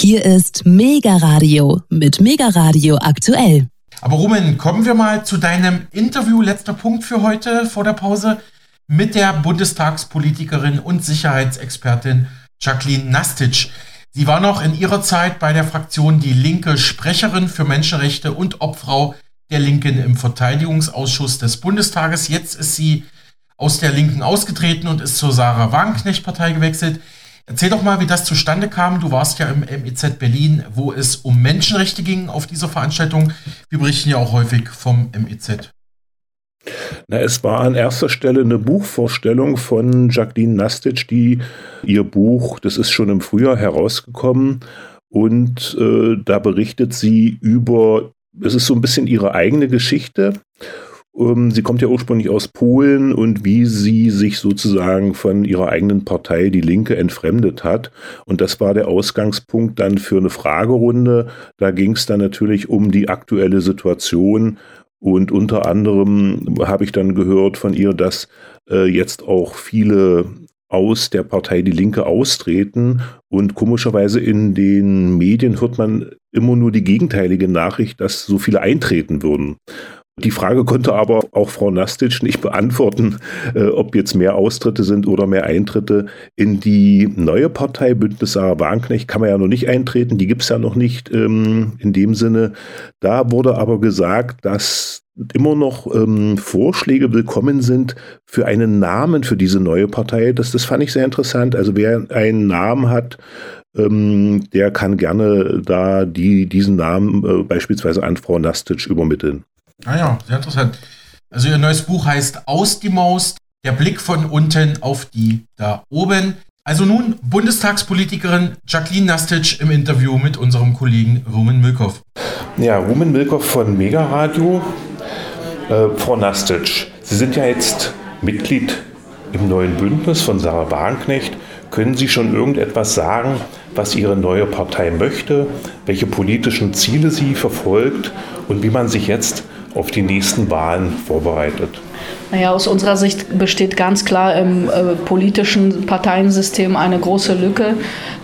Hier ist Mega Radio mit Mega Radio aktuell. Aber Rumen, kommen wir mal zu deinem Interview. Letzter Punkt für heute vor der Pause mit der Bundestagspolitikerin und Sicherheitsexpertin Jacqueline Nastic. Sie war noch in ihrer Zeit bei der Fraktion Die Linke Sprecherin für Menschenrechte und Obfrau der Linken im Verteidigungsausschuss des Bundestages. Jetzt ist sie aus der Linken ausgetreten und ist zur Sarah Wagenknecht-Partei gewechselt. Erzähl doch mal, wie das zustande kam. Du warst ja im MEZ Berlin, wo es um Menschenrechte ging auf dieser Veranstaltung. Wir berichten ja auch häufig vom MEZ. Na, es war an erster Stelle eine Buchvorstellung von Jacqueline Nastic, die ihr Buch, das ist schon im Frühjahr herausgekommen, und äh, da berichtet sie über, es ist so ein bisschen ihre eigene Geschichte sie kommt ja ursprünglich aus Polen und wie sie sich sozusagen von ihrer eigenen Partei, die Linke, entfremdet hat. Und das war der Ausgangspunkt dann für eine Fragerunde. Da ging es dann natürlich um die aktuelle Situation. Und unter anderem habe ich dann gehört von ihr, dass äh, jetzt auch viele aus der Partei Die Linke austreten. Und komischerweise in den Medien hört man immer nur die gegenteilige Nachricht, dass so viele eintreten würden. Die Frage konnte aber auch Frau Nastic nicht beantworten, äh, ob jetzt mehr Austritte sind oder mehr Eintritte. In die neue Partei Bündnis Sarah Wagenknecht kann man ja noch nicht eintreten, die gibt es ja noch nicht ähm, in dem Sinne. Da wurde aber gesagt, dass immer noch ähm, Vorschläge willkommen sind für einen Namen für diese neue Partei. Das, das fand ich sehr interessant. Also wer einen Namen hat, ähm, der kann gerne da die, diesen Namen äh, beispielsweise an Frau Nastic übermitteln. Ah ja, sehr interessant. Also ihr neues Buch heißt Aus die Maus, der Blick von unten auf die da oben. Also nun Bundestagspolitikerin Jacqueline Nastic im Interview mit unserem Kollegen Rumen Milkow. Ja, Rumen Milkow von Mega Radio. Äh, Frau Nastic, Sie sind ja jetzt Mitglied im neuen Bündnis von Sarah Wagenknecht. Können Sie schon irgendetwas sagen, was Ihre neue Partei möchte, welche politischen Ziele sie verfolgt und wie man sich jetzt auf die nächsten Wahlen vorbereitet? Naja, aus unserer Sicht besteht ganz klar im äh, politischen Parteiensystem eine große Lücke.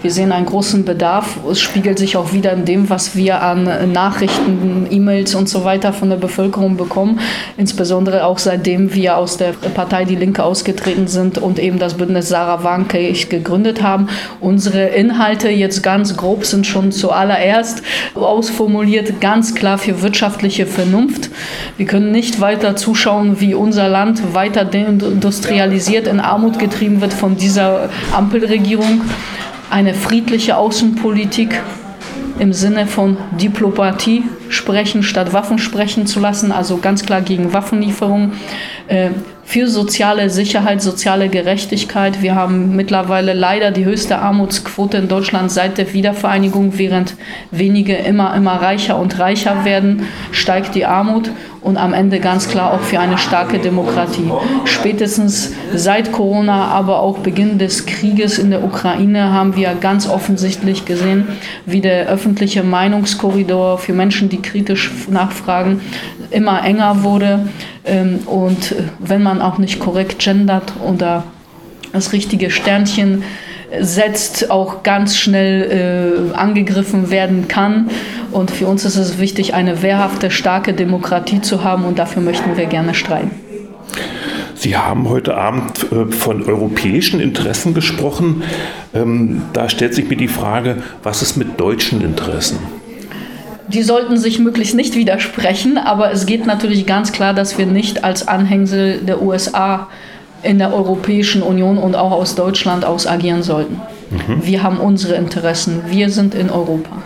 Wir sehen einen großen Bedarf. Es spiegelt sich auch wieder in dem, was wir an Nachrichten, E-Mails und so weiter von der Bevölkerung bekommen. Insbesondere auch seitdem wir aus der Partei Die Linke ausgetreten sind und eben das Bündnis Sarah Wagenknecht gegründet haben. Unsere Inhalte jetzt ganz grob sind schon zuallererst ausformuliert, ganz klar für wirtschaftliche Vernunft. Wir können nicht weiter zuschauen, wie unser Land weiter deindustrialisiert, in Armut getrieben wird von dieser Ampelregierung. Eine friedliche Außenpolitik im Sinne von Diplomatie sprechen, statt Waffen sprechen zu lassen, also ganz klar gegen Waffenlieferungen. Für soziale Sicherheit, soziale Gerechtigkeit. Wir haben mittlerweile leider die höchste Armutsquote in Deutschland seit der Wiedervereinigung. Während wenige immer, immer reicher und reicher werden, steigt die Armut und am Ende ganz klar auch für eine starke Demokratie. Spätestens seit Corona, aber auch Beginn des Krieges in der Ukraine haben wir ganz offensichtlich gesehen, wie der öffentliche Meinungskorridor für Menschen, die kritisch nachfragen, immer enger wurde. Ähm, und wenn man auch nicht korrekt gendert oder das richtige Sternchen setzt, auch ganz schnell äh, angegriffen werden kann. Und für uns ist es wichtig, eine wehrhafte, starke Demokratie zu haben und dafür möchten wir gerne streiten. Sie haben heute Abend äh, von europäischen Interessen gesprochen. Ähm, da stellt sich mir die Frage, was ist mit deutschen Interessen? Die sollten sich möglichst nicht widersprechen, aber es geht natürlich ganz klar, dass wir nicht als Anhängsel der USA in der Europäischen Union und auch aus Deutschland aus agieren sollten. Mhm. Wir haben unsere Interessen, wir sind in Europa.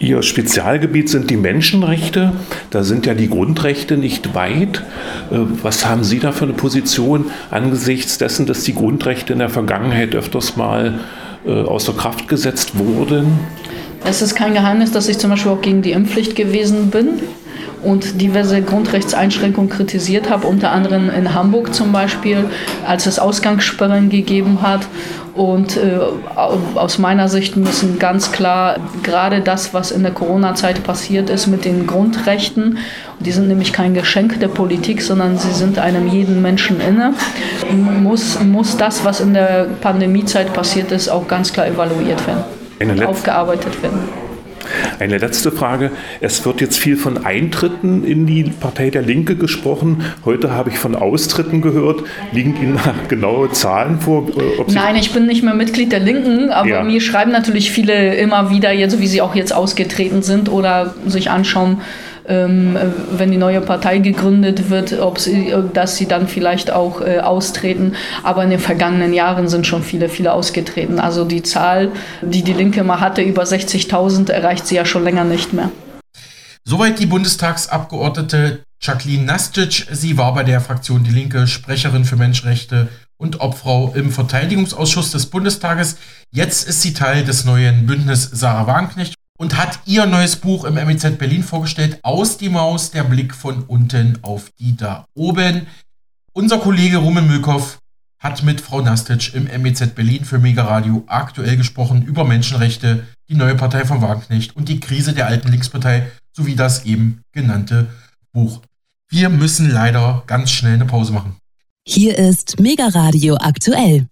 Ihr Spezialgebiet sind die Menschenrechte. Da sind ja die Grundrechte nicht weit. Äh, was haben Sie da für eine Position angesichts dessen, dass die Grundrechte in der Vergangenheit öfters mal äh, außer Kraft gesetzt wurden? Es ist kein Geheimnis, dass ich zum Beispiel auch gegen die Impfpflicht gewesen bin und diverse Grundrechtseinschränkungen kritisiert habe, unter anderem in Hamburg zum Beispiel, als es Ausgangssperren gegeben hat. Und äh, aus meiner Sicht müssen ganz klar gerade das, was in der Corona-Zeit passiert ist mit den Grundrechten, die sind nämlich kein Geschenk der Politik, sondern sie sind einem jeden Menschen inne, muss, muss das, was in der Pandemiezeit passiert ist, auch ganz klar evaluiert werden. Aufgearbeitet werden. Eine letzte Frage. Es wird jetzt viel von Eintritten in die Partei der Linke gesprochen. Heute habe ich von Austritten gehört. Liegen Ihnen genaue Zahlen vor? Äh, Nein, ich bin nicht mehr Mitglied der Linken, aber ja. mir schreiben natürlich viele immer wieder, jetzt, wie sie auch jetzt ausgetreten sind oder sich anschauen, wenn die neue Partei gegründet wird, ob sie, dass sie dann vielleicht auch äh, austreten. Aber in den vergangenen Jahren sind schon viele, viele ausgetreten. Also die Zahl, die die Linke mal hatte, über 60.000, erreicht sie ja schon länger nicht mehr. Soweit die Bundestagsabgeordnete Jacqueline Nastic. Sie war bei der Fraktion Die Linke Sprecherin für Menschenrechte und Obfrau im Verteidigungsausschuss des Bundestages. Jetzt ist sie Teil des neuen Bündnis Sarah Wagenknecht und hat ihr neues Buch im MEZ Berlin vorgestellt. Aus die Maus, der Blick von unten auf die da oben. Unser Kollege Rumen Mülkow hat mit Frau Nastic im MEZ Berlin für Mega Radio aktuell gesprochen über Menschenrechte, die neue Partei von Wagenknecht und die Krise der alten Linkspartei sowie das eben genannte Buch. Wir müssen leider ganz schnell eine Pause machen. Hier ist Mega Radio aktuell.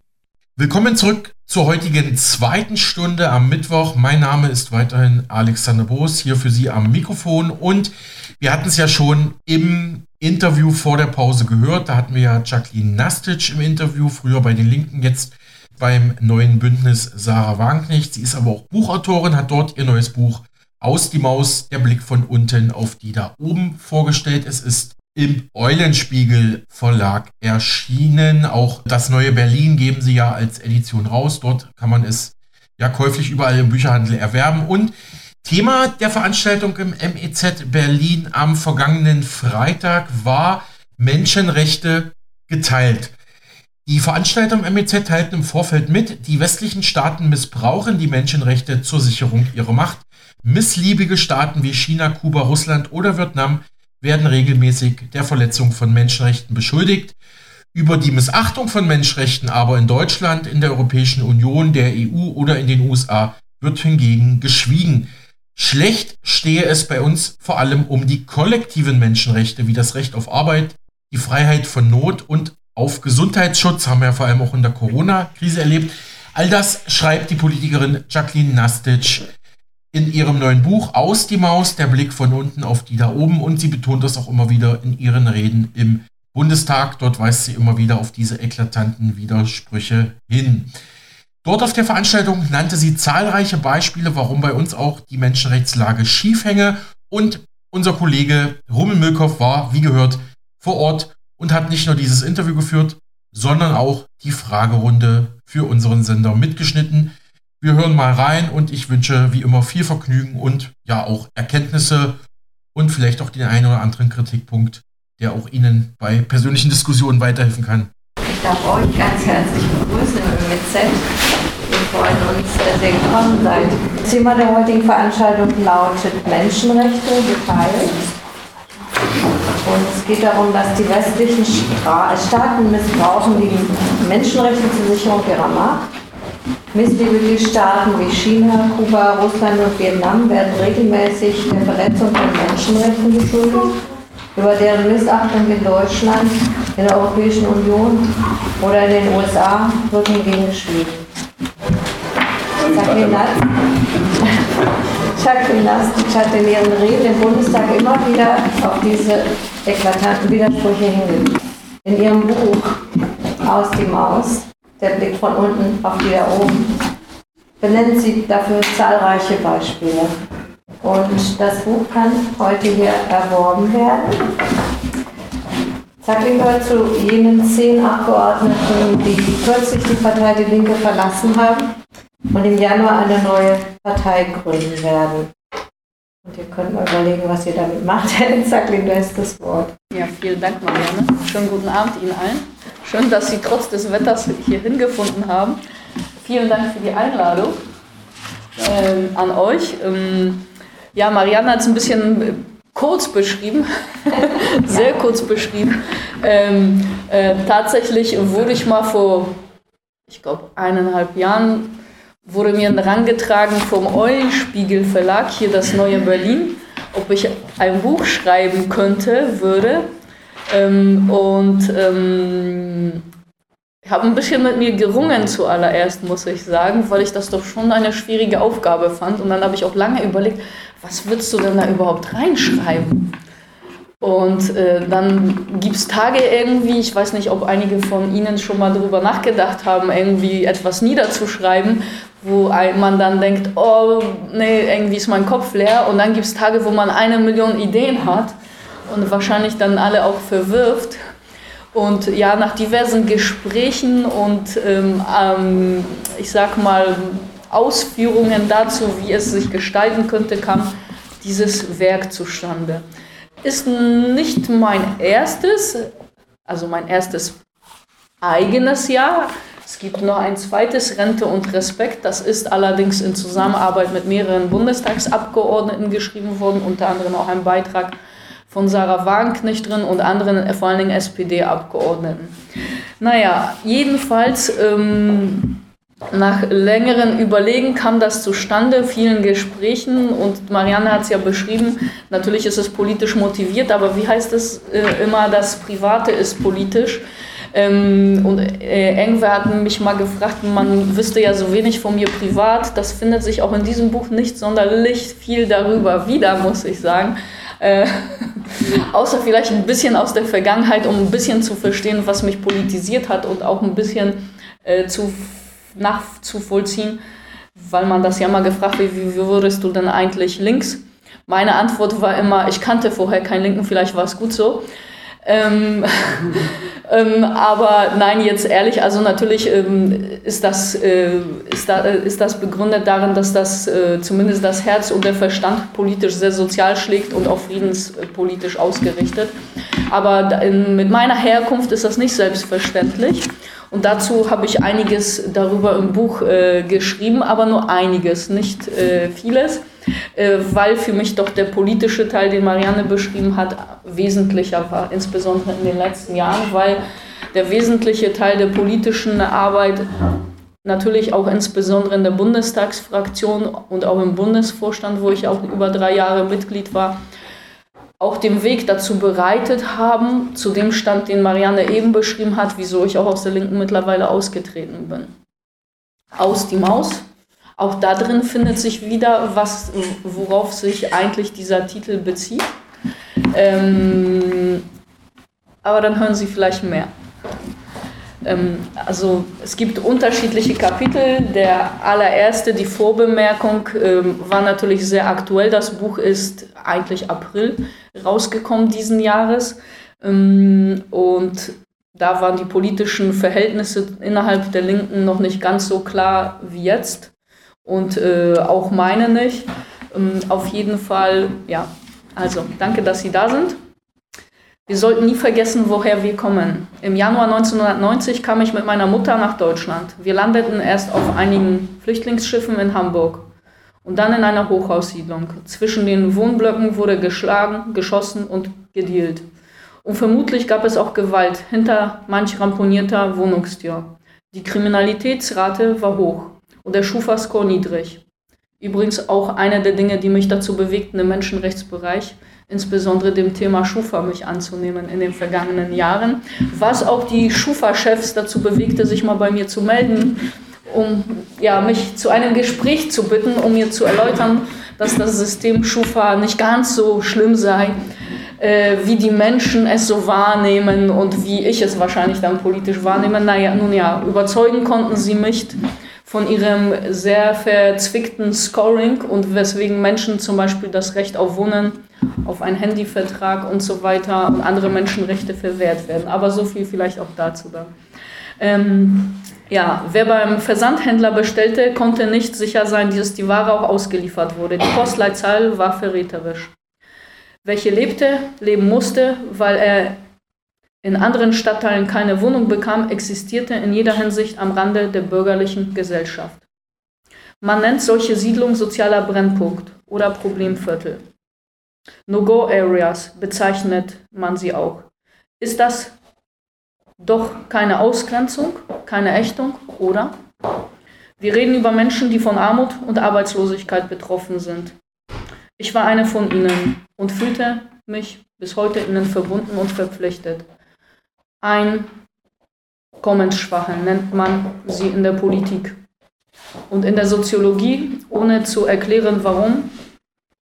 Willkommen zurück zur heutigen zweiten Stunde am Mittwoch. Mein Name ist weiterhin Alexander Boos, hier für Sie am Mikrofon. Und wir hatten es ja schon im Interview vor der Pause gehört. Da hatten wir ja Jacqueline Nastic im Interview, früher bei den Linken, jetzt beim neuen Bündnis Sarah Wagenknecht. Sie ist aber auch Buchautorin, hat dort ihr neues Buch Aus die Maus, der Blick von unten auf die da oben vorgestellt. Es ist im Eulenspiegel Verlag erschienen. Auch das neue Berlin geben sie ja als Edition raus. Dort kann man es ja käuflich überall im Bücherhandel erwerben. Und Thema der Veranstaltung im MEZ Berlin am vergangenen Freitag war Menschenrechte geteilt. Die Veranstalter im MEZ teilten im Vorfeld mit, die westlichen Staaten missbrauchen die Menschenrechte zur Sicherung ihrer Macht. Missliebige Staaten wie China, Kuba, Russland oder Vietnam werden regelmäßig der Verletzung von Menschenrechten beschuldigt. Über die Missachtung von Menschenrechten aber in Deutschland, in der Europäischen Union, der EU oder in den USA wird hingegen geschwiegen. Schlecht stehe es bei uns vor allem um die kollektiven Menschenrechte wie das Recht auf Arbeit, die Freiheit von Not und auf Gesundheitsschutz, haben wir ja vor allem auch in der Corona-Krise erlebt. All das schreibt die Politikerin Jacqueline Nastic in ihrem neuen Buch Aus die Maus, der Blick von unten auf die da oben. Und sie betont das auch immer wieder in ihren Reden im Bundestag. Dort weist sie immer wieder auf diese eklatanten Widersprüche hin. Dort auf der Veranstaltung nannte sie zahlreiche Beispiele, warum bei uns auch die Menschenrechtslage schief hänge. Und unser Kollege Rummel Mülkow war, wie gehört, vor Ort und hat nicht nur dieses Interview geführt, sondern auch die Fragerunde für unseren Sender mitgeschnitten. Wir hören mal rein und ich wünsche wie immer viel Vergnügen und ja auch Erkenntnisse und vielleicht auch den einen oder anderen Kritikpunkt, der auch Ihnen bei persönlichen Diskussionen weiterhelfen kann. Ich darf euch ganz herzlich begrüßen im MZ. Wir freuen uns, dass ihr gekommen seid. Das Thema der heutigen Veranstaltung lautet Menschenrechte geteilt. Und es geht darum, dass die westlichen Staaten missbrauchen die Menschenrechte zur Sicherung ihrer Macht Missliebige Staaten wie China, Kuba, Russland und Vietnam werden regelmäßig der Verletzung von Menschenrechten beschuldigt, über deren Missachtung in Deutschland, in der Europäischen Union oder in den USA wird hingegen geschwiegen. Jacqueline Lastic hat in ihren Reden im Bundestag immer wieder auf diese eklatanten Widersprüche hingewiesen. In ihrem Buch Aus die Maus der Blick von unten auf die da oben, benennt sie dafür zahlreiche Beispiele. Und das Buch kann heute hier erworben werden. Zackling gehört zu jenen zehn Abgeordneten, die kürzlich die Partei Die Linke verlassen haben und im Januar eine neue Partei gründen werden. Und ihr könnt mal überlegen, was ihr damit macht. Herr Zackling, da ist das Wort. Ja, vielen Dank, Marianne. Schönen guten Abend Ihnen allen. Schön, dass Sie trotz des Wetters hier hingefunden haben. Vielen Dank für die Einladung ähm, an euch. Ähm, ja, Marianne hat es ein bisschen kurz beschrieben, sehr kurz beschrieben. Ähm, äh, tatsächlich wurde ich mal vor, ich glaube, eineinhalb Jahren, wurde mir herangetragen vom Eulenspiegel Verlag, hier das Neue Berlin, ob ich ein Buch schreiben könnte, würde ähm, und ähm, habe ein bisschen mit mir gerungen zuallererst, muss ich sagen, weil ich das doch schon eine schwierige Aufgabe fand. Und dann habe ich auch lange überlegt, was würdest du denn da überhaupt reinschreiben? Und äh, dann gibt es Tage irgendwie, ich weiß nicht, ob einige von Ihnen schon mal darüber nachgedacht haben, irgendwie etwas niederzuschreiben, wo man dann denkt, oh, nee, irgendwie ist mein Kopf leer. Und dann gibt es Tage, wo man eine Million Ideen hat und wahrscheinlich dann alle auch verwirft. Und ja, nach diversen Gesprächen und ähm, ähm, ich sag mal Ausführungen dazu, wie es sich gestalten könnte, kam dieses Werk zustande ist nicht mein erstes, also mein erstes eigenes Jahr. Es gibt noch ein zweites, Rente und Respekt. Das ist allerdings in Zusammenarbeit mit mehreren Bundestagsabgeordneten geschrieben worden, unter anderem auch ein Beitrag von Sarah Wagenknecht drin und anderen, vor allen Dingen SPD-Abgeordneten. Naja, jedenfalls ähm, nach längeren Überlegen kam das zustande, vielen Gesprächen und Marianne hat es ja beschrieben, natürlich ist es politisch motiviert, aber wie heißt es äh, immer, das Private ist politisch. Ähm, und äh, Engwer hat mich mal gefragt, man wüsste ja so wenig von mir privat, das findet sich auch in diesem Buch nicht sonderlich viel darüber wieder, muss ich sagen. Äh, außer vielleicht ein bisschen aus der Vergangenheit, um ein bisschen zu verstehen, was mich politisiert hat und auch ein bisschen äh, zu nachzuvollziehen, weil man das ja mal gefragt wird, wie, wie würdest du denn eigentlich links? Meine Antwort war immer, ich kannte vorher keinen Linken, vielleicht war es gut so. Ähm, ähm, aber nein, jetzt ehrlich, also natürlich ähm, ist, das, äh, ist, da, äh, ist das begründet darin, dass das äh, zumindest das Herz und der Verstand politisch sehr sozial schlägt und auch friedenspolitisch ausgerichtet. Aber in, mit meiner Herkunft ist das nicht selbstverständlich. Und dazu habe ich einiges darüber im Buch äh, geschrieben, aber nur einiges, nicht äh, vieles, weil für mich doch der politische Teil, den Marianne beschrieben hat, wesentlicher war, insbesondere in den letzten Jahren, weil der wesentliche Teil der politischen Arbeit natürlich auch insbesondere in der Bundestagsfraktion und auch im Bundesvorstand, wo ich auch über drei Jahre Mitglied war, auch den Weg dazu bereitet haben, zu dem Stand, den Marianne eben beschrieben hat, wieso ich auch aus der Linken mittlerweile ausgetreten bin. Aus die Maus. Auch da drin findet sich wieder, was, worauf sich eigentlich dieser Titel bezieht. Ähm, aber dann hören Sie vielleicht mehr. Ähm, also es gibt unterschiedliche Kapitel. Der allererste, die Vorbemerkung, ähm, war natürlich sehr aktuell. Das Buch ist eigentlich April rausgekommen diesen Jahres. Ähm, und da waren die politischen Verhältnisse innerhalb der Linken noch nicht ganz so klar wie jetzt. Und äh, auch meine nicht. auf jeden Fall, ja, also danke, dass Sie da sind. Wir sollten nie vergessen, woher wir kommen. Im Januar 1990 kam ich mit meiner Mutter nach Deutschland. Wir landeten erst auf einigen Flüchtlingsschiffen in Hamburg und dann in einer Hochhaussiedlung. Zwischen den Wohnblöcken wurde geschlagen, geschossen und gedealt. Und vermutlich gab es auch Gewalt hinter manch ramponierter Wohnungstür. Die Kriminalitätsrate war hoch und der Schufa-Score niedrig. Übrigens auch eine der Dinge, die mich dazu bewegten, im Menschenrechtsbereich insbesondere dem Thema Schufa mich anzunehmen in den vergangenen Jahren, was auch die Schufa-Chefs dazu bewegte, sich mal bei mir zu melden, um ja, mich zu einem Gespräch zu bitten, um mir zu erläutern, dass das System Schufa nicht ganz so schlimm sei, äh, wie die Menschen es so wahrnehmen und wie ich es wahrscheinlich dann politisch wahrnehme. Naja, nun ja, überzeugen konnten sie mich von ihrem sehr verzwickten Scoring und weswegen Menschen zum Beispiel das Recht auf Wohnen auf einen Handyvertrag und so weiter und andere Menschenrechte verwehrt werden. Aber so viel vielleicht auch dazu dann. Ähm, ja, wer beim Versandhändler bestellte, konnte nicht sicher sein, dass die Ware auch ausgeliefert wurde. Die Postleitzahl war verräterisch. Welche lebte, leben musste, weil er in anderen Stadtteilen keine Wohnung bekam, existierte in jeder Hinsicht am Rande der bürgerlichen Gesellschaft. Man nennt solche Siedlungen sozialer Brennpunkt oder Problemviertel. No-Go-Areas bezeichnet man sie auch. Ist das doch keine Ausgrenzung, keine Ächtung, oder? Wir reden über Menschen, die von Armut und Arbeitslosigkeit betroffen sind. Ich war eine von ihnen und fühlte mich bis heute ihnen verbunden und verpflichtet. Ein Einkommensschwache nennt man sie in der Politik. Und in der Soziologie, ohne zu erklären warum,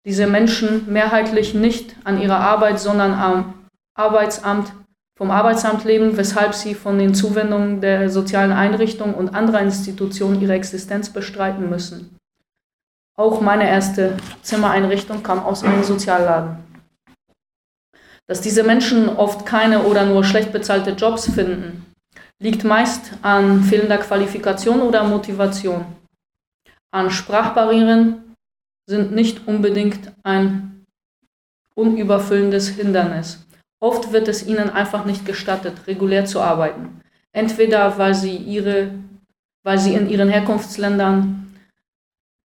diese Menschen mehrheitlich nicht an ihrer Arbeit, sondern am Arbeitsamt, vom Arbeitsamt leben, weshalb sie von den Zuwendungen der sozialen Einrichtungen und anderer Institutionen ihre Existenz bestreiten müssen. Auch meine erste Zimmereinrichtung kam aus einem Sozialladen. Dass diese Menschen oft keine oder nur schlecht bezahlte Jobs finden, liegt meist an fehlender Qualifikation oder Motivation. An Sprachbarrieren sind nicht unbedingt ein unüberfüllendes Hindernis. Oft wird es ihnen einfach nicht gestattet, regulär zu arbeiten. Entweder weil sie, ihre, weil sie in ihren Herkunftsländern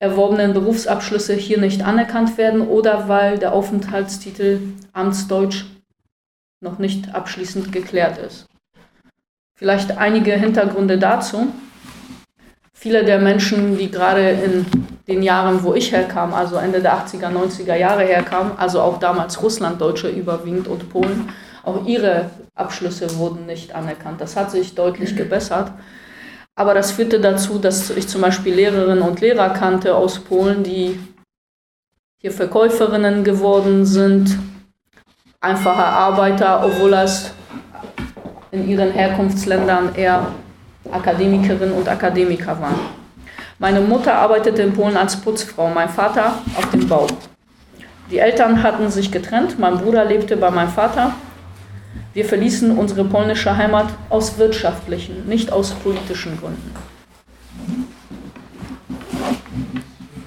erworbenen Berufsabschlüsse hier nicht anerkannt werden oder weil der Aufenthaltstitel Amtsdeutsch noch nicht abschließend geklärt ist. Vielleicht einige Hintergründe dazu. Viele der Menschen, die gerade in den Jahren, wo ich herkam, also Ende der 80er, 90er Jahre herkamen, also auch damals Russlanddeutsche überwiegend und Polen, auch ihre Abschlüsse wurden nicht anerkannt. Das hat sich deutlich gebessert. Aber das führte dazu, dass ich zum Beispiel Lehrerinnen und Lehrer kannte aus Polen, die hier Verkäuferinnen geworden sind, einfache Arbeiter, obwohl das in ihren Herkunftsländern eher Akademikerinnen und Akademiker waren. Meine Mutter arbeitete in Polen als Putzfrau, mein Vater auf dem Bau. Die Eltern hatten sich getrennt, mein Bruder lebte bei meinem Vater. Wir verließen unsere polnische Heimat aus wirtschaftlichen, nicht aus politischen Gründen.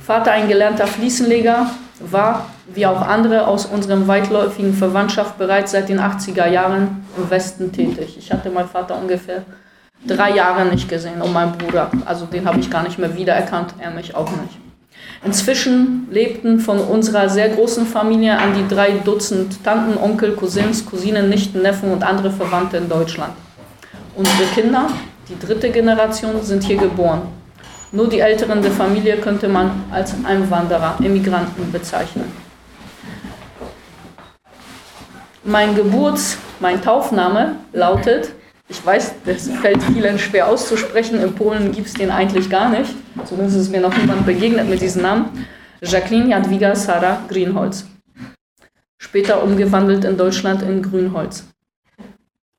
Vater ein gelernter Fliesenleger, war, wie auch andere aus unserem weitläufigen Verwandtschaft, bereits seit den 80er Jahren im Westen tätig. Ich hatte meinen Vater ungefähr drei Jahre nicht gesehen und meinen Bruder, also den habe ich gar nicht mehr wiedererkannt, er mich auch nicht. Inzwischen lebten von unserer sehr großen Familie an die drei Dutzend Tanten, Onkel, Cousins, Cousinen, Nichten, Neffen und andere Verwandte in Deutschland. Unsere Kinder, die dritte Generation, sind hier geboren. Nur die Älteren der Familie könnte man als Einwanderer, Immigranten bezeichnen. Mein Geburts-, mein Taufname lautet, ich weiß, das fällt vielen schwer auszusprechen, in Polen gibt es den eigentlich gar nicht, zumindest ist mir noch niemand begegnet mit diesem Namen, Jacqueline Jadwiga Sarah Grünholz. Später umgewandelt in Deutschland in Grünholz.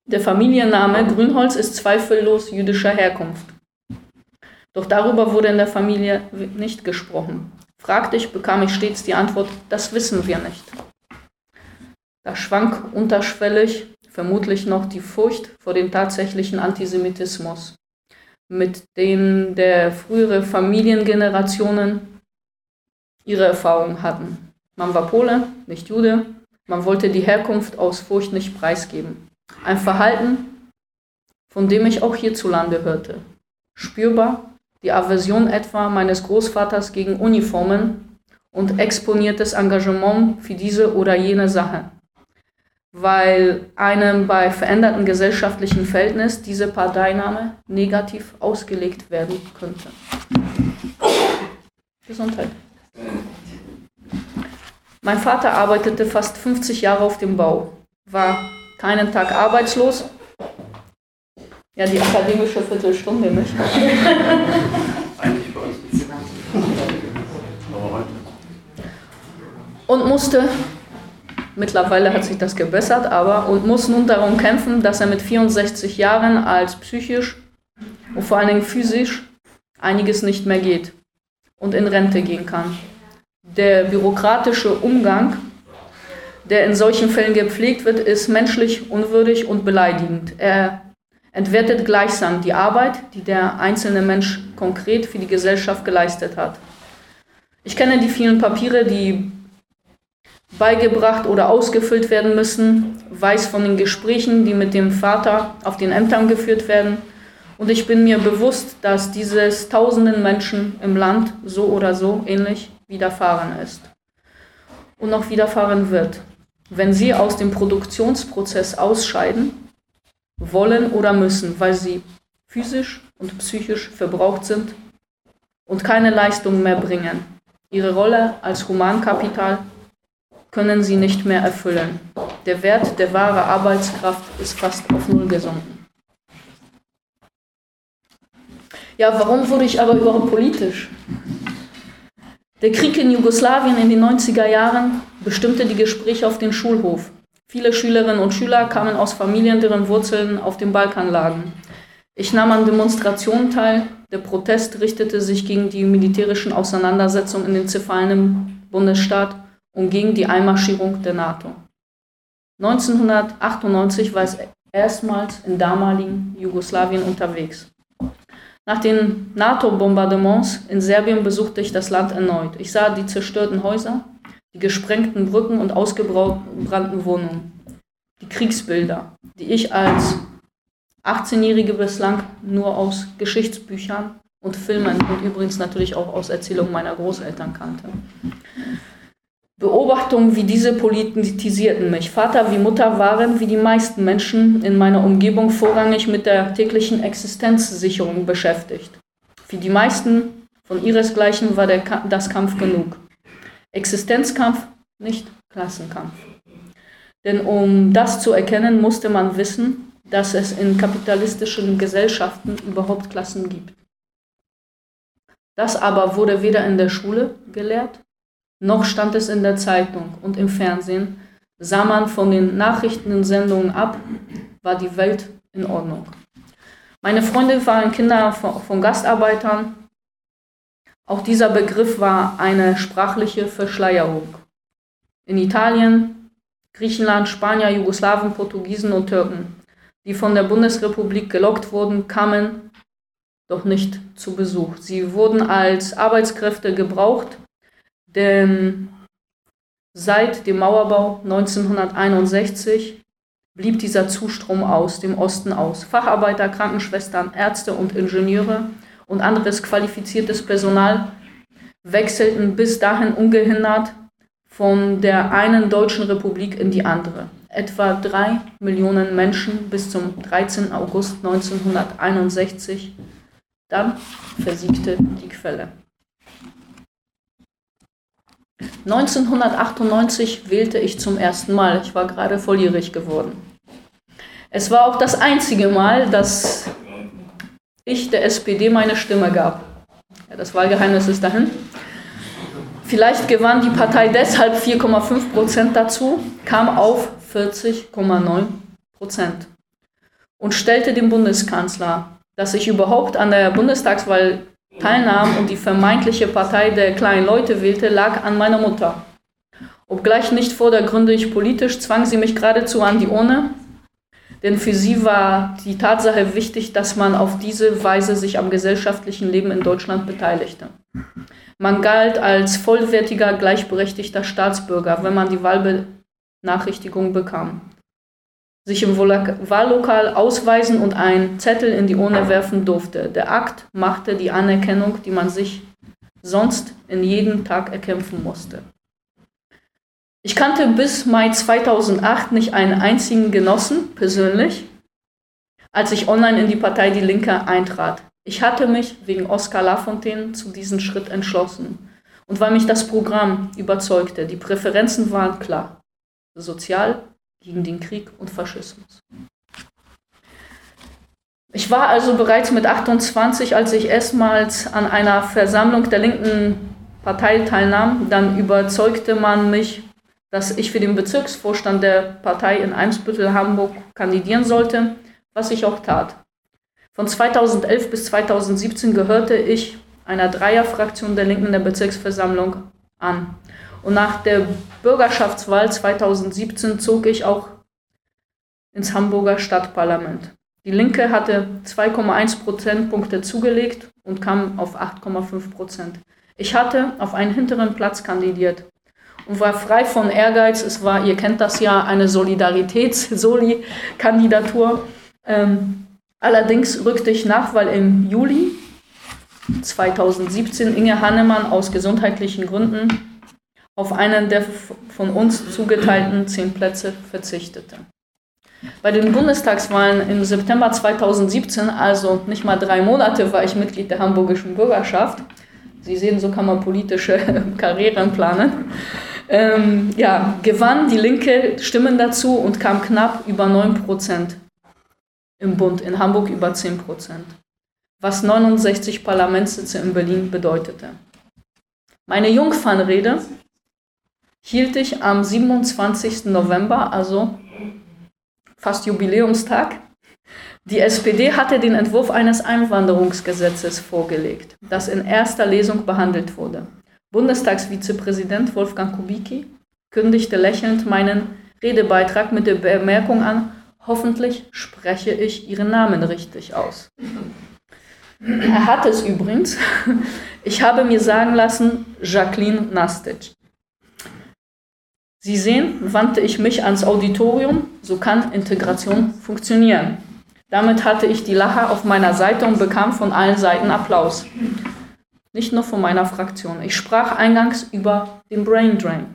Der Familienname Grünholz ist zweifellos jüdischer Herkunft. Doch darüber wurde in der Familie nicht gesprochen. Fragte ich, bekam ich stets die Antwort, das wissen wir nicht. Da schwank unterschwellig vermutlich noch die Furcht vor dem tatsächlichen Antisemitismus, mit dem der frühere Familiengenerationen ihre Erfahrungen hatten. Man war Pole, nicht Jude, man wollte die Herkunft aus Furcht nicht preisgeben. Ein Verhalten, von dem ich auch hierzulande hörte. Spürbar die Aversion etwa meines Großvaters gegen Uniformen und exponiertes Engagement für diese oder jene Sache, weil einem bei veränderten gesellschaftlichen Verhältnissen diese Parteinahme negativ ausgelegt werden könnte. Gesundheit. Mein Vater arbeitete fast 50 Jahre auf dem Bau, war keinen Tag arbeitslos ja, die akademische Viertelstunde nicht. Eigentlich bei uns Und musste, mittlerweile hat sich das gebessert, aber und muss nun darum kämpfen, dass er mit 64 Jahren als psychisch und vor allen Dingen physisch einiges nicht mehr geht und in Rente gehen kann. Der bürokratische Umgang, der in solchen Fällen gepflegt wird, ist menschlich unwürdig und beleidigend. Er entwertet gleichsam die Arbeit, die der einzelne Mensch konkret für die Gesellschaft geleistet hat. Ich kenne die vielen Papiere, die beigebracht oder ausgefüllt werden müssen, weiß von den Gesprächen, die mit dem Vater auf den Ämtern geführt werden. Und ich bin mir bewusst, dass dieses tausenden Menschen im Land so oder so ähnlich widerfahren ist. Und noch widerfahren wird. Wenn sie aus dem Produktionsprozess ausscheiden, wollen oder müssen, weil sie physisch und psychisch verbraucht sind und keine Leistung mehr bringen. Ihre Rolle als Humankapital können sie nicht mehr erfüllen. Der Wert der wahren Arbeitskraft ist fast auf Null gesunken. Ja, warum wurde ich aber überhaupt politisch? Der Krieg in Jugoslawien in den 90er Jahren bestimmte die Gespräche auf den Schulhof. Viele Schülerinnen und Schüler kamen aus Familien, deren Wurzeln auf dem Balkan lagen. Ich nahm an Demonstrationen teil. Der Protest richtete sich gegen die militärischen Auseinandersetzungen in den zerfallenen Bundesstaat und gegen die Einmarschierung der NATO. 1998 war es erstmals in damaligen Jugoslawien unterwegs. Nach den NATO-Bombardements in Serbien besuchte ich das Land erneut. Ich sah die zerstörten Häuser, die gesprengten Brücken und ausgebrannten Wohnungen, die Kriegsbilder, die ich als 18-Jährige bislang nur aus Geschichtsbüchern und Filmen und übrigens natürlich auch aus Erzählungen meiner Großeltern kannte. Beobachtungen wie diese politisierten mich. Vater wie Mutter waren, wie die meisten Menschen in meiner Umgebung, vorrangig mit der täglichen Existenzsicherung beschäftigt. Für die meisten von ihresgleichen war der, das Kampf genug. Existenzkampf, nicht Klassenkampf. Denn um das zu erkennen, musste man wissen, dass es in kapitalistischen Gesellschaften überhaupt Klassen gibt. Das aber wurde weder in der Schule gelehrt, noch stand es in der Zeitung und im Fernsehen, sah man von den Nachrichtensendungen ab, war die Welt in Ordnung. Meine Freunde waren Kinder von Gastarbeitern. Auch dieser Begriff war eine sprachliche Verschleierung. In Italien, Griechenland, Spanier, Jugoslawen, Portugiesen und Türken, die von der Bundesrepublik gelockt wurden, kamen doch nicht zu Besuch. Sie wurden als Arbeitskräfte gebraucht denn seit dem Mauerbau 1961 blieb dieser Zustrom aus dem Osten aus. Facharbeiter, Krankenschwestern, Ärzte und Ingenieure und anderes qualifiziertes Personal wechselten bis dahin ungehindert von der einen deutschen Republik in die andere. Etwa drei Millionen Menschen bis zum 13. August 1961. Dann versiegte die Quelle. 1998 wählte ich zum ersten Mal. Ich war gerade volljährig geworden. Es war auch das einzige Mal, dass ich der SPD meine Stimme gab. Das Wahlgeheimnis ist dahin. Vielleicht gewann die Partei deshalb 4,5 Prozent dazu, kam auf 40,9 Prozent und stellte dem Bundeskanzler, dass ich überhaupt an der Bundestagswahl teilnahm und die vermeintliche Partei der kleinen Leute wählte, lag an meiner Mutter. Obgleich nicht vordergründig politisch, zwang sie mich geradezu an die Urne, denn für sie war die Tatsache wichtig, dass man auf diese Weise sich am gesellschaftlichen Leben in Deutschland beteiligte. Man galt als vollwertiger, gleichberechtigter Staatsbürger, wenn man die Wahlbenachrichtigung bekam sich im Wahllokal ausweisen und einen Zettel in die Urne werfen durfte. Der Akt machte die Anerkennung, die man sich sonst in jedem Tag erkämpfen musste. Ich kannte bis Mai 2008 nicht einen einzigen Genossen persönlich, als ich online in die Partei Die Linke eintrat. Ich hatte mich wegen Oskar Lafontaine zu diesem Schritt entschlossen und weil mich das Programm überzeugte. Die Präferenzen waren klar. Sozial, gegen den Krieg und Faschismus. Ich war also bereits mit 28, als ich erstmals an einer Versammlung der linken Partei teilnahm. Dann überzeugte man mich, dass ich für den Bezirksvorstand der Partei in Eimsbüttel, Hamburg kandidieren sollte, was ich auch tat. Von 2011 bis 2017 gehörte ich einer Dreierfraktion der Linken der Bezirksversammlung an. Und nach der Bürgerschaftswahl 2017 zog ich auch ins Hamburger Stadtparlament. Die Linke hatte 2,1 Prozentpunkte zugelegt und kam auf 8,5 Prozent. Ich hatte auf einen hinteren Platz kandidiert und war frei von Ehrgeiz. Es war, ihr kennt das ja, eine Solidaritäts-Soli-Kandidatur. Ähm, allerdings rückte ich nach, weil im Juli 2017 Inge Hannemann aus gesundheitlichen Gründen auf einen der von uns zugeteilten zehn Plätze verzichtete. Bei den Bundestagswahlen im September 2017, also nicht mal drei Monate, war ich Mitglied der hamburgischen Bürgerschaft. Sie sehen, so kann man politische Karrieren planen. Ähm, ja, gewann die Linke Stimmen dazu und kam knapp über 9 Prozent im Bund, in Hamburg über 10 Prozent. was 69 Parlamentssitze in Berlin bedeutete. Meine Jungfernrede hielt ich am 27. November, also fast Jubiläumstag. Die SPD hatte den Entwurf eines Einwanderungsgesetzes vorgelegt, das in erster Lesung behandelt wurde. Bundestagsvizepräsident Wolfgang Kubicki kündigte lächelnd meinen Redebeitrag mit der Bemerkung an, hoffentlich spreche ich Ihren Namen richtig aus. Er hat es übrigens. Ich habe mir sagen lassen, Jacqueline Nastic. Sie sehen, wandte ich mich ans Auditorium, so kann Integration funktionieren. Damit hatte ich die Lacher auf meiner Seite und bekam von allen Seiten Applaus. Nicht nur von meiner Fraktion. Ich sprach eingangs über den Brain Drain,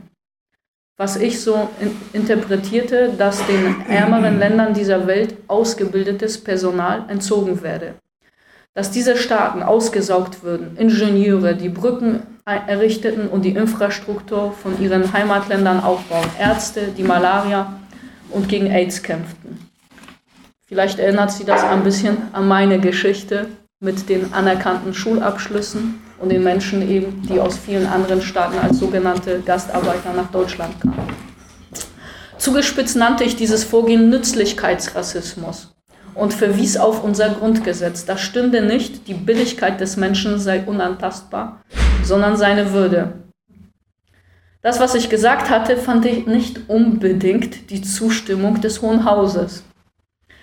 was ich so in interpretierte, dass den ärmeren Ländern dieser Welt ausgebildetes Personal entzogen werde. Dass diese Staaten ausgesaugt würden, Ingenieure, die Brücken errichteten und die Infrastruktur von ihren Heimatländern aufbauen, Ärzte, die Malaria und gegen AIDS kämpften. Vielleicht erinnert Sie das ein bisschen an meine Geschichte mit den anerkannten Schulabschlüssen und den Menschen eben, die aus vielen anderen Staaten als sogenannte Gastarbeiter nach Deutschland kamen. Zugespitzt nannte ich dieses Vorgehen Nützlichkeitsrassismus und verwies auf unser Grundgesetz. Da stünde nicht, die Billigkeit des Menschen sei unantastbar, sondern seine Würde. Das, was ich gesagt hatte, fand ich nicht unbedingt die Zustimmung des Hohen Hauses.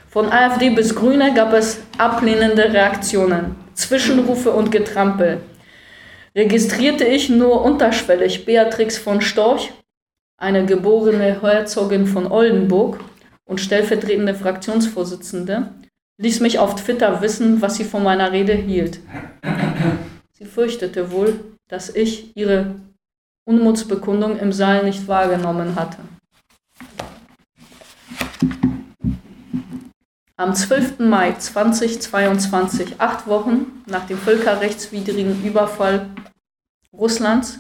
Von AfD bis Grüne gab es ablehnende Reaktionen, Zwischenrufe und Getrampel. Registrierte ich nur unterschwellig Beatrix von Storch, eine geborene Herzogin von Oldenburg und stellvertretende Fraktionsvorsitzende, ließ mich auf Twitter wissen, was sie von meiner Rede hielt. Sie fürchtete wohl, dass ich ihre Unmutsbekundung im Saal nicht wahrgenommen hatte. Am 12. Mai 2022, acht Wochen nach dem völkerrechtswidrigen Überfall Russlands,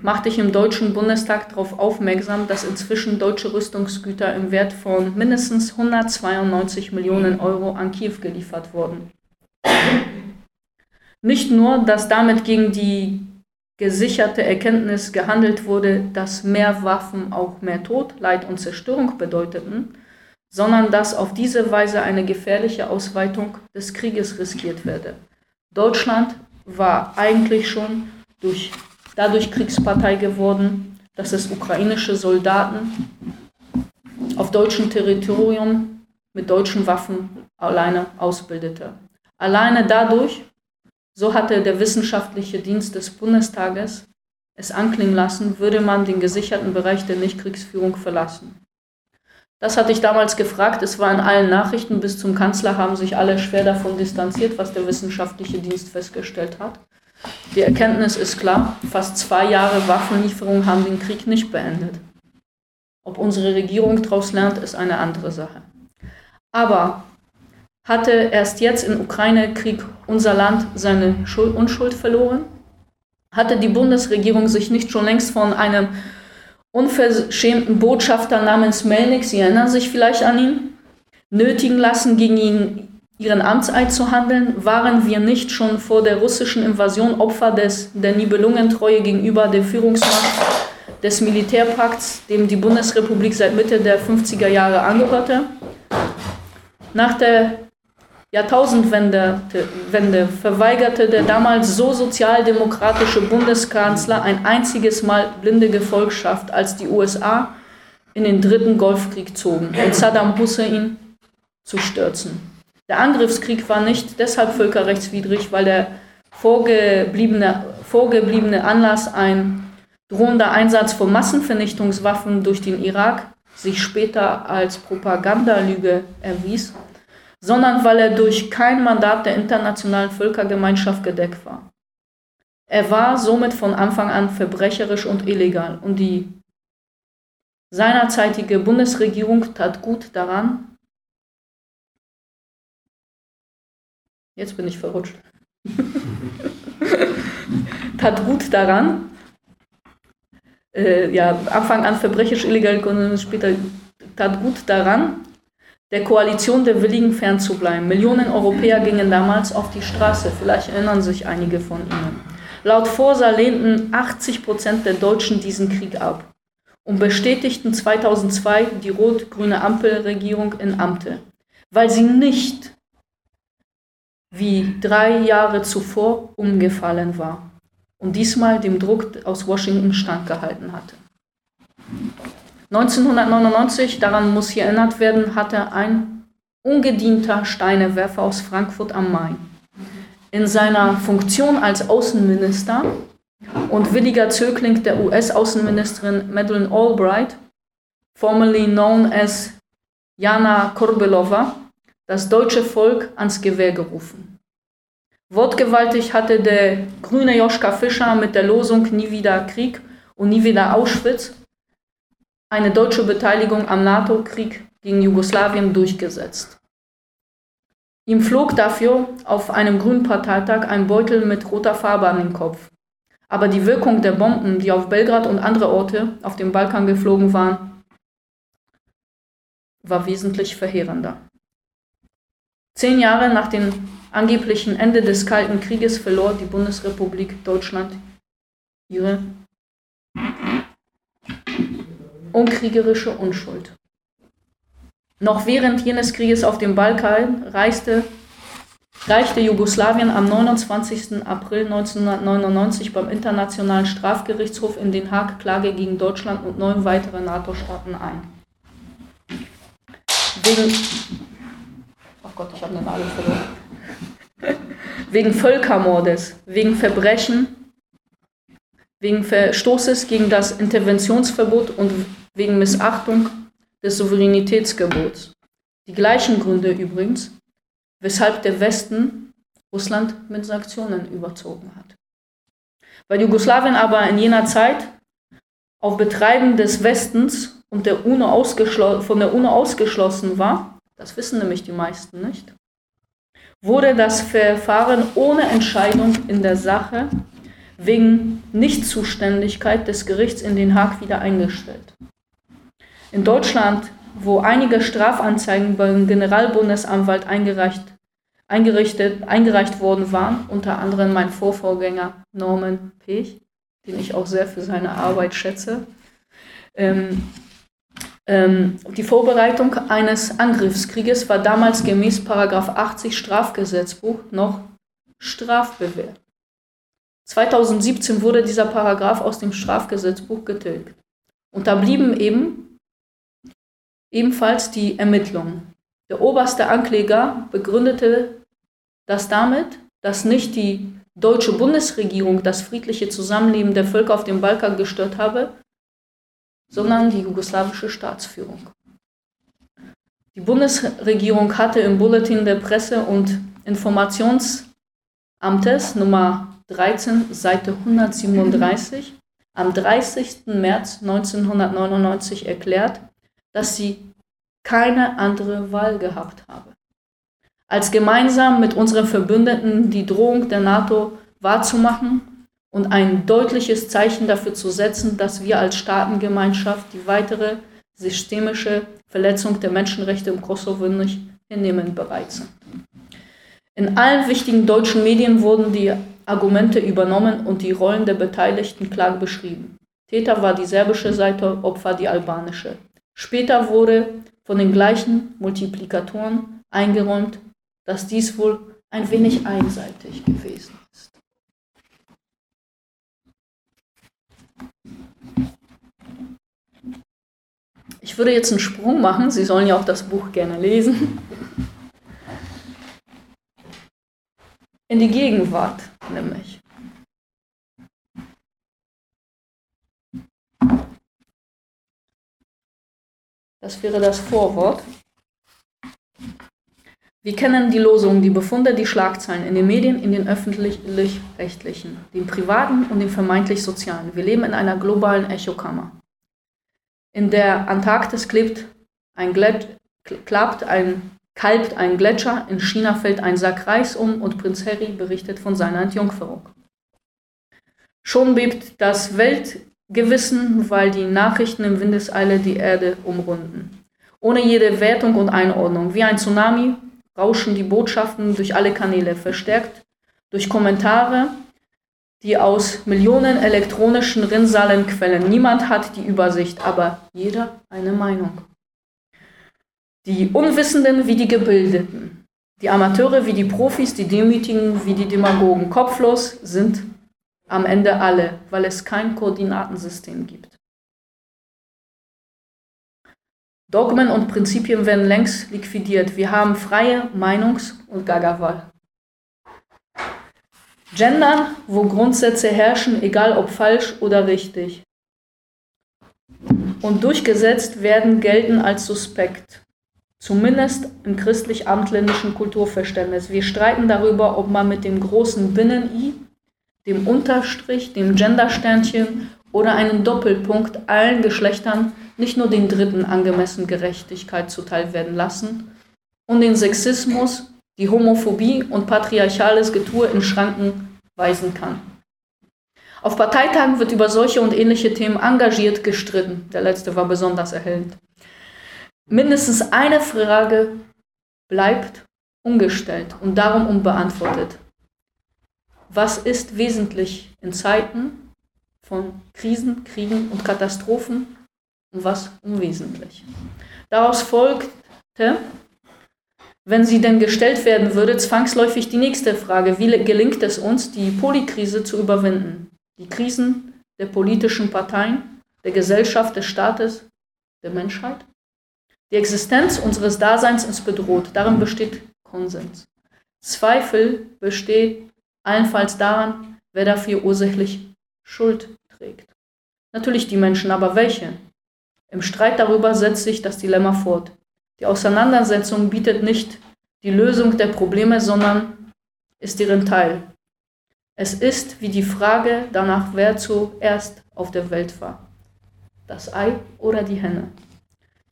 machte ich im Deutschen Bundestag darauf aufmerksam, dass inzwischen deutsche Rüstungsgüter im Wert von mindestens 192 Millionen Euro an Kiew geliefert wurden. Nicht nur, dass damit gegen die gesicherte Erkenntnis gehandelt wurde, dass mehr Waffen auch mehr Tod, Leid und Zerstörung bedeuteten, sondern dass auf diese Weise eine gefährliche Ausweitung des Krieges riskiert werde. Deutschland war eigentlich schon durch, dadurch Kriegspartei geworden, dass es ukrainische Soldaten auf deutschem Territorium mit deutschen Waffen alleine ausbildete. Alleine dadurch, so hatte der wissenschaftliche Dienst des Bundestages es anklingen lassen, würde man den gesicherten Bereich der Nichtkriegsführung verlassen. Das hatte ich damals gefragt. Es war in allen Nachrichten. Bis zum Kanzler haben sich alle schwer davon distanziert, was der wissenschaftliche Dienst festgestellt hat. Die Erkenntnis ist klar. Fast zwei Jahre Waffenlieferung haben den Krieg nicht beendet. Ob unsere Regierung daraus lernt, ist eine andere Sache. Aber hatte erst jetzt im Ukraine-Krieg unser Land seine Unschuld verloren? Hatte die Bundesregierung sich nicht schon längst von einem unverschämten Botschafter namens Melnik, Sie erinnern sich vielleicht an ihn, nötigen lassen, gegen ihn ihren Amtseid zu handeln? Waren wir nicht schon vor der russischen Invasion Opfer des, der Nibelungentreue gegenüber der Führungsmacht des Militärpakts, dem die Bundesrepublik seit Mitte der 50er Jahre angehörte? Nach der Jahrtausendwende Wende verweigerte der damals so sozialdemokratische Bundeskanzler ein einziges Mal blinde Gefolgschaft, als die USA in den dritten Golfkrieg zogen, um Saddam Hussein zu stürzen. Der Angriffskrieg war nicht deshalb völkerrechtswidrig, weil der vorgebliebene, vorgebliebene Anlass ein drohender Einsatz von Massenvernichtungswaffen durch den Irak sich später als Propagandalüge erwies sondern weil er durch kein Mandat der internationalen Völkergemeinschaft gedeckt war. Er war somit von Anfang an verbrecherisch und illegal. Und die seinerzeitige Bundesregierung tat gut daran, jetzt bin ich verrutscht, tat gut daran, äh, ja, Anfang an verbrecherisch illegal, später tat gut daran, der Koalition der Willigen fernzubleiben. Millionen Europäer gingen damals auf die Straße, vielleicht erinnern sich einige von ihnen. Laut Forsa lehnten 80 Prozent der Deutschen diesen Krieg ab und bestätigten 2002 die rot-grüne Ampelregierung in Amte, weil sie nicht wie drei Jahre zuvor umgefallen war und diesmal dem Druck aus Washington standgehalten hatte. 1999, daran muss hier erinnert werden, hatte ein ungedienter Steinewerfer aus Frankfurt am Main in seiner Funktion als Außenminister und williger Zögling der US-Außenministerin Madeleine Albright, formerly known as Jana Korbelova, das deutsche Volk ans Gewehr gerufen. Wortgewaltig hatte der grüne Joschka Fischer mit der Losung Nie wieder Krieg und nie wieder Auschwitz eine deutsche Beteiligung am NATO-Krieg gegen Jugoslawien durchgesetzt. Ihm flog dafür auf einem grünen Parteitag ein Beutel mit roter Farbe an den Kopf. Aber die Wirkung der Bomben, die auf Belgrad und andere Orte auf dem Balkan geflogen waren, war wesentlich verheerender. Zehn Jahre nach dem angeblichen Ende des Kalten Krieges verlor die Bundesrepublik Deutschland ihre unkriegerische Unschuld. Noch während jenes Krieges auf dem Balkan reiste, reichte Jugoslawien am 29. April 1999 beim Internationalen Strafgerichtshof in Den Haag Klage gegen Deutschland und neun weitere NATO-Staaten ein. Wegen, oh Gott, ich habe eine Nadel verloren. wegen Völkermordes, wegen Verbrechen, wegen Verstoßes gegen das Interventionsverbot und wegen Missachtung des Souveränitätsgebots. Die gleichen Gründe übrigens, weshalb der Westen Russland mit Sanktionen überzogen hat. Weil Jugoslawien aber in jener Zeit auf Betreiben des Westens und der UNO von der UNO ausgeschlossen war, das wissen nämlich die meisten nicht, wurde das Verfahren ohne Entscheidung in der Sache wegen Nichtzuständigkeit des Gerichts in Den Haag wieder eingestellt. In Deutschland, wo einige Strafanzeigen beim Generalbundesanwalt eingereicht, eingereicht worden waren, unter anderem mein Vorvorgänger Norman Pech, den ich auch sehr für seine Arbeit schätze, ähm, ähm, die Vorbereitung eines Angriffskrieges war damals gemäß 80 Strafgesetzbuch noch strafbewehrt. 2017 wurde dieser Paragraph aus dem Strafgesetzbuch getilgt. Und da blieben eben ebenfalls die Ermittlungen. Der oberste Ankläger begründete das damit, dass nicht die deutsche Bundesregierung das friedliche Zusammenleben der Völker auf dem Balkan gestört habe, sondern die jugoslawische Staatsführung. Die Bundesregierung hatte im Bulletin der Presse- und Informationsamtes Nummer 13, Seite 137 am 30. März 1999 erklärt, dass sie keine andere Wahl gehabt habe, als gemeinsam mit unseren Verbündeten die Drohung der NATO wahrzumachen und ein deutliches Zeichen dafür zu setzen, dass wir als Staatengemeinschaft die weitere systemische Verletzung der Menschenrechte im Kosovo nicht hinnehmen bereit sind. In allen wichtigen deutschen Medien wurden die Argumente übernommen und die Rollen der Beteiligten klar beschrieben. Täter war die serbische Seite, Opfer die albanische. Später wurde von den gleichen Multiplikatoren eingeräumt, dass dies wohl ein wenig einseitig gewesen ist. Ich würde jetzt einen Sprung machen, Sie sollen ja auch das Buch gerne lesen. In die Gegenwart nämlich. Das wäre das Vorwort. Wir kennen die Losungen, die Befunde, die Schlagzeilen in den Medien, in den öffentlich-rechtlichen, den privaten und den vermeintlich sozialen. Wir leben in einer globalen Echokammer. In der Antarktis klebt ein klappt ein, kalbt ein Gletscher, in China fällt ein Sack Reis um und Prinz Harry berichtet von seiner Entjungferung. Schon bebt das Welt Gewissen, weil die Nachrichten in Windeseile die Erde umrunden. ohne jede Wertung und Einordnung. Wie ein Tsunami rauschen die Botschaften durch alle Kanäle, verstärkt durch Kommentare, die aus Millionen elektronischen Rinnsalen quellen. Niemand hat die Übersicht, aber jeder eine Meinung. Die Unwissenden wie die Gebildeten, die Amateure wie die Profis, die Demütigen wie die Demagogen. Kopflos sind am Ende alle, weil es kein Koordinatensystem gibt. Dogmen und Prinzipien werden längst liquidiert. Wir haben freie Meinungs- und Gagawahl. Gendern, wo Grundsätze herrschen, egal ob falsch oder richtig. Und durchgesetzt werden, gelten als suspekt. Zumindest im christlich-amtländischen Kulturverständnis. Wir streiten darüber, ob man mit dem großen Binnen-I, dem Unterstrich, dem Gendersternchen oder einem Doppelpunkt allen Geschlechtern nicht nur den Dritten angemessen Gerechtigkeit zuteil werden lassen und den Sexismus, die Homophobie und patriarchales Getue in Schranken weisen kann. Auf Parteitagen wird über solche und ähnliche Themen engagiert gestritten. Der letzte war besonders erhellend. Mindestens eine Frage bleibt ungestellt und darum unbeantwortet. Was ist wesentlich in Zeiten von Krisen, Kriegen und Katastrophen und was unwesentlich? Daraus folgte, wenn sie denn gestellt werden würde, zwangsläufig die nächste Frage, wie gelingt es uns, die Polykrise zu überwinden? Die Krisen der politischen Parteien, der Gesellschaft, des Staates, der Menschheit? Die Existenz unseres Daseins ist bedroht, darin besteht Konsens. Zweifel besteht allenfalls daran, wer dafür ursächlich Schuld trägt. Natürlich die Menschen, aber welche? Im Streit darüber setzt sich das Dilemma fort. Die Auseinandersetzung bietet nicht die Lösung der Probleme, sondern ist deren Teil. Es ist wie die Frage danach, wer zuerst auf der Welt war. Das Ei oder die Henne.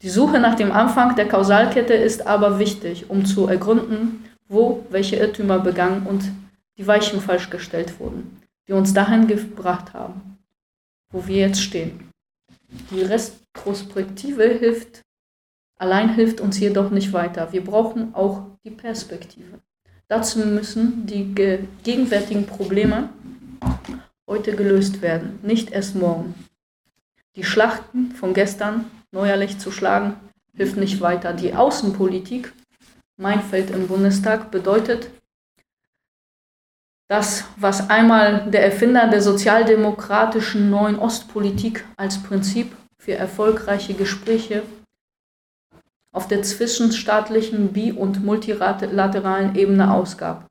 Die Suche nach dem Anfang der Kausalkette ist aber wichtig, um zu ergründen, wo welche Irrtümer begangen und die Weichen falsch gestellt wurden, die uns dahin gebracht haben, wo wir jetzt stehen. Die Retrospektive hilft, allein hilft uns jedoch nicht weiter. Wir brauchen auch die Perspektive. Dazu müssen die gegenwärtigen Probleme heute gelöst werden, nicht erst morgen. Die Schlachten von gestern neuerlich zu schlagen, hilft nicht weiter. Die Außenpolitik, mein Feld im Bundestag, bedeutet, das, was einmal der Erfinder der sozialdemokratischen neuen Ostpolitik als Prinzip für erfolgreiche Gespräche auf der zwischenstaatlichen bi- und multilateralen Ebene ausgab.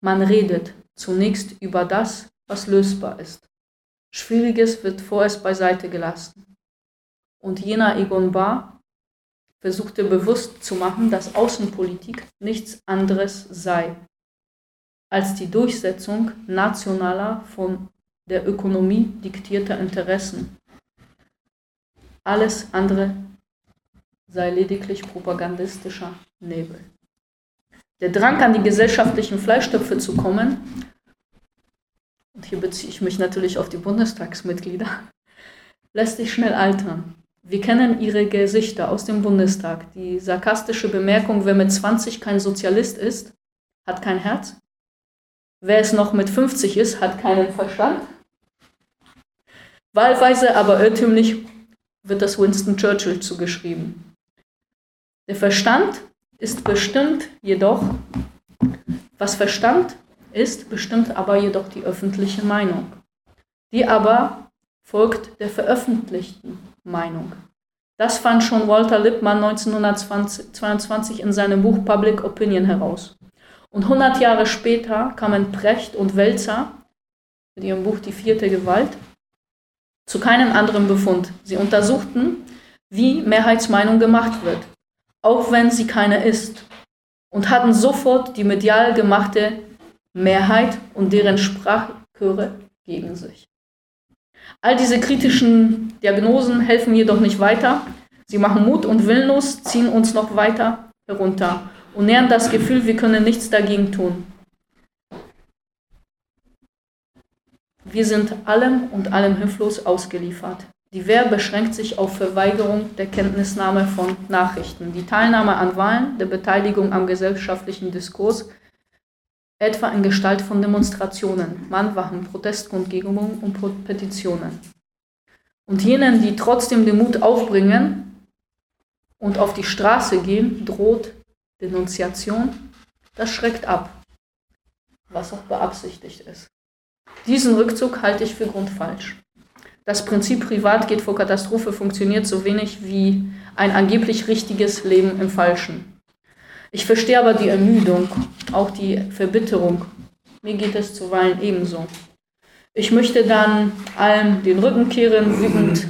Man redet zunächst über das, was lösbar ist. Schwieriges wird vorerst beiseite gelassen und jener Egon Bahr versuchte bewusst zu machen, dass Außenpolitik nichts anderes sei als die Durchsetzung nationaler von der Ökonomie diktierter Interessen. Alles andere sei lediglich propagandistischer Nebel. Der Drang an die gesellschaftlichen Fleischtöpfe zu kommen, und hier beziehe ich mich natürlich auf die Bundestagsmitglieder, lässt sich schnell altern. Wir kennen ihre Gesichter aus dem Bundestag. Die sarkastische Bemerkung, wer mit 20 kein Sozialist ist, hat kein Herz. Wer es noch mit 50 ist, hat keinen Verstand. Wahlweise, aber irrtümlich wird das Winston Churchill zugeschrieben. Der Verstand ist bestimmt jedoch, was Verstand ist, bestimmt aber jedoch die öffentliche Meinung, die aber folgt der veröffentlichten Meinung. Das fand schon Walter Lippmann 1922 in seinem Buch Public Opinion heraus. Und 100 Jahre später kamen Precht und Welzer mit ihrem Buch Die vierte Gewalt zu keinem anderen Befund. Sie untersuchten, wie Mehrheitsmeinung gemacht wird, auch wenn sie keine ist, und hatten sofort die medial gemachte Mehrheit und deren Sprachchöre gegen sich. All diese kritischen Diagnosen helfen jedoch nicht weiter. Sie machen Mut und willenlos, ziehen uns noch weiter herunter und nähern das Gefühl, wir können nichts dagegen tun. Wir sind allem und allem hilflos ausgeliefert. Die Wehr beschränkt sich auf Verweigerung der Kenntnisnahme von Nachrichten, die Teilnahme an Wahlen, der Beteiligung am gesellschaftlichen Diskurs, etwa in Gestalt von Demonstrationen, Mahnwachen, Protestkundgebungen und Petitionen. Und jenen, die trotzdem den Mut aufbringen und auf die Straße gehen, droht Denunziation. Das schreckt ab, was auch beabsichtigt ist. Diesen Rückzug halte ich für grundfalsch. Das Prinzip Privat geht vor Katastrophe funktioniert so wenig wie ein angeblich richtiges Leben im Falschen. Ich verstehe aber die Ermüdung, auch die Verbitterung. Mir geht es zuweilen ebenso. Ich möchte dann allen den Rücken kehren, wütend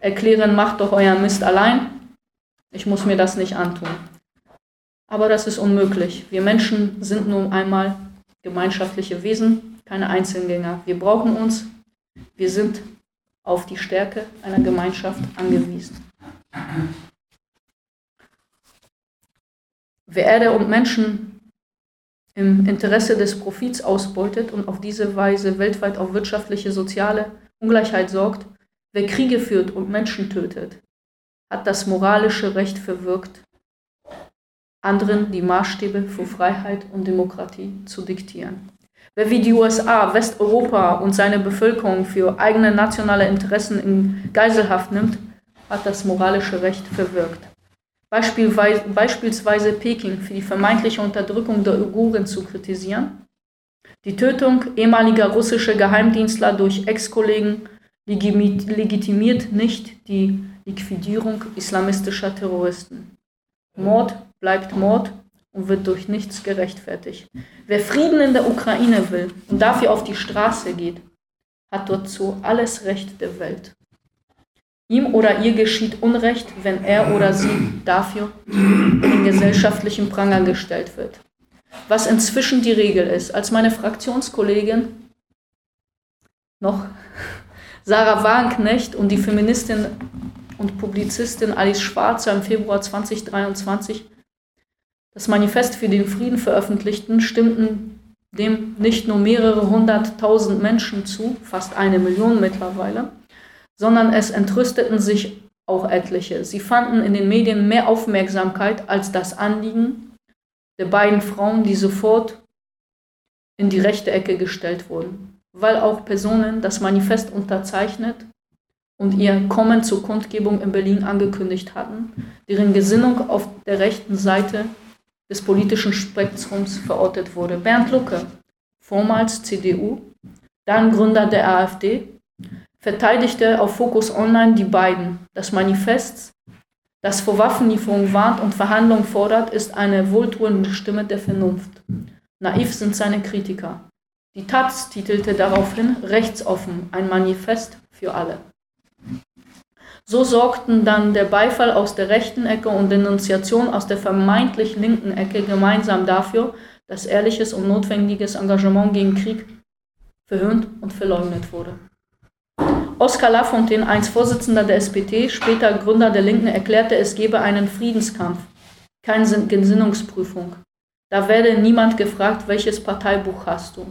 erklären, macht doch euer Mist allein. Ich muss mir das nicht antun. Aber das ist unmöglich. Wir Menschen sind nun einmal gemeinschaftliche Wesen, keine Einzelgänger. Wir brauchen uns. Wir sind auf die Stärke einer Gemeinschaft angewiesen. Wer Erde und Menschen im Interesse des Profits ausbeutet und auf diese Weise weltweit auf wirtschaftliche, soziale Ungleichheit sorgt, wer Kriege führt und Menschen tötet, hat das moralische Recht verwirkt, anderen die Maßstäbe für Freiheit und Demokratie zu diktieren. Wer wie die USA Westeuropa und seine Bevölkerung für eigene nationale Interessen in Geiselhaft nimmt, hat das moralische Recht verwirkt. Beispielsweise Peking für die vermeintliche Unterdrückung der Uiguren zu kritisieren, die Tötung ehemaliger russischer Geheimdienstler durch Ex-Kollegen legitimiert nicht die Liquidierung islamistischer Terroristen. Mord bleibt Mord und wird durch nichts gerechtfertigt. Wer Frieden in der Ukraine will und dafür auf die Straße geht, hat dazu alles Recht der Welt. Ihm oder ihr geschieht Unrecht, wenn er oder sie dafür in gesellschaftlichen Pranger gestellt wird. Was inzwischen die Regel ist. Als meine Fraktionskollegin noch Sarah Wagenknecht und die Feministin und Publizistin Alice Schwarzer im Februar 2023 das Manifest für den Frieden veröffentlichten, stimmten dem nicht nur mehrere hunderttausend Menschen zu, fast eine Million mittlerweile, sondern es entrüsteten sich auch etliche. Sie fanden in den Medien mehr Aufmerksamkeit als das Anliegen der beiden Frauen, die sofort in die rechte Ecke gestellt wurden, weil auch Personen das Manifest unterzeichnet und ihr Kommen zur Kundgebung in Berlin angekündigt hatten, deren Gesinnung auf der rechten Seite des politischen Spektrums verortet wurde. Bernd Lucke, vormals CDU, dann Gründer der AfD, verteidigte auf Focus Online die beiden. Das Manifest, das vor Waffenlieferung warnt und Verhandlungen fordert, ist eine wohltuende Stimme der Vernunft. Naiv sind seine Kritiker. Die Taz titelte daraufhin Rechtsoffen, ein Manifest für alle. So sorgten dann der Beifall aus der rechten Ecke und Denunziation aus der vermeintlich linken Ecke gemeinsam dafür, dass ehrliches und notwendiges Engagement gegen Krieg verhöhnt und verleugnet wurde. Oskar Lafontaine, einst Vorsitzender der SPD, später Gründer der Linken, erklärte, es gebe einen Friedenskampf, keine Gesinnungsprüfung. Da werde niemand gefragt, welches Parteibuch hast du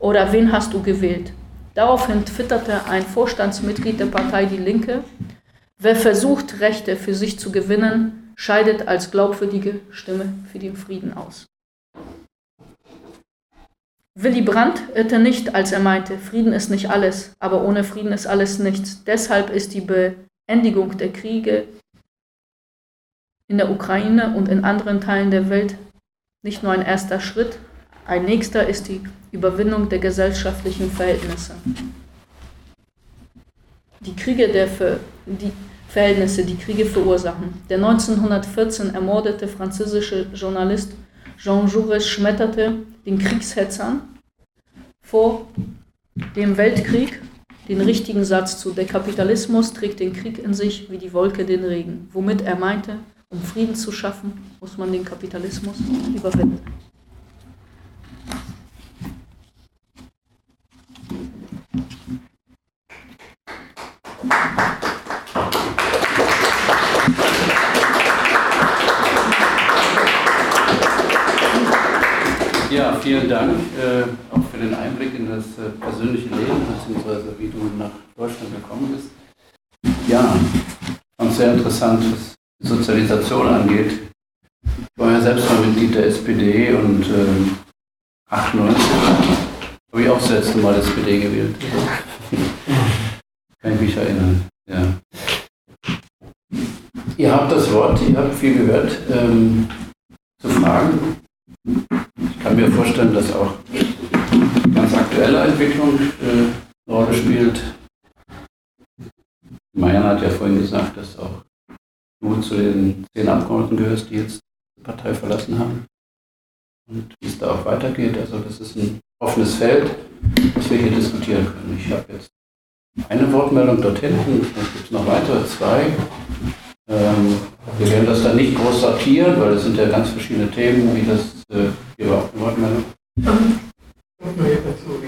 oder wen hast du gewählt. Daraufhin twitterte ein Vorstandsmitglied der Partei Die Linke, Wer versucht, Rechte für sich zu gewinnen, scheidet als glaubwürdige Stimme für den Frieden aus. Willy Brandt irrte nicht, als er meinte, Frieden ist nicht alles, aber ohne Frieden ist alles nichts. Deshalb ist die Beendigung der Kriege in der Ukraine und in anderen Teilen der Welt nicht nur ein erster Schritt, ein nächster ist die Überwindung der gesellschaftlichen Verhältnisse. Die Kriege der, die, Verhältnisse, die Kriege verursachen. Der 1914 ermordete französische Journalist Jean Jaurès schmetterte den Kriegshetzern vor dem Weltkrieg den richtigen Satz zu. Der Kapitalismus trägt den Krieg in sich wie die Wolke den Regen, womit er meinte, um Frieden zu schaffen, muss man den Kapitalismus überwinden. Ja, vielen Dank äh, auch für den Einblick in das äh, persönliche Leben, beziehungsweise wie du nach Deutschland gekommen bist. ja, fand sehr interessant, was die Sozialisation angeht. Ich war ja selbst mal Mitglied der SPD und äh, 98 habe ich auch das letzte Mal SPD gewählt. Kann ich mich erinnern. Ja. Ihr habt das Wort, ihr habt viel gehört. Ähm, zu Fragen? Ich kann mir vorstellen, dass auch ganz aktuelle Entwicklung äh, eine Rolle spielt. Marianne hat ja vorhin gesagt, dass auch du zu den zehn Abgeordneten gehörst, die jetzt die Partei verlassen haben. Und wie es da auch weitergeht. Also das ist ein offenes Feld, das wir hier diskutieren können. Ich habe jetzt eine Wortmeldung dort hinten, dann gibt es noch weitere zwei. Ähm, wir werden das dann nicht groß sortieren, weil es sind ja ganz verschiedene Themen, wie das äh, hier war auch eine Wortmeldung.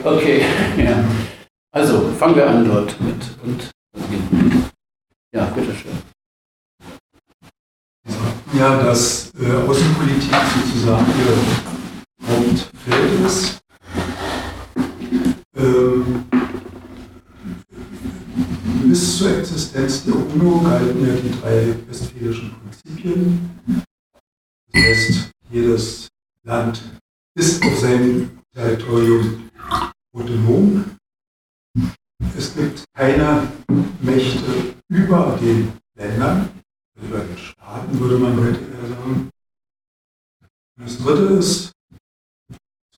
Okay, ja. Also fangen wir an dort mit und ja, bitteschön. Ja, dass äh, Außenpolitik sozusagen ihr Hauptfeld ist. Ähm, zur Existenz der UNO galten ja die drei westfälischen Prinzipien. Das heißt, jedes Land ist auf seinem Territorium autonom. Es gibt keine Mächte über den Ländern, über den Staaten, würde man heute eher sagen. Und das dritte ist,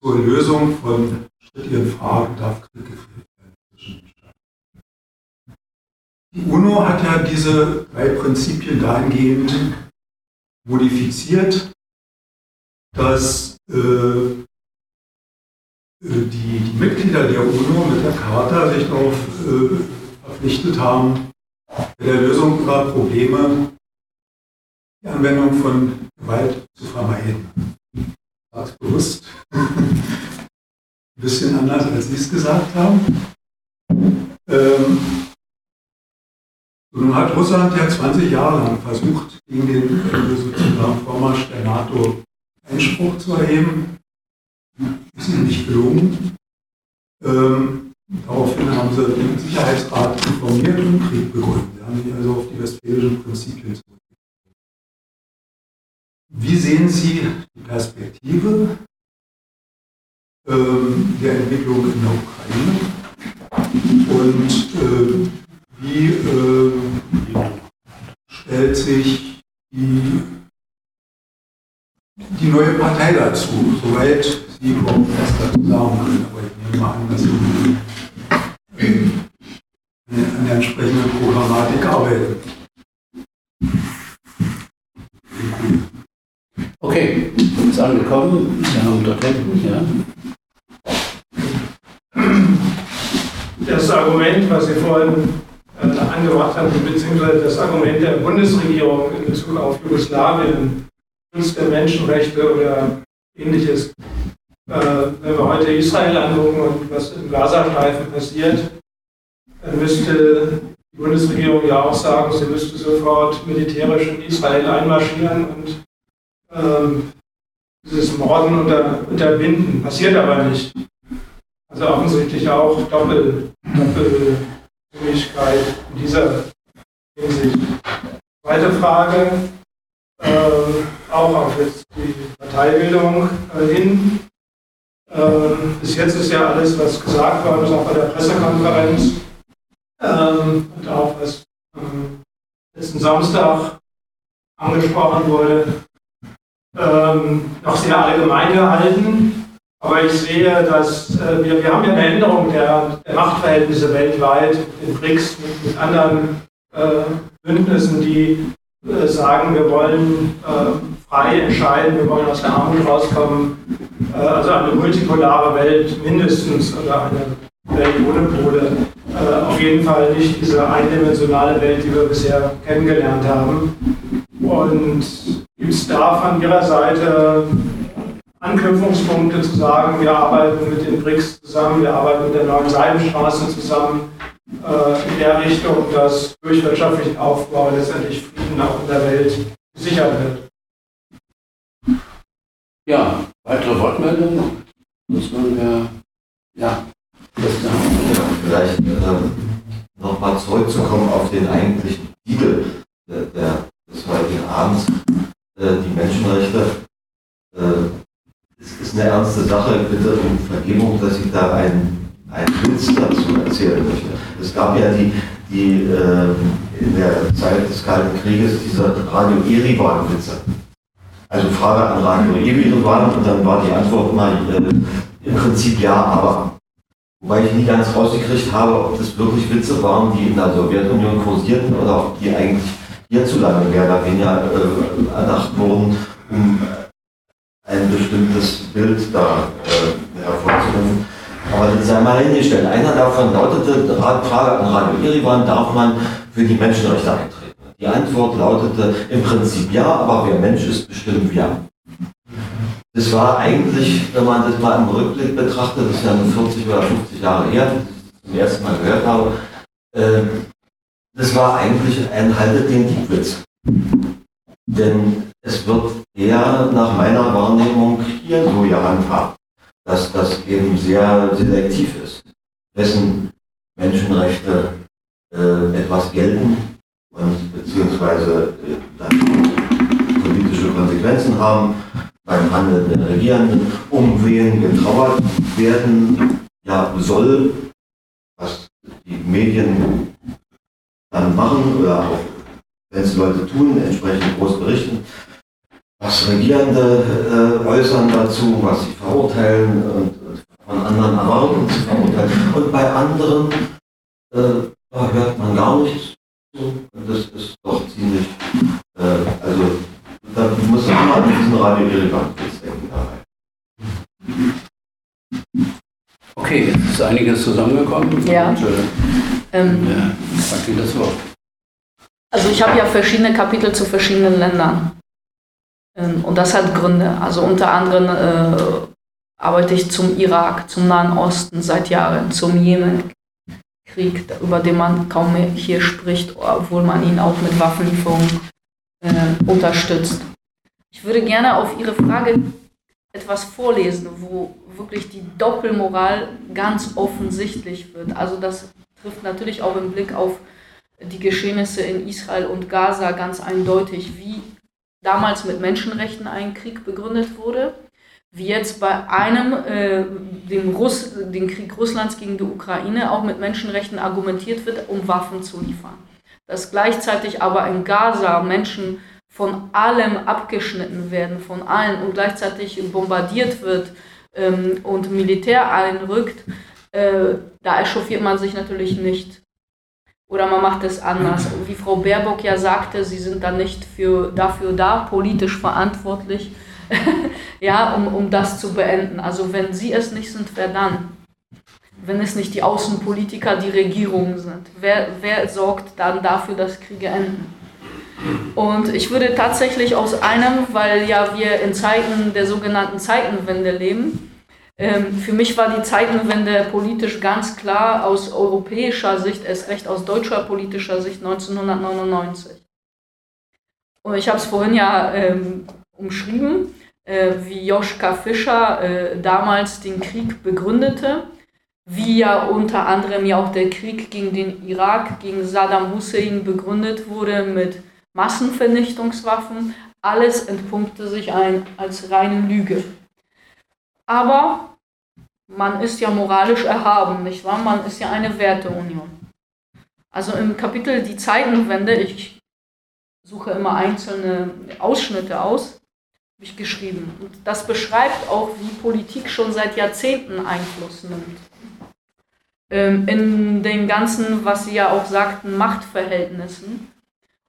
zur Lösung von strittigen Fragen darf Krieg geführt werden zwischen den Staaten. Die UNO hat ja diese drei Prinzipien dahingehend modifiziert, dass äh, die, die, Mitglieder der UNO mit der Charta sich darauf äh, verpflichtet haben, bei der Lösung ihrer Probleme die Anwendung von Gewalt zu vermeiden. Ist bewusst. Ein bisschen anders, als Sie es gesagt haben. Ähm, nun hat Russland ja 20 Jahre lang versucht, gegen den sozusagen Vormarsch der NATO Einspruch zu erheben. Ist ihnen nicht gelungen. Ähm, daraufhin haben sie den Sicherheitsrat informiert und einen Krieg begonnen. Sie haben sich also auf die westfälischen Prinzipien zurückgezogen. Wie sehen Sie die Perspektive ähm, der Entwicklung in der Ukraine? Und äh, wie äh, stellt sich die die neue Partei dazu, soweit Sie überhaupt was dazu sagen können. Aber ich nehme mal an, dass Sie an der entsprechenden Programmatik arbeiten. Okay, ist angekommen. Wir haben dort hinten, ja. Das Argument, was Sie vorhin angebracht haben, beziehungsweise das Argument der Bundesregierung in Bezug auf Jugoslawien, Schutz der Menschenrechte oder ähnliches. Äh, wenn wir heute Israel angucken und was im Gazastreifen passiert, dann müsste die Bundesregierung ja auch sagen, sie müsste sofort militärisch in Israel einmarschieren und ähm, dieses Morden unter, unterbinden. Passiert aber nicht. Also offensichtlich auch Doppel, Doppelmöglichkeit in dieser Hinsicht. Zweite Frage, äh, auch auf jetzt die Parteibildung äh, hin. Ähm, bis jetzt ist ja alles, was gesagt worden ist, auch bei der Pressekonferenz ähm, und auch was ähm, letzten Samstag angesprochen wurde, ähm, noch sehr allgemein gehalten. Aber ich sehe, dass äh, wir, wir haben ja eine Änderung der, Machtverhältnisse weltweit, in BRICS, mit, mit anderen äh, Bündnissen, die äh, sagen, wir wollen äh, frei entscheiden, wir wollen aus der Armut rauskommen. Äh, also eine multipolare Welt mindestens oder eine Welt ohne Pole. Äh, auf jeden Fall nicht diese eindimensionale Welt, die wir bisher kennengelernt haben. Und gibt es da von Ihrer Seite Anknüpfungspunkte zu sagen, wir arbeiten mit den BRICS zusammen, wir arbeiten mit der neuen Seidenstraße zusammen, äh, in der Richtung, dass durch wirtschaftlichen Aufbau letztendlich Frieden auch in der Welt gesichert wird. Ja, weitere Wortmeldungen? Muss man ja, ja, Vielleicht ähm, nochmal zurückzukommen auf den eigentlichen Titel der, der, des heutigen Abends, äh, die Menschenrechte. Äh, es ist eine ernste Sache, bitte um Vergebung, dass ich da einen, einen Witz dazu erzählen möchte. Es gab ja die, die äh, in der Zeit des Kalten Krieges diese Radio Erivan-Witze. Also Frage an Radio Erivan und dann war die Antwort mal äh, im Prinzip ja, aber. Wobei ich nie ganz rausgekriegt habe, ob das wirklich Witze waren, die in der Sowjetunion kursierten oder ob die eigentlich hierzulande mehr oder weniger äh, erdacht wurden, um ein bestimmtes Bild da äh, hervorzurufen. Aber das sei mal hingestellt. Einer davon lautete, Frage an Radio Irivan, darf man für die Menschenrechte eintreten? Die Antwort lautete im Prinzip ja, aber wer Mensch ist, bestimmt ja. Das war eigentlich, wenn man das mal im Rückblick betrachtet, das ist ja nur 40 oder 50 Jahre her, dass ich das zum ersten Mal gehört habe, äh, das war eigentlich ein Haltet den Diebwitz. Denn es wird eher nach meiner Wahrnehmung hier so gehandhabt, dass das eben sehr selektiv ist. Wessen Menschenrechte äh, etwas gelten und beziehungsweise äh, dann politische Konsequenzen haben beim Handeln der Regierenden, um wen getrauert werden ja, soll, was die Medien dann machen oder auch wenn es Leute tun, entsprechend groß berichten, was Regierende äh, äußern dazu, was sie verurteilen und, und von anderen erwarten zu verurteilen. Und bei anderen äh, da hört man gar nichts zu. Und das ist doch ziemlich, äh, also da muss man immer an diesen Radio Irrelevant denken dabei. Okay, jetzt ist einiges zusammengekommen. Ja. Und, äh, Ähm, ja, danke das Wort. Also ich habe ja verschiedene Kapitel zu verschiedenen Ländern. Ähm, Und das hat Gründe. Also unter anderem äh, arbeite ich zum Irak, zum Nahen Osten seit Jahren, zum Jemenkrieg, über den man kaum mehr hier spricht, obwohl man ihn auch mit Waffenlieferungen äh, unterstützt. Ich würde gerne auf Ihre Frage etwas vorlesen, wo wirklich die Doppelmoral ganz offensichtlich wird. Also das trifft natürlich auch im Blick auf die Geschehnisse in Israel und Gaza ganz eindeutig, wie damals mit Menschenrechten ein Krieg begründet wurde, wie jetzt bei einem, äh, dem, Russ, dem Krieg Russlands gegen die Ukraine, auch mit Menschenrechten argumentiert wird, um Waffen zu liefern. Dass gleichzeitig aber in Gaza Menschen von allem abgeschnitten werden, von allen und gleichzeitig bombardiert wird ähm, und Militär einrückt, äh, da echauffiert man sich natürlich nicht. Oder man macht es anders. Wie Frau Baerbock ja sagte, sie sind dann nicht für, dafür da, politisch verantwortlich, ja, um, um das zu beenden. Also wenn sie es nicht sind, wer dann? Wenn es nicht die Außenpolitiker, die Regierungen sind. Wer, wer sorgt dann dafür, dass Kriege enden? Und ich würde tatsächlich aus einem, weil ja wir in Zeiten der sogenannten Zeitenwende leben, ähm, für mich war die Zeitenwende politisch ganz klar aus europäischer Sicht, erst recht aus deutscher politischer Sicht 1999. Und ich habe es vorhin ja ähm, umschrieben, äh, wie Joschka Fischer äh, damals den Krieg begründete, wie ja unter anderem ja auch der Krieg gegen den Irak, gegen Saddam Hussein begründet wurde mit Massenvernichtungswaffen. Alles entpunkte sich ein als reine Lüge. Aber man ist ja moralisch erhaben, nicht wahr? Man ist ja eine Werteunion. Also im Kapitel Die Zeitenwende, ich suche immer einzelne Ausschnitte aus, habe ich geschrieben. Und das beschreibt auch, wie Politik schon seit Jahrzehnten Einfluss nimmt. Ähm, in den ganzen, was Sie ja auch sagten, Machtverhältnissen.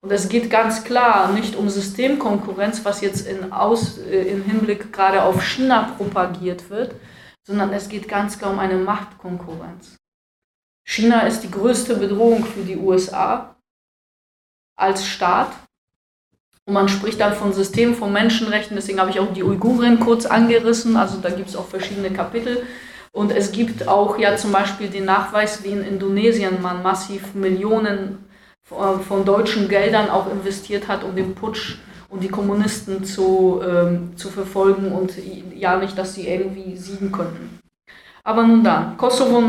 Und es geht ganz klar nicht um Systemkonkurrenz, was jetzt in Aus, äh, im Hinblick gerade auf China propagiert wird, sondern es geht ganz klar um eine Machtkonkurrenz. China ist die größte Bedrohung für die USA als Staat. Und man spricht dann von System von Menschenrechten, deswegen habe ich auch die Uiguren kurz angerissen, also da gibt es auch verschiedene Kapitel. Und es gibt auch ja zum Beispiel den Nachweis, wie in Indonesien man massiv Millionen von deutschen Geldern auch investiert hat, um den Putsch und die Kommunisten zu, ähm, zu verfolgen und ja nicht, dass sie irgendwie siegen könnten. Aber nun dann, Kosovo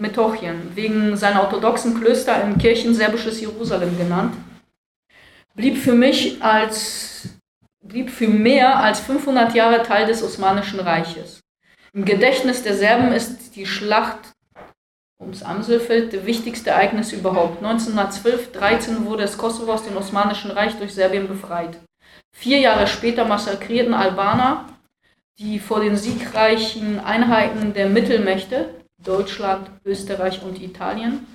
Metochien, wegen seiner orthodoxen Klöster in Kirchen serbisches Jerusalem genannt, blieb für mich als blieb für mehr als 500 Jahre Teil des Osmanischen Reiches. Im Gedächtnis der Serben ist die Schlacht ums Amselfeld das wichtigste Ereignis überhaupt. 1912-13 wurde das Kosovo aus dem Osmanischen Reich durch Serbien befreit. Vier Jahre später massakrierten Albaner die vor den siegreichen Einheiten der Mittelmächte, Deutschland, Österreich und Italien,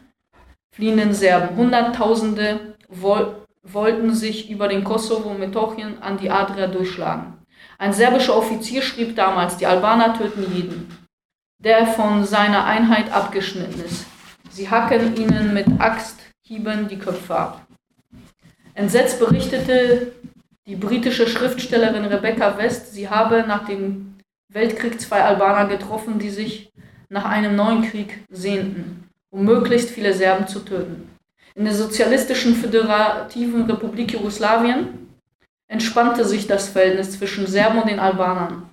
fliehenden Serben. Hunderttausende woll wollten sich über den Kosovo Metochien an die Adria durchschlagen. Ein serbischer Offizier schrieb damals, die Albaner töten jeden, der von seiner Einheit abgeschnitten ist. Sie hacken ihnen mit Axthieben die Köpfe ab. Entsetzt berichtete die britische Schriftstellerin Rebecca West, sie habe nach dem Weltkrieg zwei Albaner getroffen, die sich nach einem neuen Krieg sehnten, um möglichst viele Serben zu töten. In der sozialistischen föderativen Republik Jugoslawien entspannte sich das Verhältnis zwischen Serben und den Albanern.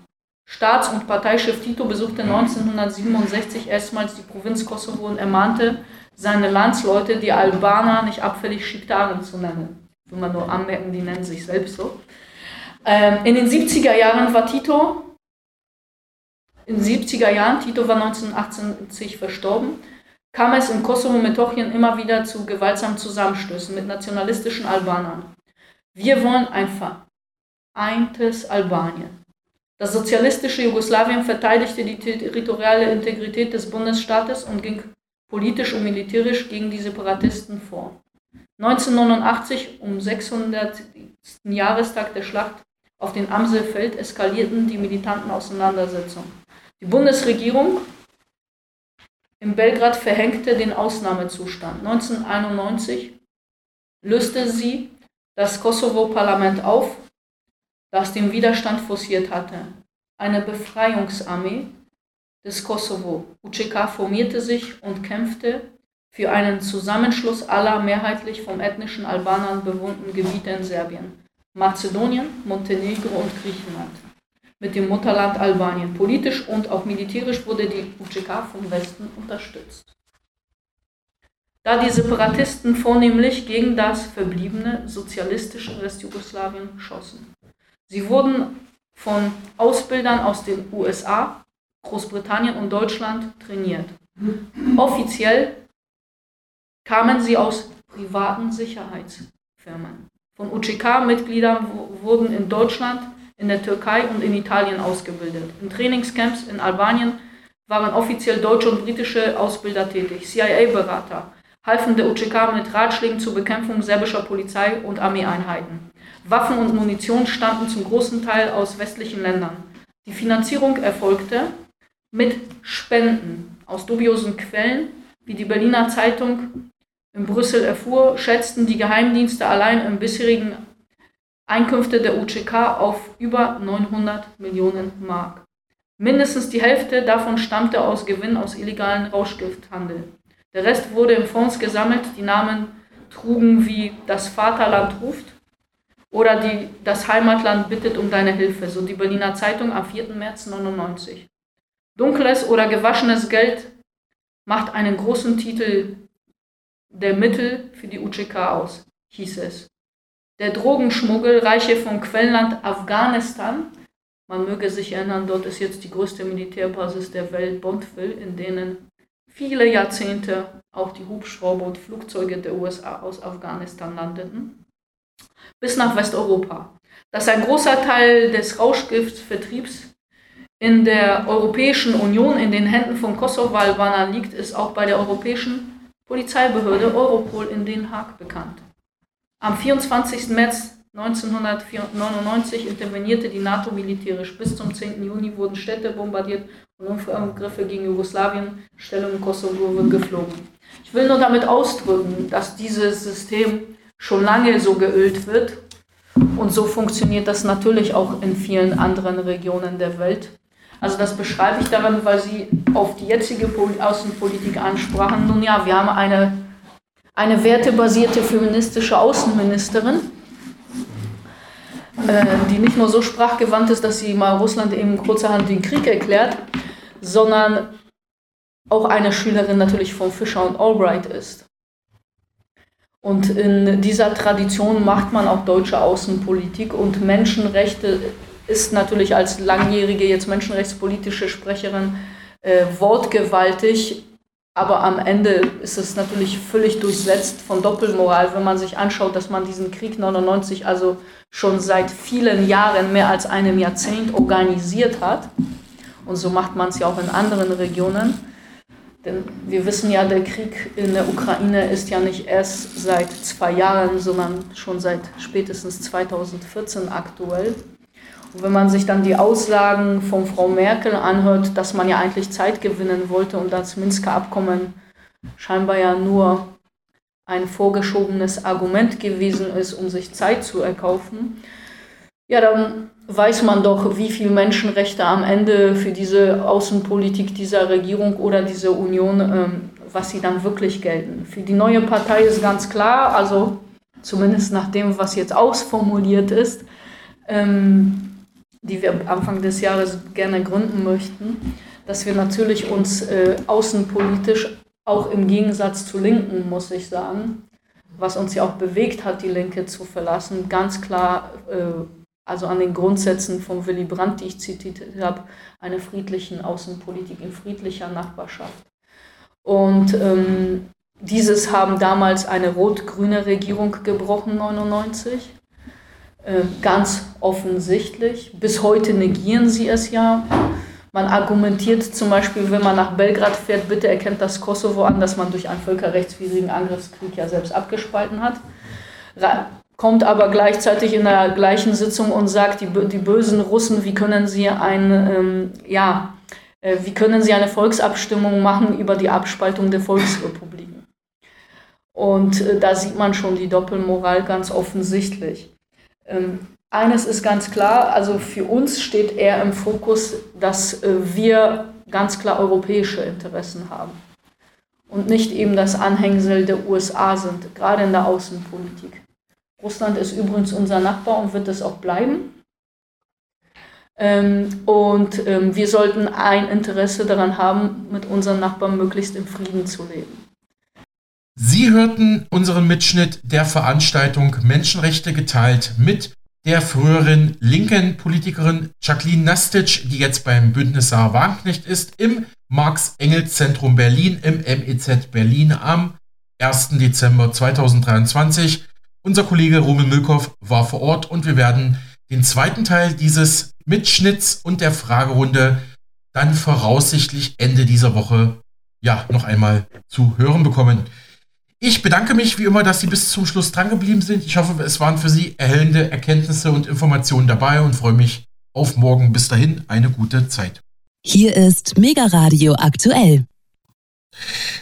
Staats- und Parteichef Tito besuchte 1967 erstmals die Provinz Kosovo und ermahnte seine Landsleute, die Albaner nicht abfällig Schiktaren zu nennen will man nur anmerken, die nennen sich selbst so. Ähm, in den 70er Jahren war Tito, in den 70er Jahren, Tito war 1980 verstorben, kam es in Kosovo Metochien immer wieder zu gewaltsamen Zusammenstößen mit nationalistischen Albanern. Wir wollen ein vereintes Albanien. Das sozialistische Jugoslawien verteidigte die territoriale Integrität des Bundesstaates und ging politisch und militärisch gegen die Separatisten vor. 1989, um 600. Jahrestag der Schlacht auf dem Amselfeld, eskalierten die militanten Auseinandersetzungen. Die Bundesregierung in Belgrad verhängte den Ausnahmezustand. 1991 löste sie das Kosovo-Parlament auf, das den Widerstand forciert hatte. Eine Befreiungsarmee des Kosovo, UCK, formierte sich und kämpfte für einen Zusammenschluss aller mehrheitlich vom ethnischen Albanern bewohnten Gebiete in Serbien, Mazedonien, Montenegro und Griechenland mit dem Mutterland Albanien. Politisch und auch militärisch wurde die UCK vom Westen unterstützt. Da die Separatisten vornehmlich gegen das verbliebene sozialistische Restjugoslawien schossen. Sie wurden von Ausbildern aus den USA, Großbritannien und Deutschland trainiert. Offiziell kamen sie aus privaten Sicherheitsfirmen. Von UCK-Mitgliedern wurden in Deutschland, in der Türkei und in Italien ausgebildet. In Trainingscamps in Albanien waren offiziell deutsche und britische Ausbilder tätig. CIA-Berater halfen der UCK mit Ratschlägen zur Bekämpfung serbischer Polizei und Armeeeinheiten. Waffen und Munition stammten zum großen Teil aus westlichen Ländern. Die Finanzierung erfolgte mit Spenden aus dubiosen Quellen, wie die Berliner Zeitung in Brüssel erfuhr, schätzten die Geheimdienste allein im bisherigen Einkünfte der UCK auf über 900 Millionen Mark. Mindestens die Hälfte davon stammte aus Gewinn aus illegalen Rauschgifthandel. Der Rest wurde in Fonds gesammelt, die Namen trugen wie Das Vaterland ruft oder die, Das Heimatland bittet um deine Hilfe, so die Berliner Zeitung am 4. März 1999. Dunkles oder gewaschenes Geld macht einen großen Titel der Mittel für die UCK aus, hieß es. Der Drogenschmuggel reiche vom Quellenland Afghanistan, man möge sich erinnern, dort ist jetzt die größte Militärbasis der Welt, Bondville, in denen viele Jahrzehnte auch die Hubschrauber und Flugzeuge der USA aus Afghanistan landeten, bis nach Westeuropa. Dass ein großer Teil des Rauschgiftvertriebs in der Europäischen Union in den Händen von Kosovo-Albanern liegt, ist auch bei der Europäischen Polizeibehörde Europol in Den Haag bekannt. Am 24. März 1999 intervenierte die NATO militärisch. Bis zum 10. Juni wurden Städte bombardiert und Luftangriffe gegen Jugoslawien, Stellung in Kosovo wurden geflogen. Ich will nur damit ausdrücken, dass dieses System schon lange so geölt wird und so funktioniert das natürlich auch in vielen anderen Regionen der Welt. Also das beschreibe ich daran, weil Sie auf die jetzige Außenpolitik ansprachen. Nun ja, wir haben eine, eine wertebasierte feministische Außenministerin, die nicht nur so sprachgewandt ist, dass sie mal Russland eben kurzerhand den Krieg erklärt, sondern auch eine Schülerin natürlich von Fischer und Albright ist. Und in dieser Tradition macht man auch deutsche Außenpolitik und Menschenrechte ist natürlich als langjährige jetzt menschenrechtspolitische Sprecherin äh, wortgewaltig, aber am Ende ist es natürlich völlig durchsetzt von Doppelmoral, wenn man sich anschaut, dass man diesen Krieg 99 also schon seit vielen Jahren, mehr als einem Jahrzehnt organisiert hat. Und so macht man es ja auch in anderen Regionen. Denn wir wissen ja, der Krieg in der Ukraine ist ja nicht erst seit zwei Jahren, sondern schon seit spätestens 2014 aktuell. Wenn man sich dann die Aussagen von Frau Merkel anhört, dass man ja eigentlich Zeit gewinnen wollte und das Minsker Abkommen scheinbar ja nur ein vorgeschobenes Argument gewesen ist, um sich Zeit zu erkaufen, ja, dann weiß man doch, wie viele Menschenrechte am Ende für diese Außenpolitik dieser Regierung oder dieser Union, ähm, was sie dann wirklich gelten. Für die neue Partei ist ganz klar, also zumindest nach dem, was jetzt ausformuliert ist, ähm, die wir Anfang des Jahres gerne gründen möchten, dass wir natürlich uns äh, außenpolitisch auch im Gegensatz zu Linken, muss ich sagen, was uns ja auch bewegt hat, die Linke zu verlassen, ganz klar, äh, also an den Grundsätzen von Willy Brandt, die ich zitiert habe, einer friedlichen Außenpolitik in friedlicher Nachbarschaft. Und ähm, dieses haben damals eine rot-grüne Regierung gebrochen, 99. Äh, ganz offensichtlich. Bis heute negieren sie es ja. Man argumentiert zum Beispiel, wenn man nach Belgrad fährt, bitte erkennt das Kosovo an, dass man durch einen völkerrechtswidrigen Angriffskrieg ja selbst abgespalten hat. Kommt aber gleichzeitig in der gleichen Sitzung und sagt, die, die bösen Russen, wie können sie ein, ähm, ja, äh, wie können sie eine Volksabstimmung machen über die Abspaltung der Volksrepubliken? Und äh, da sieht man schon die Doppelmoral ganz offensichtlich. Ähm, eines ist ganz klar, also für uns steht eher im Fokus, dass äh, wir ganz klar europäische Interessen haben und nicht eben das Anhängsel der USA sind, gerade in der Außenpolitik. Russland ist übrigens unser Nachbar und wird es auch bleiben. Ähm, und ähm, wir sollten ein Interesse daran haben, mit unseren Nachbarn möglichst im Frieden zu leben. Sie hörten unseren Mitschnitt der Veranstaltung Menschenrechte geteilt mit der früheren linken Politikerin Jacqueline Nastic, die jetzt beim Bündnis Sarah Wagenknecht ist, im Marx-Engels-Zentrum Berlin im MEZ Berlin am 1. Dezember 2023. Unser Kollege Rummel Milkow war vor Ort und wir werden den zweiten Teil dieses Mitschnitts und der Fragerunde dann voraussichtlich Ende dieser Woche ja noch einmal zu hören bekommen. Ich bedanke mich wie immer, dass Sie bis zum Schluss dran geblieben sind. Ich hoffe, es waren für Sie erhellende Erkenntnisse und Informationen dabei und freue mich auf morgen. Bis dahin eine gute Zeit. Hier ist Mega Radio aktuell.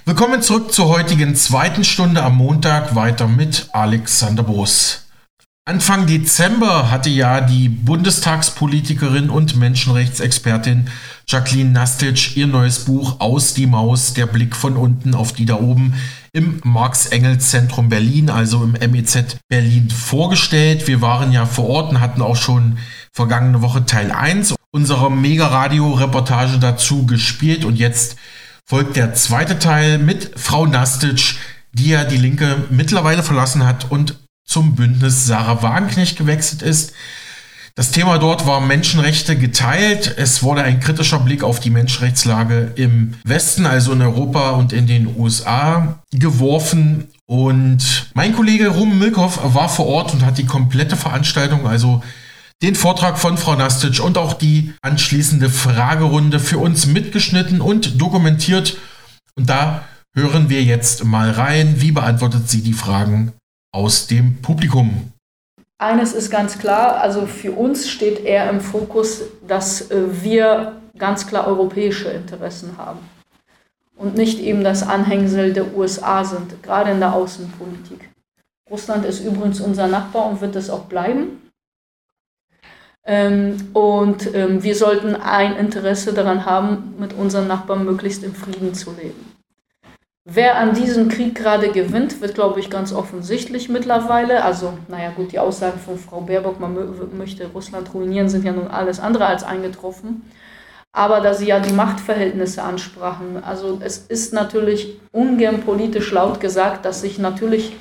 Willkommen zurück zur heutigen zweiten Stunde am Montag weiter mit Alexander Boos. Anfang Dezember hatte ja die Bundestagspolitikerin und Menschenrechtsexpertin Jacqueline Nastic ihr neues Buch Aus die Maus, der Blick von unten auf die da oben im Marx-Engels-Zentrum Berlin, also im MEZ Berlin, vorgestellt. Wir waren ja vor Ort und hatten auch schon vergangene Woche Teil 1 unserer Mega-Radio-Reportage dazu gespielt und jetzt folgt der zweite Teil mit Frau Nastic, die ja die Linke mittlerweile verlassen hat und zum Bündnis Sarah Wagenknecht gewechselt ist. Das Thema dort war Menschenrechte geteilt. Es wurde ein kritischer Blick auf die Menschenrechtslage im Westen, also in Europa und in den USA, geworfen. Und mein Kollege Ruben Milkow war vor Ort und hat die komplette Veranstaltung, also den Vortrag von Frau Nastic und auch die anschließende Fragerunde für uns mitgeschnitten und dokumentiert. Und da hören wir jetzt mal rein, wie beantwortet sie die Fragen aus dem Publikum. Eines ist ganz klar, also für uns steht eher im Fokus, dass äh, wir ganz klar europäische Interessen haben und nicht eben das Anhängsel der USA sind, gerade in der Außenpolitik. Russland ist übrigens unser Nachbar und wird es auch bleiben. Ähm, und ähm, wir sollten ein Interesse daran haben, mit unseren Nachbarn möglichst im Frieden zu leben. Wer an diesem Krieg gerade gewinnt, wird, glaube ich, ganz offensichtlich mittlerweile. Also, naja, gut, die Aussagen von Frau Baerbock, man möchte Russland ruinieren, sind ja nun alles andere als eingetroffen. Aber da Sie ja die Machtverhältnisse ansprachen, also es ist natürlich ungern politisch laut gesagt, dass sich natürlich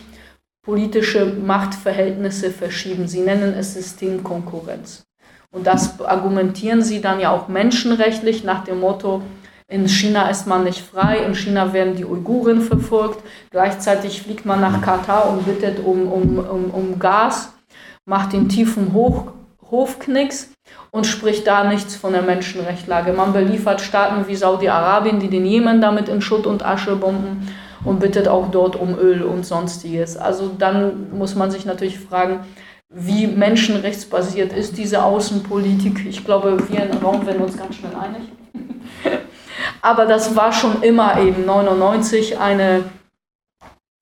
politische Machtverhältnisse verschieben. Sie nennen es Systemkonkurrenz. Und das argumentieren Sie dann ja auch menschenrechtlich nach dem Motto, in China ist man nicht frei, in China werden die Uiguren verfolgt, gleichzeitig fliegt man nach Katar und bittet um, um, um, um Gas, macht den tiefen Hoch, Hofknicks und spricht da nichts von der Menschenrechtlage. Man beliefert Staaten wie Saudi-Arabien, die den Jemen damit in Schutt und Asche bomben und bittet auch dort um Öl und sonstiges. Also dann muss man sich natürlich fragen, wie menschenrechtsbasiert ist diese Außenpolitik. Ich glaube, wir im Raum werden uns ganz schnell einig. Aber das war schon immer eben 99 eine,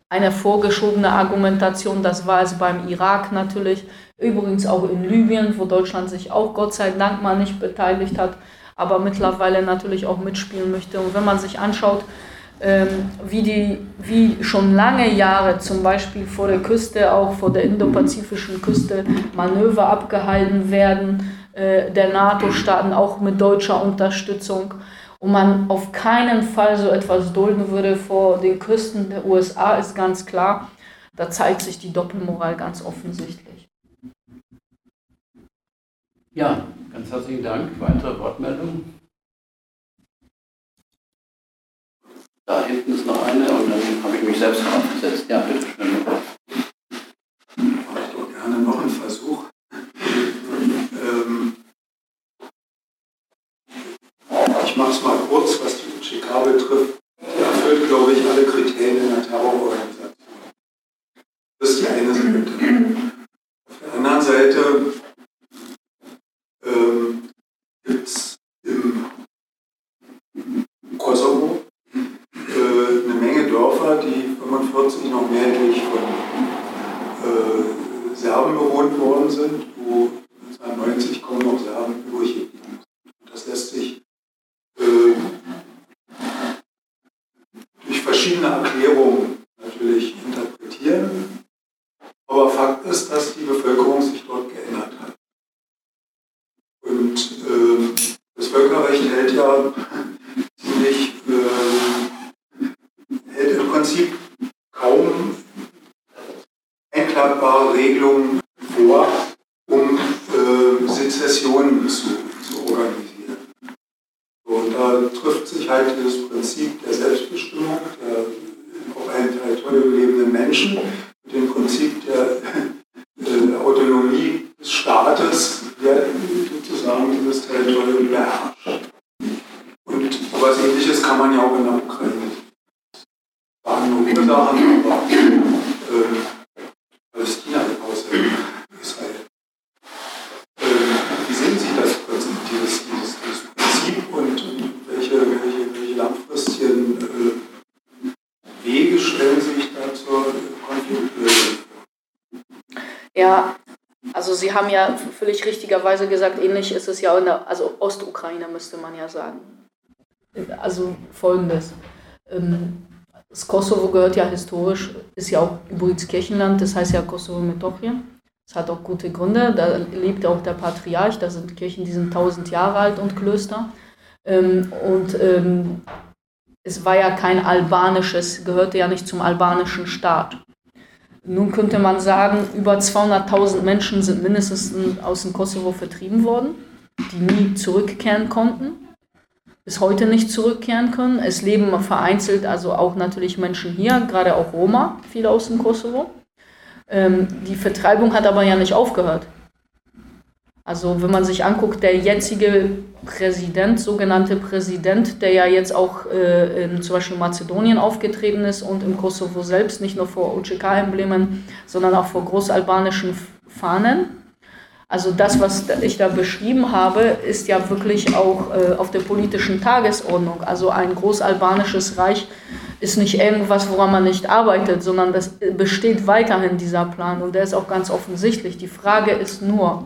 eine vorgeschobene Argumentation. Das war es beim Irak natürlich, übrigens auch in Libyen, wo Deutschland sich auch Gott sei Dank mal nicht beteiligt hat, aber mittlerweile natürlich auch mitspielen möchte. Und wenn man sich anschaut, ähm, wie, die, wie schon lange Jahre zum Beispiel vor der Küste, auch vor der indopazifischen Küste, Manöver abgehalten werden, äh, der NATO-Staaten auch mit deutscher Unterstützung und man auf keinen Fall so etwas dulden würde vor den Küsten der USA, ist ganz klar. Da zeigt sich die Doppelmoral ganz offensichtlich. Ja, ganz herzlichen Dank. Weitere Wortmeldungen? Da hinten ist noch eine und dann habe ich mich selbst draufgesetzt. Ja, bitte schön. Mache ich doch gerne noch einen Versuch. Ähm, ich mache es mal kurz, was die UCK betrifft. Die erfüllt, glaube ich, alle Kriterien einer Terrororganisation. Das ist die eine Seite. Auf der anderen Seite ähm, gibt es im Kosovo äh, eine Menge Dörfer, die 45 noch mehrheitlich von äh, Serben bewohnt worden sind, wo 1990 kaum noch Serben übrig geblieben sind. Das lässt sich äh, durch verschiedene Erklärungen natürlich interpretieren. Aber Fakt ist, dass die Bevölkerung sich dort geändert hat. Und äh, das Völkerrecht hält ja ziemlich äh, hält im Prinzip kaum einklagbare Regelungen vor, um äh, Sezessionen zu, zu organisieren. So, und da trifft sich halt dieses Prinzip der Selbstbestimmung der auf einem Territorium lebenden Menschen mit dem Prinzip der äh, Autonomie des Staates, der sozusagen dieses Territorium beherrscht. Und sowas ähnliches kann man ja auch in der Ukraine sagen, nur Ursachen, aber äh, Palästina außer Israel. Äh, wie sehen Sie das Prinzip, dieses, dieses, dieses Prinzip und, und welche, welche, welche langfristigen äh, Wege stellen sich da zur Konfliktlösung vor? Ja, also Sie haben ja völlig richtigerweise gesagt, ähnlich ist es ja in der, also Ostukraine müsste man ja sagen. Also folgendes. Ähm, das Kosovo gehört ja historisch, ist ja auch übrigens Kirchenland, das heißt ja Kosovo Metochien. Das hat auch gute Gründe, da lebt auch der Patriarch, da sind Kirchen, die sind tausend Jahre alt und Klöster. Ähm, und ähm, es war ja kein albanisches, gehörte ja nicht zum albanischen Staat. Nun könnte man sagen, über 200.000 Menschen sind mindestens aus dem Kosovo vertrieben worden, die nie zurückkehren konnten, bis heute nicht zurückkehren können. Es leben vereinzelt also auch natürlich Menschen hier, gerade auch Roma, viele aus dem Kosovo. Ähm, die Vertreibung hat aber ja nicht aufgehört. Also wenn man sich anguckt, der jetzige Präsident, sogenannte Präsident, der ja jetzt auch äh, in zum Beispiel Mazedonien aufgetreten ist und im Kosovo selbst, nicht nur vor UCK-Emblemen, sondern auch vor großalbanischen Fahnen. Also das, was ich da beschrieben habe, ist ja wirklich auch äh, auf der politischen Tagesordnung. Also ein großalbanisches Reich ist nicht irgendwas, woran man nicht arbeitet, sondern das besteht weiterhin dieser Plan und der ist auch ganz offensichtlich. Die Frage ist nur,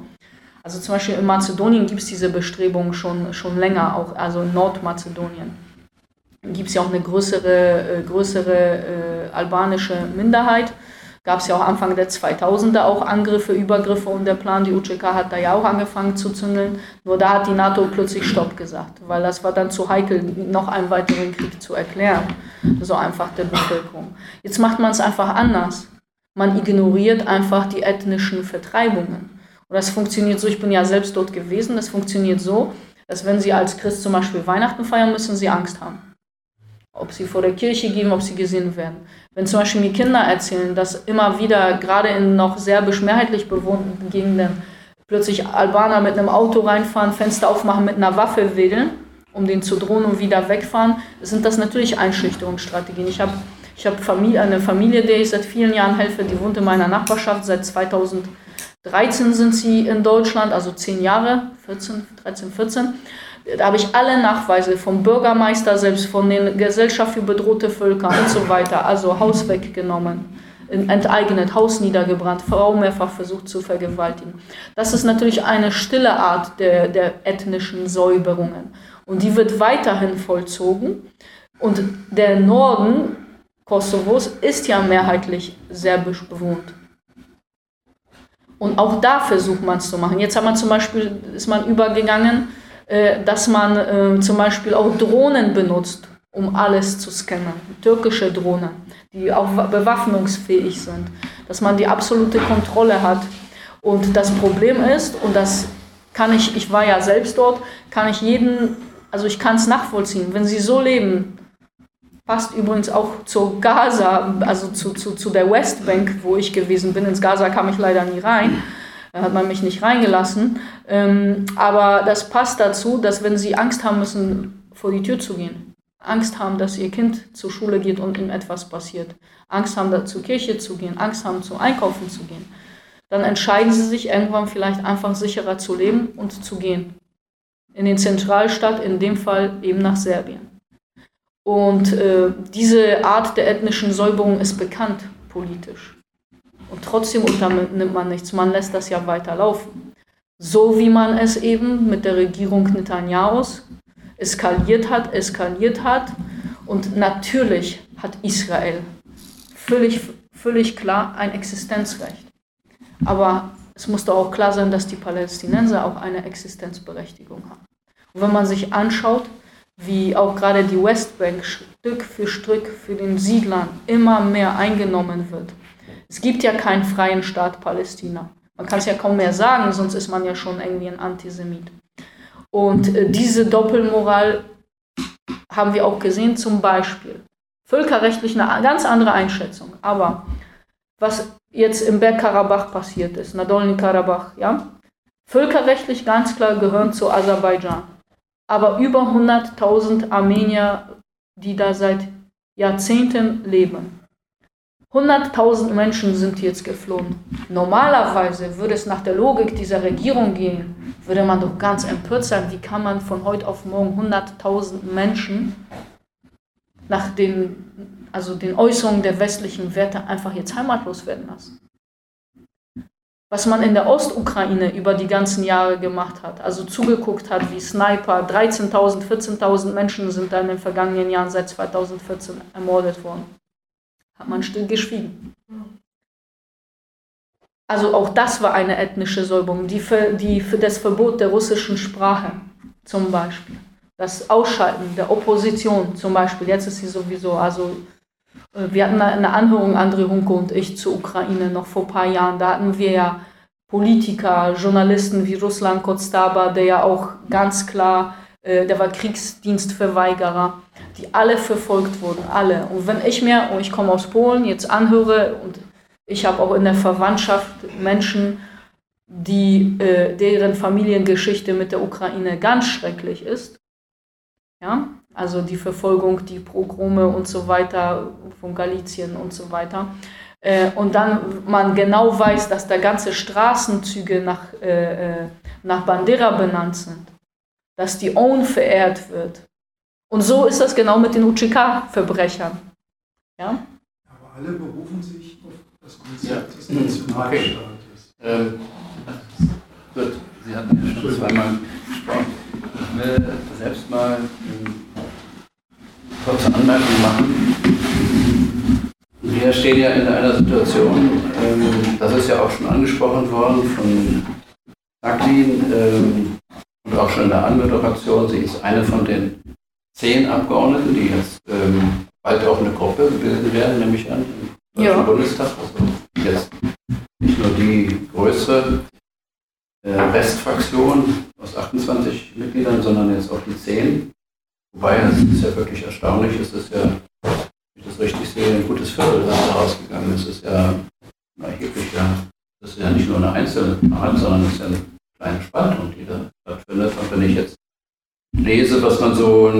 also zum Beispiel in Mazedonien gibt es diese Bestrebungen schon, schon länger, auch also in Nordmazedonien. Gibt es ja auch eine größere, äh, größere äh, albanische Minderheit, gab es ja auch Anfang der 2000er auch Angriffe, Übergriffe und der Plan, die UCK hat da ja auch angefangen zu zündeln. Nur da hat die NATO plötzlich Stopp gesagt, weil das war dann zu heikel, noch einen weiteren Krieg zu erklären, so einfach der Bevölkerung. Jetzt macht man es einfach anders. Man ignoriert einfach die ethnischen Vertreibungen. Und das funktioniert so, ich bin ja selbst dort gewesen, das funktioniert so, dass wenn Sie als Christ zum Beispiel Weihnachten feiern, müssen Sie Angst haben ob sie vor der Kirche gehen, ob sie gesehen werden. Wenn zum Beispiel mir Kinder erzählen, dass immer wieder, gerade in noch serbisch mehrheitlich bewohnten Gegenden, plötzlich Albaner mit einem Auto reinfahren, Fenster aufmachen, mit einer Waffe wedeln, um den zu drohen und wieder wegfahren, sind das natürlich Einschüchterungsstrategien. Ich habe ich hab Familie, eine Familie, der ich seit vielen Jahren helfe, die wohnt in meiner Nachbarschaft. Seit 2013 sind sie in Deutschland, also zehn Jahre, 14, 13, 14. Da habe ich alle Nachweise vom Bürgermeister selbst, von den Gesellschaft für bedrohte Völker und so weiter, also Haus weggenommen, enteignet, Haus niedergebrannt, Frau mehrfach versucht zu vergewaltigen. Das ist natürlich eine stille Art der, der ethnischen Säuberungen. Und die wird weiterhin vollzogen. Und der Norden Kosovos ist ja mehrheitlich serbisch bewohnt. Und auch da versucht man es zu machen. Jetzt hat man zum Beispiel, ist man übergegangen, äh, dass man äh, zum Beispiel auch Drohnen benutzt, um alles zu scannen. Türkische Drohnen, die auch bewaffnungsfähig sind, dass man die absolute Kontrolle hat. Und das Problem ist, und das kann ich, ich war ja selbst dort, kann ich jeden, also ich kann es nachvollziehen, wenn sie so leben, passt übrigens auch zu Gaza, also zu, zu, zu der Westbank, wo ich gewesen bin. Ins Gaza kam ich leider nie rein. Da hat man mich nicht reingelassen. Ähm, aber das passt dazu, dass wenn sie Angst haben müssen, vor die Tür zu gehen, Angst haben, dass ihr Kind zur Schule geht und ihm etwas passiert, Angst haben, da zur Kirche zu gehen, Angst haben, zum Einkaufen zu gehen, dann entscheiden sie sich irgendwann vielleicht einfach sicherer zu leben und zu gehen. In den Zentralstaat, in dem Fall eben nach Serbien. Und äh, diese Art der ethnischen Säuberung ist bekannt politisch. Und trotzdem unternimmt man nichts. Man lässt das ja weiterlaufen. So wie man es eben mit der Regierung Netanyahus eskaliert hat, eskaliert hat. Und natürlich hat Israel völlig, völlig klar ein Existenzrecht. Aber es muss doch auch klar sein, dass die Palästinenser auch eine Existenzberechtigung haben. Und wenn man sich anschaut, wie auch gerade die Westbank Stück für Stück für den Siedlern immer mehr eingenommen wird, es gibt ja keinen freien Staat Palästina. Man kann es ja kaum mehr sagen, sonst ist man ja schon irgendwie ein Antisemit. Und äh, diese Doppelmoral haben wir auch gesehen, zum Beispiel. Völkerrechtlich eine ganz andere Einschätzung. Aber was jetzt im Bergkarabach passiert ist, Nagorno-Karabach, ja, völkerrechtlich ganz klar gehören zu Aserbaidschan. Aber über 100.000 Armenier, die da seit Jahrzehnten leben. 100.000 Menschen sind jetzt geflohen. Normalerweise würde es nach der Logik dieser Regierung gehen, würde man doch ganz empört sein, wie kann man von heute auf morgen 100.000 Menschen nach den, also den Äußerungen der westlichen Werte einfach jetzt heimatlos werden lassen. Was man in der Ostukraine über die ganzen Jahre gemacht hat, also zugeguckt hat, wie Sniper, 13.000, 14.000 Menschen sind da in den vergangenen Jahren seit 2014 ermordet worden. Hat man still geschwiegen. Also auch das war eine ethnische Säuberung, die für, die für das Verbot der russischen Sprache zum Beispiel, das Ausschalten der Opposition zum Beispiel, jetzt ist sie sowieso, also wir hatten eine Anhörung, André Hunke und ich, zur Ukraine noch vor ein paar Jahren, da hatten wir ja Politiker, Journalisten wie Ruslan Kostaba, der ja auch ganz klar, äh, der war Kriegsdienstverweigerer, die alle verfolgt wurden, alle. Und wenn ich mir, und ich komme aus Polen, jetzt anhöre, und ich habe auch in der Verwandtschaft Menschen, die, äh, deren Familiengeschichte mit der Ukraine ganz schrecklich ist, ja, also die Verfolgung, die Pogrome und so weiter von Galizien und so weiter. Äh, und dann man genau weiß, dass da ganze Straßenzüge nach, äh, äh nach Bandera benannt sind, dass die OWN verehrt wird, und so ist das genau mit den UCK-Verbrechern. Ja? Aber alle berufen sich auf das Konzept des Nationalstaates. Okay. Ähm, gut, Sie hatten ja schon zweimal gesprochen. Ich will selbst mal kurze Anmerkung machen. Wir stehen ja in einer Situation, ähm, das ist ja auch schon angesprochen worden von Jacqueline ähm, und auch schon in der Anmoderation. Sie ist eine von den zehn Abgeordneten, die jetzt ähm, bald auch eine Gruppe bilden werden, nehme ich an, im Deutschen Ja. Bundestag. Also jetzt nicht nur die größere äh, Restfraktion aus 28 Mitgliedern, sondern jetzt auch die 10. Wobei, es ist ja wirklich erstaunlich, es ist ja, wenn ich das richtig sehe, ein gutes Viertel da rausgegangen. Es ist ja ein erheblicher, das ist ja nicht nur eine einzelne Zahl, sondern es ist ja eine kleine Spaltung, die da stattfindet. Und wenn ich jetzt lese, was man so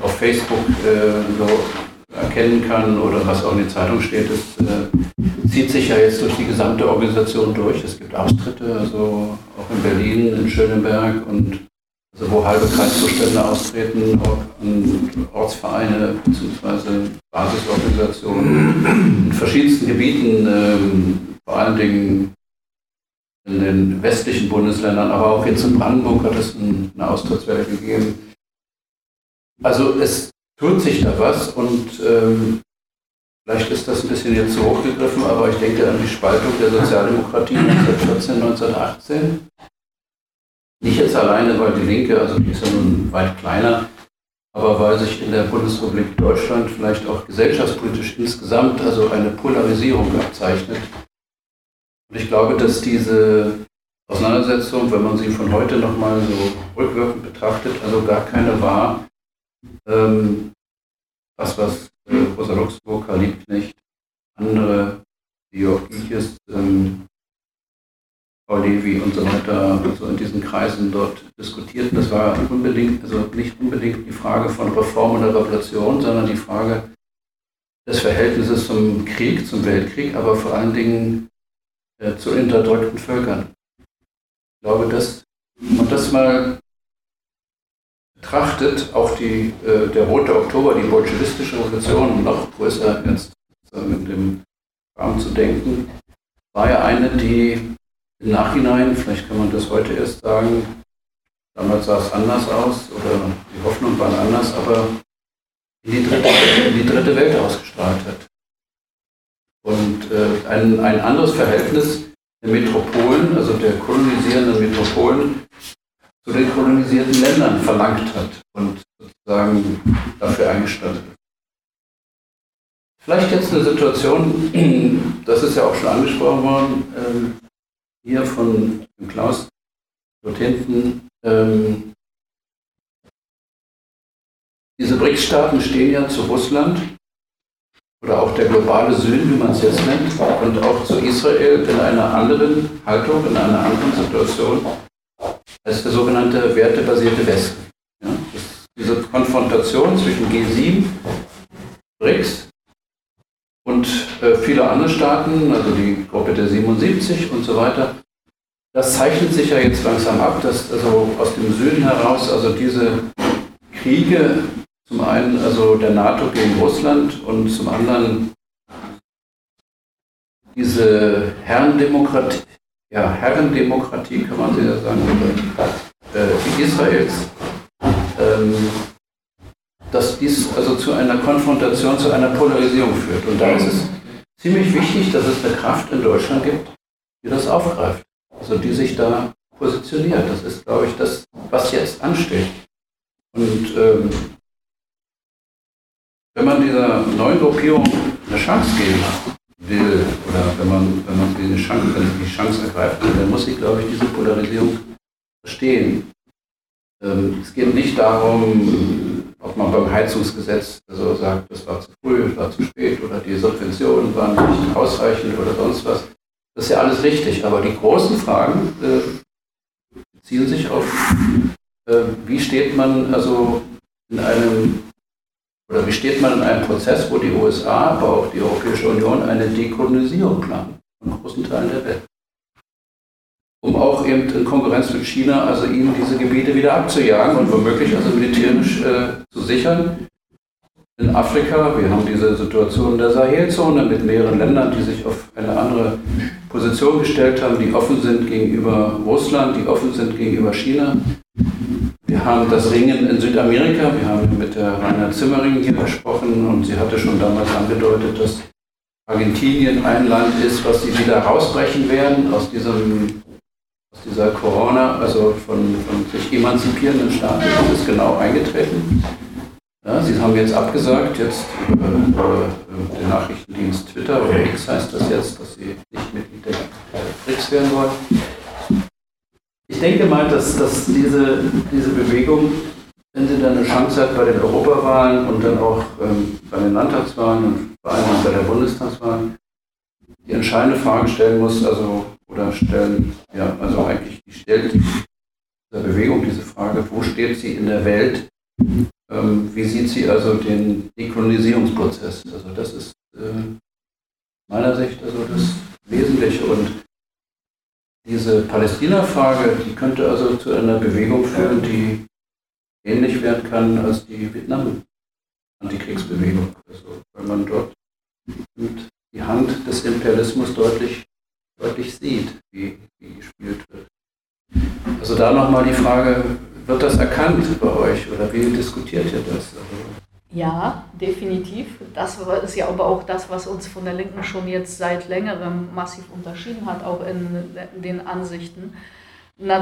auf Facebook äh, so erkennen kann oder was auch in den Zeitungen steht, das äh, zieht sich ja jetzt durch die gesamte Organisation durch. Es gibt Austritte, also auch in Berlin, in Schöneberg und also wo halbe Kreiszustände austreten und Ortsvereine bzw. Basisorganisationen in verschiedensten Gebieten, ähm, vor allen Dingen in den westlichen Bundesländern, aber auch jetzt in Brandenburg hat es ein- eine Austrittswelle gegeben. Also es tut sich da was und ähm, vielleicht ist das ein bisschen jetzt zu hoch gegriffen, aber ich denke an die Spaltung der Sozialdemokratie 1914, 1918. Nicht jetzt alleine, weil die Linke, also die ist ja nun weit kleiner, aber weil sich in der Bundesrepublik Deutschland vielleicht auch gesellschaftspolitisch insgesamt also eine Polarisierung abzeichnet. Und ich glaube, dass diese Auseinandersetzung, wenn man sie von heute nochmal so rückwirkend betrachtet, also gar keine war, ähm, das, was äh, Rosa Luxemburg, Karl Liebknecht, andere, Georg Giches, ähm, Frau Levi und so weiter, also in diesen Kreisen dort diskutierten. Das war unbedingt, also nicht unbedingt die Frage von Reform oder Revolution, sondern die Frage des Verhältnisses zum Krieg, zum Weltkrieg, aber vor allen Dingen äh, zu unterdrückten Völkern. Ich glaube, dass man das mal betrachtet, auch die, äh, der Rote Oktober, die bolschewistische Revolution, noch größer jetzt sozusagen in dem Rahmen zu denken, war ja eine, die im Nachhinein, vielleicht kann man das heute erst sagen, damals sah es anders aus oder die Hoffnung waren anders, aber in die dritte, in die dritte Welt ausgestrahlt hat. Und äh, ein, ein anderes Verhältnis der Metropolen, also der kolonisierenden Metropolen, zu den kolonisierten Ländern verlangt hat und sozusagen dafür eingestanden ist. Vielleicht jetzt eine Situation, das ist ja auch schon angesprochen worden, ähm, hier von Klaus dort hinten. Ähm, diese BRICS-Staaten stehen ja zu Russland oder auch der globale Süden, wie man es jetzt nennt, und auch zu Israel in einer anderen Haltung, in einer anderen Situation als der sogenannte wertebasierte Westen. Ja, diese Konfrontation zwischen G7, BRICS und äh, viele andere Staaten, also die Gruppe der 77 und so weiter, das zeichnet sich ja jetzt langsam ab, dass also aus dem Süden heraus also diese Kriege, zum einen also der NATO gegen Russland und zum anderen diese Herrendemokratie, ja, Herrendemokratie kann man ja sagen, äh, Israels, ähm, dass dies also zu einer Konfrontation, zu einer Polarisierung führt. Und da ist es ziemlich wichtig, dass es eine Kraft in Deutschland gibt, die das aufgreift, also die sich da positioniert. Das ist, glaube ich, das, was jetzt ansteht. Und ähm, wenn man dieser neuen Gruppierung eine Chance geben will, oder wenn man, wenn man diese Chance, wenn die Chance ergreift, dann muss ich, glaube ich, diese Polarisierung verstehen. Ähm, es geht nicht darum, ob man beim Heizungsgesetz also sagt, das war zu früh, das war zu spät oder die Subventionen waren nicht ausreichend oder sonst was. Das ist ja alles richtig, aber die großen Fragen äh, beziehen sich auf, äh, wie steht man also in einem oder wie steht man in einem Prozess, wo die USA, aber auch die Europäische Union eine Dekolonisierung planen von großen Teilen der Welt? Um auch eben in Konkurrenz mit China, also ihnen diese Gebiete wieder abzujagen und womöglich also militärisch äh, zu sichern. In Afrika, wir haben diese Situation der Sahelzone mit mehreren Ländern, die sich auf eine andere Position gestellt haben, die offen sind gegenüber Russland, die offen sind gegenüber China. Wir haben das Ringen in Südamerika. Wir haben mit der Rainer Zimmering hier gesprochen und sie hatte schon damals angedeutet, dass Argentinien ein Land ist, was sie wieder rausbrechen werden aus diesem dieser Corona, also von, von sich emanzipierenden Staaten. Ist genau eingetreten. Ja, sie haben jetzt abgesagt, jetzt über, über den Nachrichtendienst Twitter oder X heißt das jetzt, dass sie nicht Mitglied der BRICS werden wollen. Ich denke mal, dass, dass diese, diese Bewegung, wenn sie dann eine Chance hat bei den Europawahlen und dann auch ähm, bei den Landtagswahlen und vor allem bei der Bundestagswahl, die entscheidende Frage stellen muss, also oder stellen, ja, also eigentlich stellt dieser Bewegung diese Frage, wo steht sie in der Welt ähm, wie sieht sie also den Dekolonisierungsprozess? Also das ist äh, meiner Sicht also das Wesentliche. Und diese Palästina-Frage, die könnte also zu einer Bewegung führen, die ähnlich werden kann als die Vietnam-Antikriegsbewegung. Also, weil man dort die Hand des Imperialismus deutlich, deutlich sieht, wie, wie gespielt wird. Also da nochmal die Frage, wird das erkannt bei euch oder wie diskutiert ihr das? Ja, definitiv. Das ist ja aber auch das, was uns von der Linken schon jetzt seit längerem massiv unterschieden hat, auch in den Ansichten.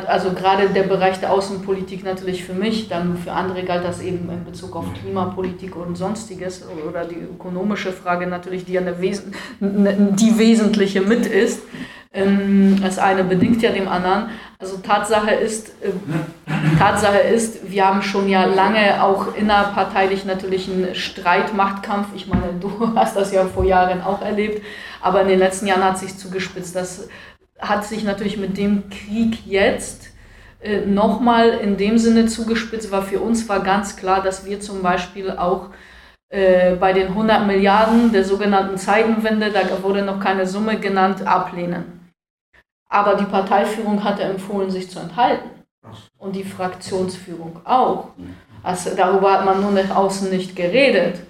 Also gerade der Bereich der Außenpolitik natürlich für mich, dann für andere galt das eben in Bezug auf Klimapolitik und sonstiges oder die ökonomische Frage natürlich, die ja eine Wesen die wesentliche mit ist. Ähm, das eine bedingt ja dem anderen. Also Tatsache ist, äh, Tatsache ist, wir haben schon ja lange auch innerparteilich natürlich einen Streit, Machtkampf. Ich meine, du hast das ja vor Jahren auch erlebt, aber in den letzten Jahren hat sich zugespitzt. Das hat sich natürlich mit dem Krieg jetzt äh, nochmal in dem Sinne zugespitzt, weil für uns war ganz klar, dass wir zum Beispiel auch äh, bei den 100 Milliarden der sogenannten Zeitenwende, da wurde noch keine Summe genannt, ablehnen. Aber die Parteiführung hatte empfohlen, sich zu enthalten. Und die Fraktionsführung auch. Also darüber hat man nur nach außen nicht geredet.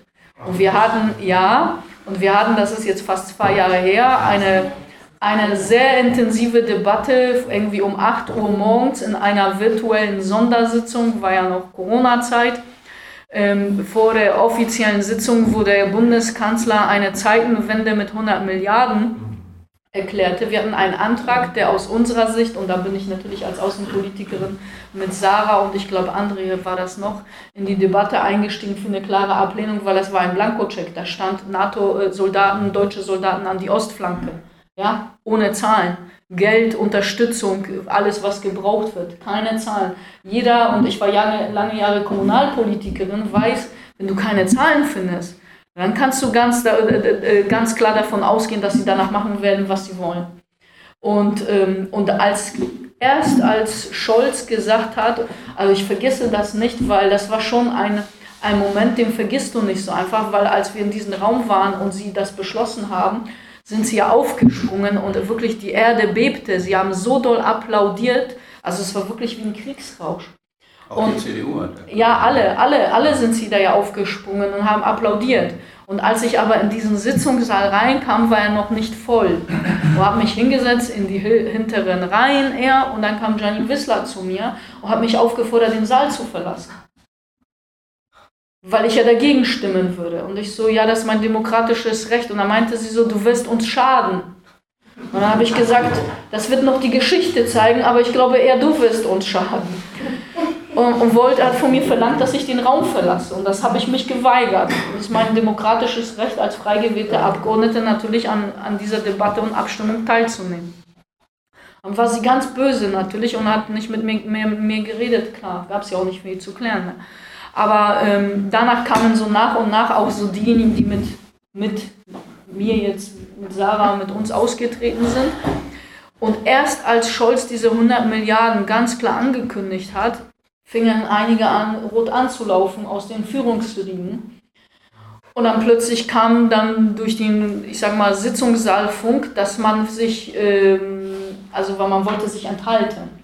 Und wir hatten, ja, und wir hatten, das ist jetzt fast zwei Jahre her, eine, eine sehr intensive Debatte, irgendwie um 8 Uhr morgens in einer virtuellen Sondersitzung, war ja noch Corona-Zeit. Ähm, vor der offiziellen Sitzung, wo der Bundeskanzler eine Zeitenwende mit 100 Milliarden erklärte. Wir hatten einen Antrag, der aus unserer Sicht, und da bin ich natürlich als Außenpolitikerin mit Sarah und ich glaube André war das noch, in die Debatte eingestiegen für eine klare Ablehnung, weil das war ein Blankocheck. Da stand NATO-Soldaten, deutsche Soldaten an die Ostflanke. Ja, ohne Zahlen. Geld, Unterstützung, alles, was gebraucht wird. Keine Zahlen. Jeder, und ich war lange, lange Jahre Kommunalpolitikerin, weiß, wenn du keine Zahlen findest, dann kannst du ganz, äh, äh, ganz klar davon ausgehen, dass sie danach machen werden, was sie wollen. Und, ähm, und als erst als Scholz gesagt hat, also ich vergesse das nicht, weil das war schon ein, ein Moment, den vergisst du nicht so einfach, weil als wir in diesem Raum waren und sie das beschlossen haben, sind sie ja aufgesprungen und wirklich die Erde bebte. Sie haben so doll applaudiert, also es war wirklich wie ein Kriegsrausch. Auch und, die CDU hat. Ja, alle, alle, alle sind sie da ja aufgesprungen und haben applaudiert. Und als ich aber in diesen Sitzungssaal reinkam, war er noch nicht voll. Ich habe mich hingesetzt in die hinteren Reihen eher und dann kam Gianni Wissler zu mir und hat mich aufgefordert, den Saal zu verlassen. Weil ich ja dagegen stimmen würde. Und ich so, ja, das ist mein demokratisches Recht. Und dann meinte sie so, du wirst uns schaden. Und dann habe ich gesagt, das wird noch die Geschichte zeigen, aber ich glaube eher, du wirst uns schaden und, und wollte, hat von mir verlangt, dass ich den Raum verlasse. Und das habe ich mich geweigert. Das ist mein demokratisches Recht als frei gewählte Abgeordnete natürlich an, an dieser Debatte und Abstimmung teilzunehmen. Und war sie ganz böse natürlich und hat nicht mit mir, mehr, mir geredet, klar, gab es ja auch nicht viel zu klären. Ne? Aber ähm, danach kamen so nach und nach auch so diejenigen, die mit, mit mir jetzt, mit Sarah, mit uns ausgetreten sind. Und erst als Scholz diese 100 Milliarden ganz klar angekündigt hat, fingen einige an, rot anzulaufen aus den Führungsriegen. Und dann plötzlich kam dann durch den, ich sag mal, Sitzungssaalfunk, dass man sich, ähm, also weil man wollte sich enthalten,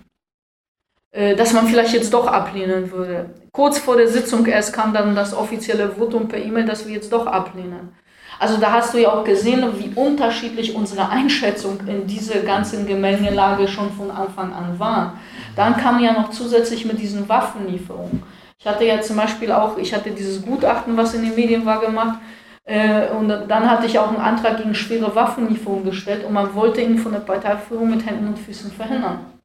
dass man vielleicht jetzt doch ablehnen würde. Kurz vor der Sitzung erst kam dann das offizielle Votum per E-Mail, dass wir jetzt doch ablehnen. Also da hast du ja auch gesehen, wie unterschiedlich unsere Einschätzung in diese ganzen Gemengelage schon von Anfang an war. Dann kam ja noch zusätzlich mit diesen Waffenlieferungen. Ich hatte ja zum Beispiel auch, ich hatte dieses Gutachten, was in den Medien war, gemacht. Äh, und dann hatte ich auch einen Antrag gegen schwere Waffenlieferungen gestellt und man wollte ihn von der Parteiführung mit Händen und Füßen verhindern.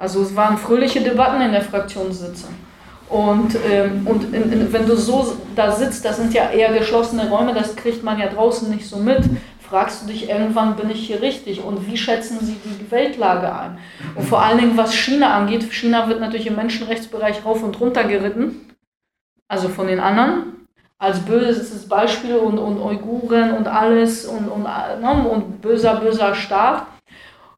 Also es waren fröhliche Debatten in der Fraktionssitzung. Und, ähm, und in, in, wenn du so da sitzt, das sind ja eher geschlossene Räume, das kriegt man ja draußen nicht so mit, fragst du dich irgendwann, bin ich hier richtig und wie schätzen sie die Weltlage ein? Und vor allen Dingen, was China angeht, China wird natürlich im Menschenrechtsbereich rauf und runter geritten, also von den anderen, als böses Beispiel und, und Uiguren und alles und, und, ne, und böser, böser Staat.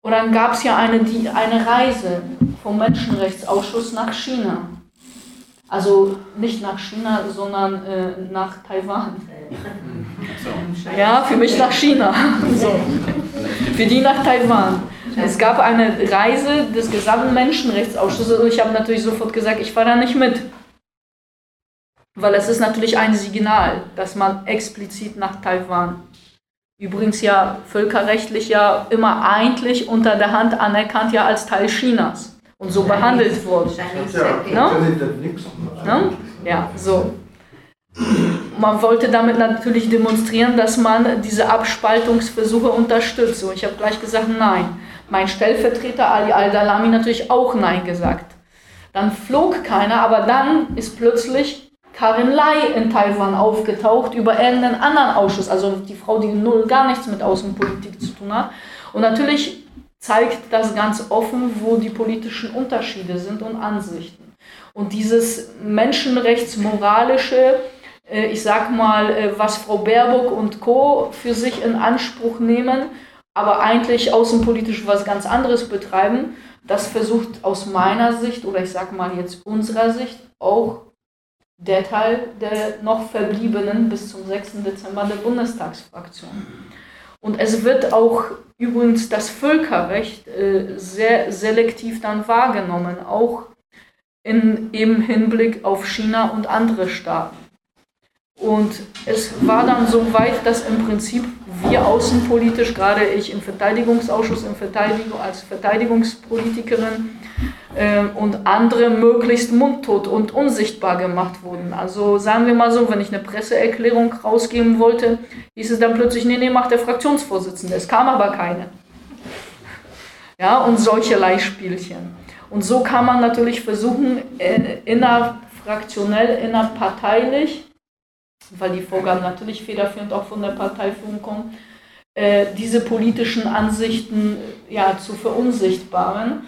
Und dann gab es ja eine, die, eine Reise vom Menschenrechtsausschuss nach China. Also nicht nach China, sondern äh, nach Taiwan. Ja, für mich nach China. So. Für die nach Taiwan. Es gab eine Reise des gesamten Menschenrechtsausschusses und ich habe natürlich sofort gesagt, ich fahre da nicht mit. Weil es ist natürlich ein Signal, dass man explizit nach Taiwan, übrigens ja völkerrechtlich ja immer eigentlich unter der Hand anerkannt ja als Teil Chinas und so behandelt wurde. Ja, ne? ja, so. Man wollte damit natürlich demonstrieren, dass man diese Abspaltungsversuche unterstützt. Und ich habe gleich gesagt, nein. Mein Stellvertreter Ali Al-Dalami natürlich auch Nein gesagt. Dann flog keiner, aber dann ist plötzlich Karin Lai in Taiwan aufgetaucht über irgendeinen anderen Ausschuss, also die Frau, die null gar nichts mit Außenpolitik zu tun hat. Und natürlich zeigt das ganz offen, wo die politischen Unterschiede sind und Ansichten. Und dieses menschenrechtsmoralische, äh, ich sag mal, äh, was Frau Baerbock und Co. für sich in Anspruch nehmen, aber eigentlich außenpolitisch was ganz anderes betreiben, das versucht aus meiner Sicht oder ich sag mal jetzt unserer Sicht auch der Teil der noch verbliebenen bis zum 6. Dezember der Bundestagsfraktion. Und es wird auch übrigens das Völkerrecht äh, sehr selektiv dann wahrgenommen, auch in, im Hinblick auf China und andere Staaten. Und es war dann so weit, dass im Prinzip wir außenpolitisch, gerade ich im Verteidigungsausschuss im Verteidigung, als Verteidigungspolitikerin äh, und andere möglichst mundtot und unsichtbar gemacht wurden. Also sagen wir mal so, wenn ich eine Presseerklärung rausgeben wollte, hieß es dann plötzlich, nee, nee, macht der Fraktionsvorsitzende. Es kam aber keine. Ja, und solcherlei Spielchen. Und so kann man natürlich versuchen, äh, innerfraktionell, innerparteilich, weil die Vorgaben natürlich federführend auch von der Parteiführung kommen, äh, diese politischen Ansichten ja, zu verunsichtbaren,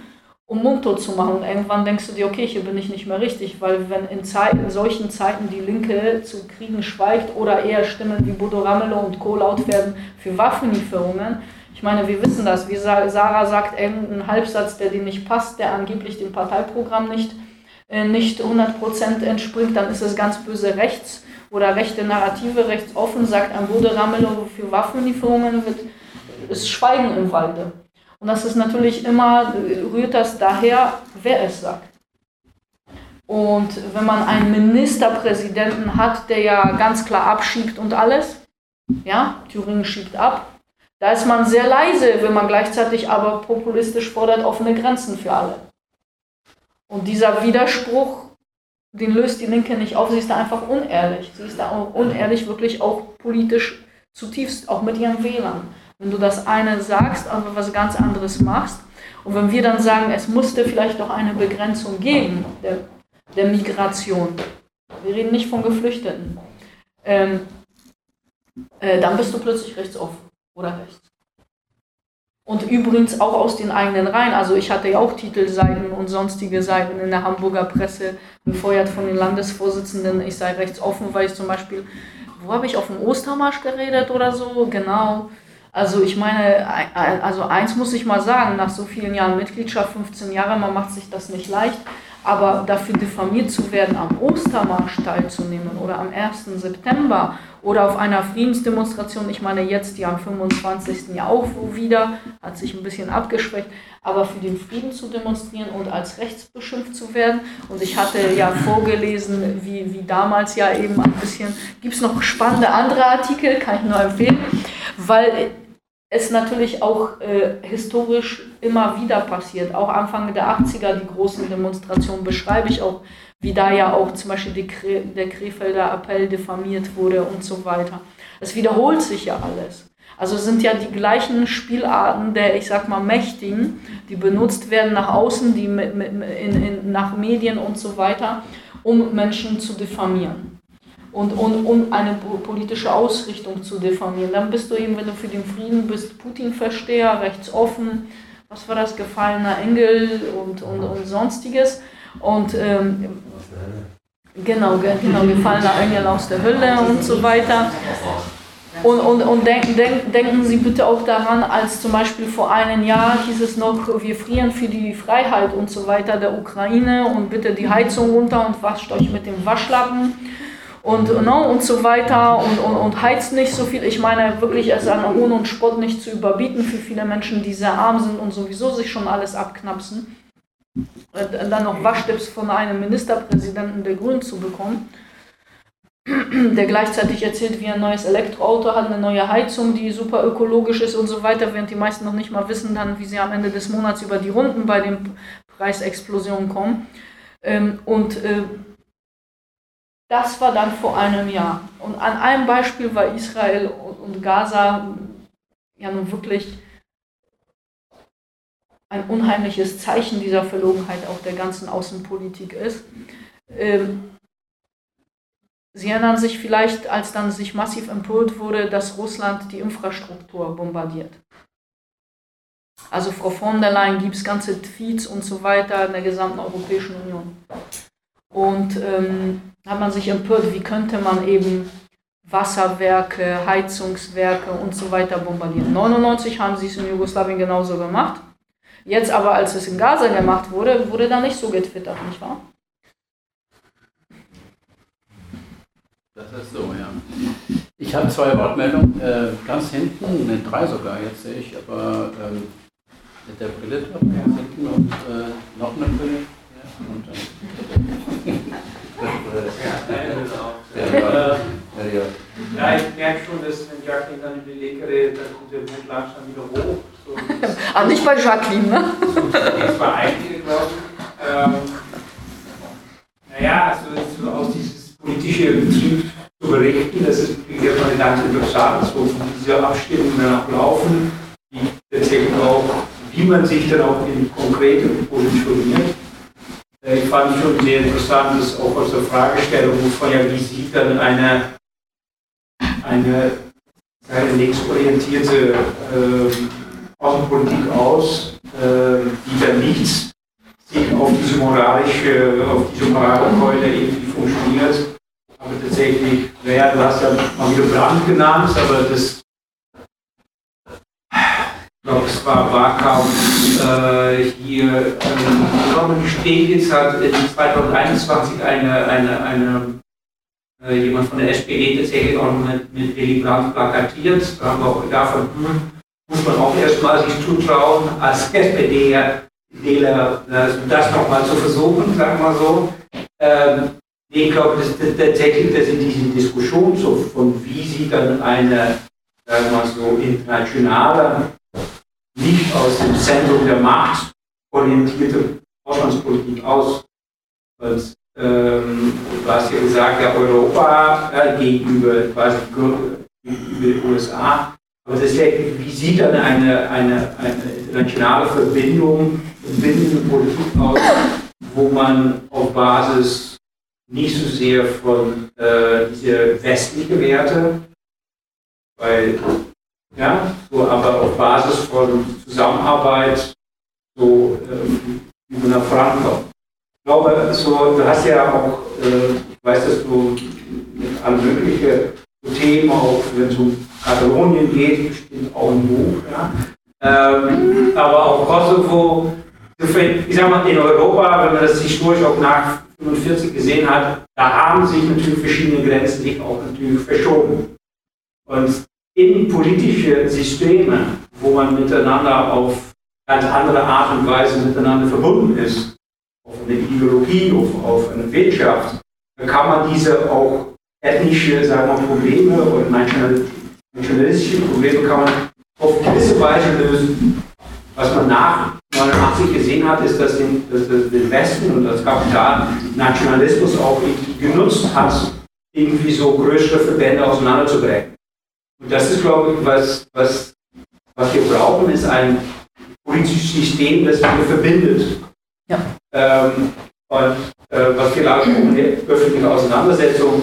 um mundtot zu machen. Und irgendwann denkst du dir, okay, hier bin ich nicht mehr richtig, weil wenn in, Zeiten, in solchen Zeiten die Linke zu Kriegen schweigt oder eher Stimmen wie Bodo Ramelow und Co. laut werden für Waffenlieferungen, ich meine, wir wissen das, wie Sarah sagt, irgendein Halbsatz, der dir nicht passt, der angeblich dem Parteiprogramm nicht, äh, nicht 100% entspringt, dann ist es ganz böse rechts oder rechte Narrative rechtsoffen sagt, an Bude Ramelow für Waffenlieferungen wird, ist Schweigen im Walde. Und das ist natürlich immer, rührt das daher, wer es sagt. Und wenn man einen Ministerpräsidenten hat, der ja ganz klar abschiebt und alles, ja, Thüringen schiebt ab, da ist man sehr leise, wenn man gleichzeitig aber populistisch fordert offene Grenzen für alle. Und dieser Widerspruch den löst die Linke nicht auf, sie ist da einfach unehrlich. Sie ist da auch unehrlich, wirklich auch politisch zutiefst, auch mit ihren Wählern. Wenn du das eine sagst, aber was ganz anderes machst, und wenn wir dann sagen, es musste vielleicht doch eine Begrenzung geben der, der Migration, wir reden nicht von Geflüchteten, ähm, äh, dann bist du plötzlich rechtsoffen oder rechts. Und übrigens auch aus den eigenen Reihen. Also ich hatte ja auch Titelseiten und sonstige Seiten in der Hamburger Presse befeuert von den Landesvorsitzenden. Ich sei rechtsoffen, weil ich zum Beispiel, wo habe ich auf dem Ostermarsch geredet oder so? Genau. Also ich meine, also eins muss ich mal sagen, nach so vielen Jahren Mitgliedschaft, 15 Jahre, man macht sich das nicht leicht. Aber dafür diffamiert zu werden, am Ostermarsch teilzunehmen oder am 1. September oder auf einer Friedensdemonstration, ich meine jetzt die am 25. ja auch wieder, hat sich ein bisschen abgeschwächt, aber für den Frieden zu demonstrieren und als rechts beschimpft zu werden. Und ich hatte ja vorgelesen, wie, wie damals ja eben ein bisschen, gibt es noch spannende andere Artikel, kann ich nur empfehlen, weil es natürlich auch äh, historisch immer wieder passiert. Auch Anfang der 80er, die großen Demonstrationen, beschreibe ich auch, wie da ja auch zum Beispiel die, der Krefelder Appell diffamiert wurde und so weiter. Es wiederholt sich ja alles. Also sind ja die gleichen Spielarten der, ich sag mal, Mächtigen, die benutzt werden nach außen, die in, in, nach Medien und so weiter, um Menschen zu diffamieren und, und um eine politische Ausrichtung zu diffamieren. Dann bist du eben, wenn du für den Frieden bist, Putin-Versteher, rechtsoffen, was war das, gefallener Engel und, und, und sonstiges. Und ähm, genau, genau, gefallener Engel aus der Hölle und so weiter. Und, und, und denken, denk, denken Sie bitte auch daran, als zum Beispiel vor einem Jahr hieß es noch, wir frieren für die Freiheit und so weiter der Ukraine und bitte die Heizung runter und wascht euch mit dem Waschlappen und, no, und so weiter und, und, und heizt nicht so viel. Ich meine wirklich, es ist an Hohn und Spott nicht zu überbieten für viele Menschen, die sehr arm sind und sowieso sich schon alles abknapsen. Äh, dann noch Waschtipps von einem Ministerpräsidenten der Grünen zu bekommen der gleichzeitig erzählt, wie ein neues Elektroauto hat, eine neue Heizung, die super ökologisch ist und so weiter, während die meisten noch nicht mal wissen dann, wie sie am Ende des Monats über die Runden bei den Preisexplosionen kommen. Ähm, und äh, das war dann vor einem Jahr. Und an einem Beispiel war Israel und Gaza ja nun wirklich ein unheimliches Zeichen dieser Verlogenheit auch der ganzen Außenpolitik ist. Ähm, Sie erinnern sich vielleicht, als dann sich massiv empört wurde, dass Russland die Infrastruktur bombardiert. Also Frau von der Leyen gibt es ganze Tweets und so weiter in der gesamten Europäischen Union. Und ähm, hat man sich empört, wie könnte man eben Wasserwerke, Heizungswerke und so weiter bombardieren. 99 haben sie es in Jugoslawien genauso gemacht. Jetzt aber, als es in Gaza gemacht wurde, wurde da nicht so getwittert, nicht wahr? Das ist so, ja. Ich habe zwei Wortmeldungen, äh, ganz hinten, ne, drei sogar, jetzt sehe ich, aber ähm, mit der Brille drauf, ganz hinten und äh, noch eine Brille. Ja, und, äh, ja, ich merke schon, dass wenn Jacqueline dann über die Leke redet, dann kommt der Mund langsam wieder hoch. So, Aber nicht bei Jacqueline, ne? Das war einige, glaube ich. Ähm, naja, also so aus dieses politische Betrieb zu berichten. Das ist erstmal ganz interessant, so wie diese Abstimmungen dann auch laufen, wie tatsächlich auch, wie man sich dann auch in konkreten positioniert. Äh, ich fand schon sehr interessant, dass auch aus der Fragestellung von ja, wie sieht dann eine, eine, eine linksorientierte äh, Außenpolitik aus, äh, die dann nichts sich auf diese moralische, auf diese Moralkeule irgendwie funktioniert, aber tatsächlich, naja, du hast ja mal wieder Brand genannt, aber das, glaube, es war Wahlkampf äh, hier, ähm, die Steglitz hat in 2021 eine, eine, eine äh, jemand von der SPD tatsächlich auch mit, mit Willy Brandt plakatiert. Da haben wir auch gedacht, hm, muss man auch erstmal sich zutrauen, als SPD-Wähler äh, das nochmal zu versuchen, sagen wir mal so. Ähm, ich glaube, das, das, tatsächlich, dass in diesen Diskussionen so von wie sieht dann eine, sagen wir so, internationale, nicht aus dem Zentrum der Macht orientierte Auslandspolitik aus. Und, ähm, du hast ja gesagt, ja, Europa äh, gegenüber quasi gegenüber den USA. Aber tatsächlich, wie sieht dann eine, eine, eine internationale Verbindung, verbindende Politik aus, wo man auf Basis nicht so sehr von äh, diese westlichen Werte, weil, ja, so, aber auf Basis von Zusammenarbeit so ähm, über nach vorankommt. Ich glaube, so, du hast ja auch, äh, ich weiß, dass du mit allen möglichen Themen, auch wenn es um Katalonien geht, bestimmt auch ein Buch, ja. Ähm, aber auch Kosovo, ich sag mal, in Europa, wenn man das historisch auch nach 45 gesehen hat, da haben sich natürlich verschiedene Grenzen sich auch natürlich verschoben. Und in politische Systeme, wo man miteinander auf ganz andere Art und Weise miteinander verbunden ist, auf eine Ideologie, auf, auf eine Wirtschaft, kann man diese auch ethnische sagen wir, Probleme und nationalistische Probleme kann man auf gewisse Weise lösen. Was man nach 1989 gesehen hat, ist, dass den, dass den Westen und das Kapital Nationalismus auch genutzt hat, irgendwie so größere Verbände auseinanderzubrechen. Und das ist, glaube ich, was, was, was wir brauchen, ist ein politisches System, das wir verbindet. Ja. Ähm, und äh, was vielleicht auch in der öffentlichen Auseinandersetzung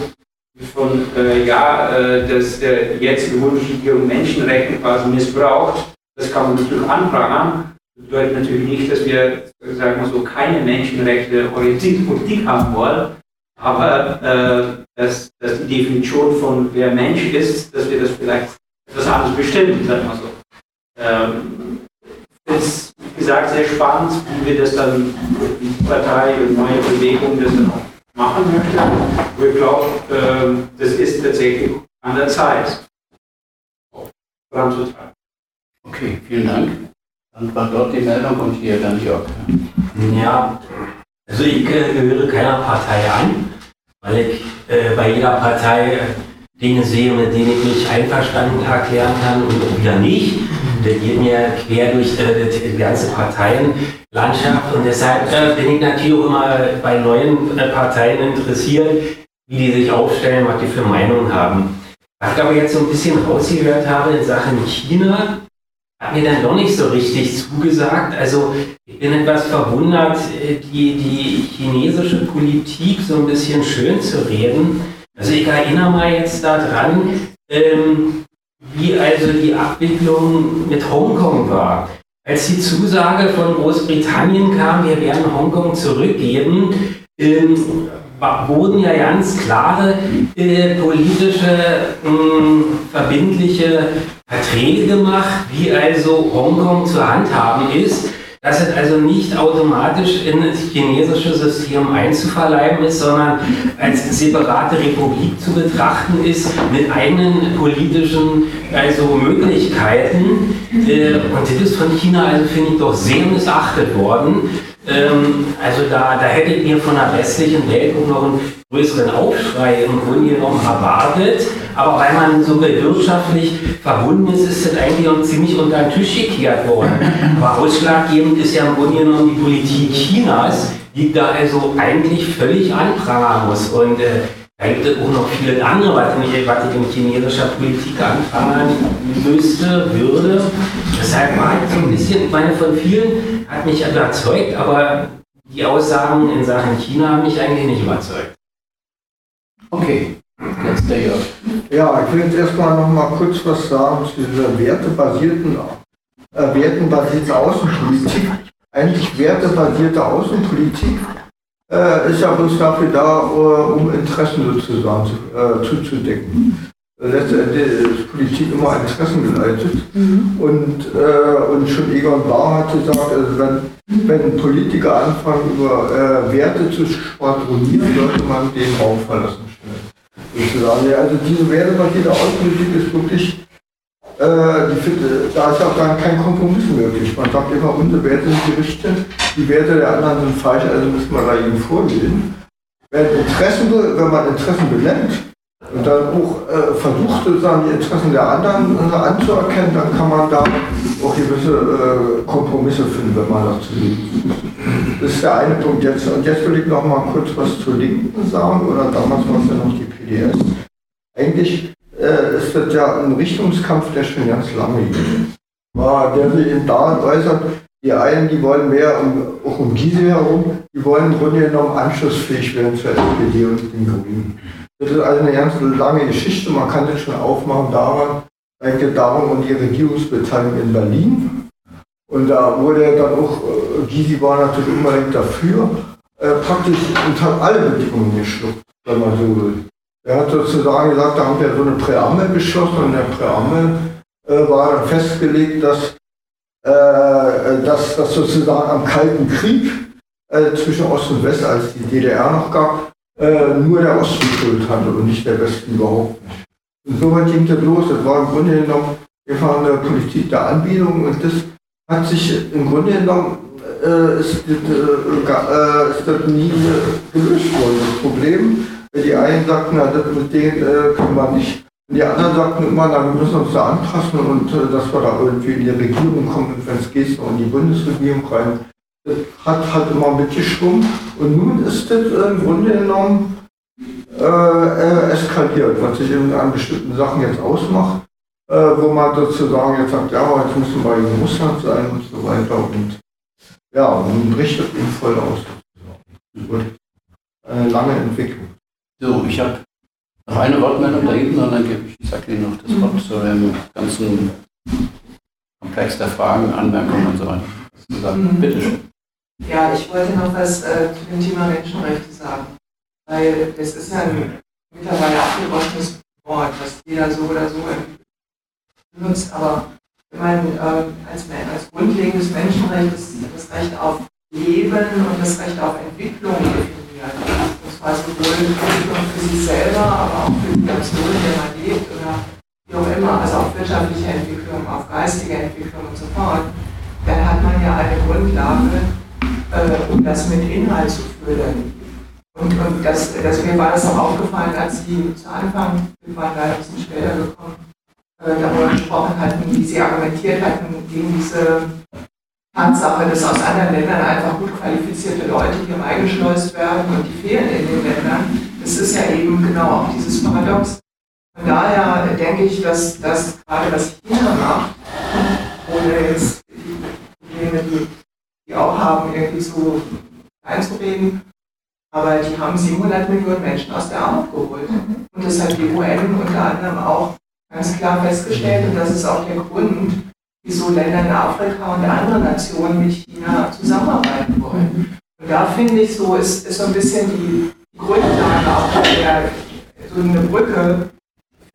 von, äh, ja, äh, dass der jetzige Bundesregierung Menschenrechte quasi missbraucht, das kann man natürlich anprangern. Das bedeutet natürlich nicht, dass wir, sagen wir so, keine Menschenrechte orientierte Politik haben wollen, aber äh, dass, dass die Definition von wer Mensch ist, dass wir das vielleicht etwas anders bestimmen, sagen wir so. Ähm, ist, wie gesagt, sehr spannend, wie wir das dann, die Partei und neue Bewegung das dann auch machen möchte. Aber ich glaube, ähm, das ist tatsächlich an der Zeit, voranzutreiben. Okay, vielen Dank. Dann war dort die Meldung und hier dann Jörg. Ja, also ich äh, gehöre keiner Partei an, weil ich äh, bei jeder Partei Dinge sehe, mit denen ich mich einverstanden erklären kann und wieder nicht. Der geht mir quer durch äh, die ganze Parteienlandschaft und deshalb äh, bin ich natürlich auch immer bei neuen äh, Parteien interessiert, wie die sich aufstellen, was die für Meinungen haben. Was ich aber jetzt so ein bisschen rausgehört habe in Sachen China, hat mir dann doch nicht so richtig zugesagt. Also ich bin etwas verwundert, äh, die, die chinesische Politik so ein bisschen schön zu reden. Also ich erinnere mal jetzt daran, ähm, wie also die Abwicklung mit Hongkong war. Als die Zusage von Großbritannien kam, wir werden Hongkong zurückgeben, ähm, wurden ja ganz klare äh, politische, äh, verbindliche Verträge gemacht, wie also Hongkong zu handhaben ist dass es also nicht automatisch in das chinesische System einzuverleiben ist, sondern als separate Republik zu betrachten ist mit eigenen politischen also Möglichkeiten. Äh, und das ist von China also finde ich doch sehr missachtet worden. Ähm, also da, da hätte ich mir von der westlichen Welt auch noch einen größeren Aufschrei im Grunde genommen erwartet. Aber weil man so wirtschaftlich verbunden ist, ist das eigentlich auch ziemlich unter den Tisch gekehrt worden. Aber ausschlaggebend ist ja im Grunde genommen die Politik Chinas, die da also eigentlich völlig anprangern muss. Und äh, da gibt es auch noch viele andere, was ich, was ich in chinesischer Politik anfangen müsste, würde. Deshalb war ich so ein bisschen, ich meine, von vielen hat mich überzeugt, aber die Aussagen in Sachen China haben mich eigentlich nicht überzeugt. Okay, jetzt der Jörg. Ja, ich will jetzt erstmal noch mal kurz was sagen zu dieser wertebasierten, äh, wertenbasierten Außenpolitik. Eigentlich wertebasierte Außenpolitik äh, ist ja bloß dafür da, uh, um Interessen sozusagen zu, äh, zuzudecken. Letztendlich ist Politik immer Interessen geleitet. Mhm. Und, äh, und schon Egon Bahr hat gesagt, also wenn, wenn Politiker anfangen, über äh, Werte zu schwadronieren, sollte man den Raum verlassen schnell. Sozusagen. Also diese wertebasierte Außenpolitik ist wirklich äh, die, da ist auch dann kein Kompromiss möglich. Man sagt immer, unsere Werte sind die richtigen, die Werte der anderen sind falsch, also müssen wir da eben vorgehen. Wenn, Interessen, wenn man Interessen benennt und dann auch äh, versucht, sozusagen die Interessen der anderen äh, anzuerkennen, dann kann man da auch gewisse äh, Kompromisse finden, wenn man das leben Das ist der eine Punkt jetzt. Und jetzt will ich noch mal kurz was zur Linken sagen, oder damals war es ja noch die PDS. Eigentlich äh, es wird ja ein Richtungskampf, der schon ganz lange geht. Der sich eben daran äußert, die einen, die wollen mehr um, auch um Gysi herum, die wollen im Grunde genommen anschlussfähig werden zur SPD und den Grünen. Das ist also eine ganz lange Geschichte, man kann das schon aufmachen daran, eigentlich darum um die Regierungsbeteiligung in Berlin. Und da wurde dann auch, äh, Gysi war natürlich unbedingt dafür, äh, praktisch und hat alle Bedingungen geschluckt, wenn man so will. Er hat sozusagen gesagt, da haben wir so eine Präambel beschlossen und in der Präambel äh, war dann festgelegt, dass, äh, dass, dass sozusagen am Kalten Krieg äh, zwischen Ost und West, als die DDR noch gab, äh, nur der Osten Schuld hatte und nicht der Westen überhaupt nicht. Und so weit ging das los. Das war im Grunde genommen einfach eine Politik der Anbindung und das hat sich im Grunde genommen äh, ist, äh, ist das nie gelöst worden. Das Problem die einen sagten, na, mit denen äh, können wir nicht die anderen sagten immer, na, wir müssen uns da anpassen und äh, dass wir da irgendwie in die Regierung kommen wenn es geht, noch in die Bundesregierung rein. Das hat halt immer mitgeschwungen. Und nun ist das im Grunde genommen äh, äh, eskaliert, was sich an bestimmten Sachen jetzt ausmacht, äh, wo man sozusagen jetzt sagt, ja, jetzt müssen wir in Russland sein und so weiter. Und ja, und das eben voll aus. Und eine lange Entwicklung. So, ich habe noch eine Wortmeldung da hinten und dann gebe ich Jacqueline noch das Wort zu dem ganzen Komplex der Fragen, Anmerkungen und so weiter. Mhm. Bitte schön. Ja, ich wollte noch was äh, zu dem Thema Menschenrechte sagen. Weil es ist ja ein mittlerweile abgedroschenes Wort, das jeder so oder so benutzt. Aber wenn man äh, als, als grundlegendes Menschenrecht das, das Recht auf Leben und das Recht auf Entwicklung definiert, zwar sowohl für sich selber, aber auch für die Nation, in der man lebt oder wie auch immer, also auf wirtschaftliche Entwicklung, auf geistige Entwicklung und so fort, dann hat man ja eine Grundlage, äh, um das mit Inhalt zu füllen. Und, und das, das, mir war das auch aufgefallen, als Sie zu Anfang, wir waren da ein bisschen später gekommen, äh, darüber gesprochen hatten, wie Sie argumentiert hatten gegen diese Tatsache, dass aus anderen Ländern einfach gut qualifizierte Leute hier eingeschleust werden und die fehlen in den Ländern. Das ist ja eben genau auch dieses Paradox. Von daher denke ich, dass das gerade was China macht, ohne jetzt die Probleme, die die auch haben, irgendwie so einzureden, aber die haben 700 Millionen Menschen aus der Armut geholt. Und das hat die UN unter anderem auch ganz klar festgestellt und das ist auch der Grund, wieso Länder in Afrika und andere Nationen mit China zusammenarbeiten wollen. Und da finde ich so, ist, ist so ein bisschen die Grundlage auch der, so eine Brücke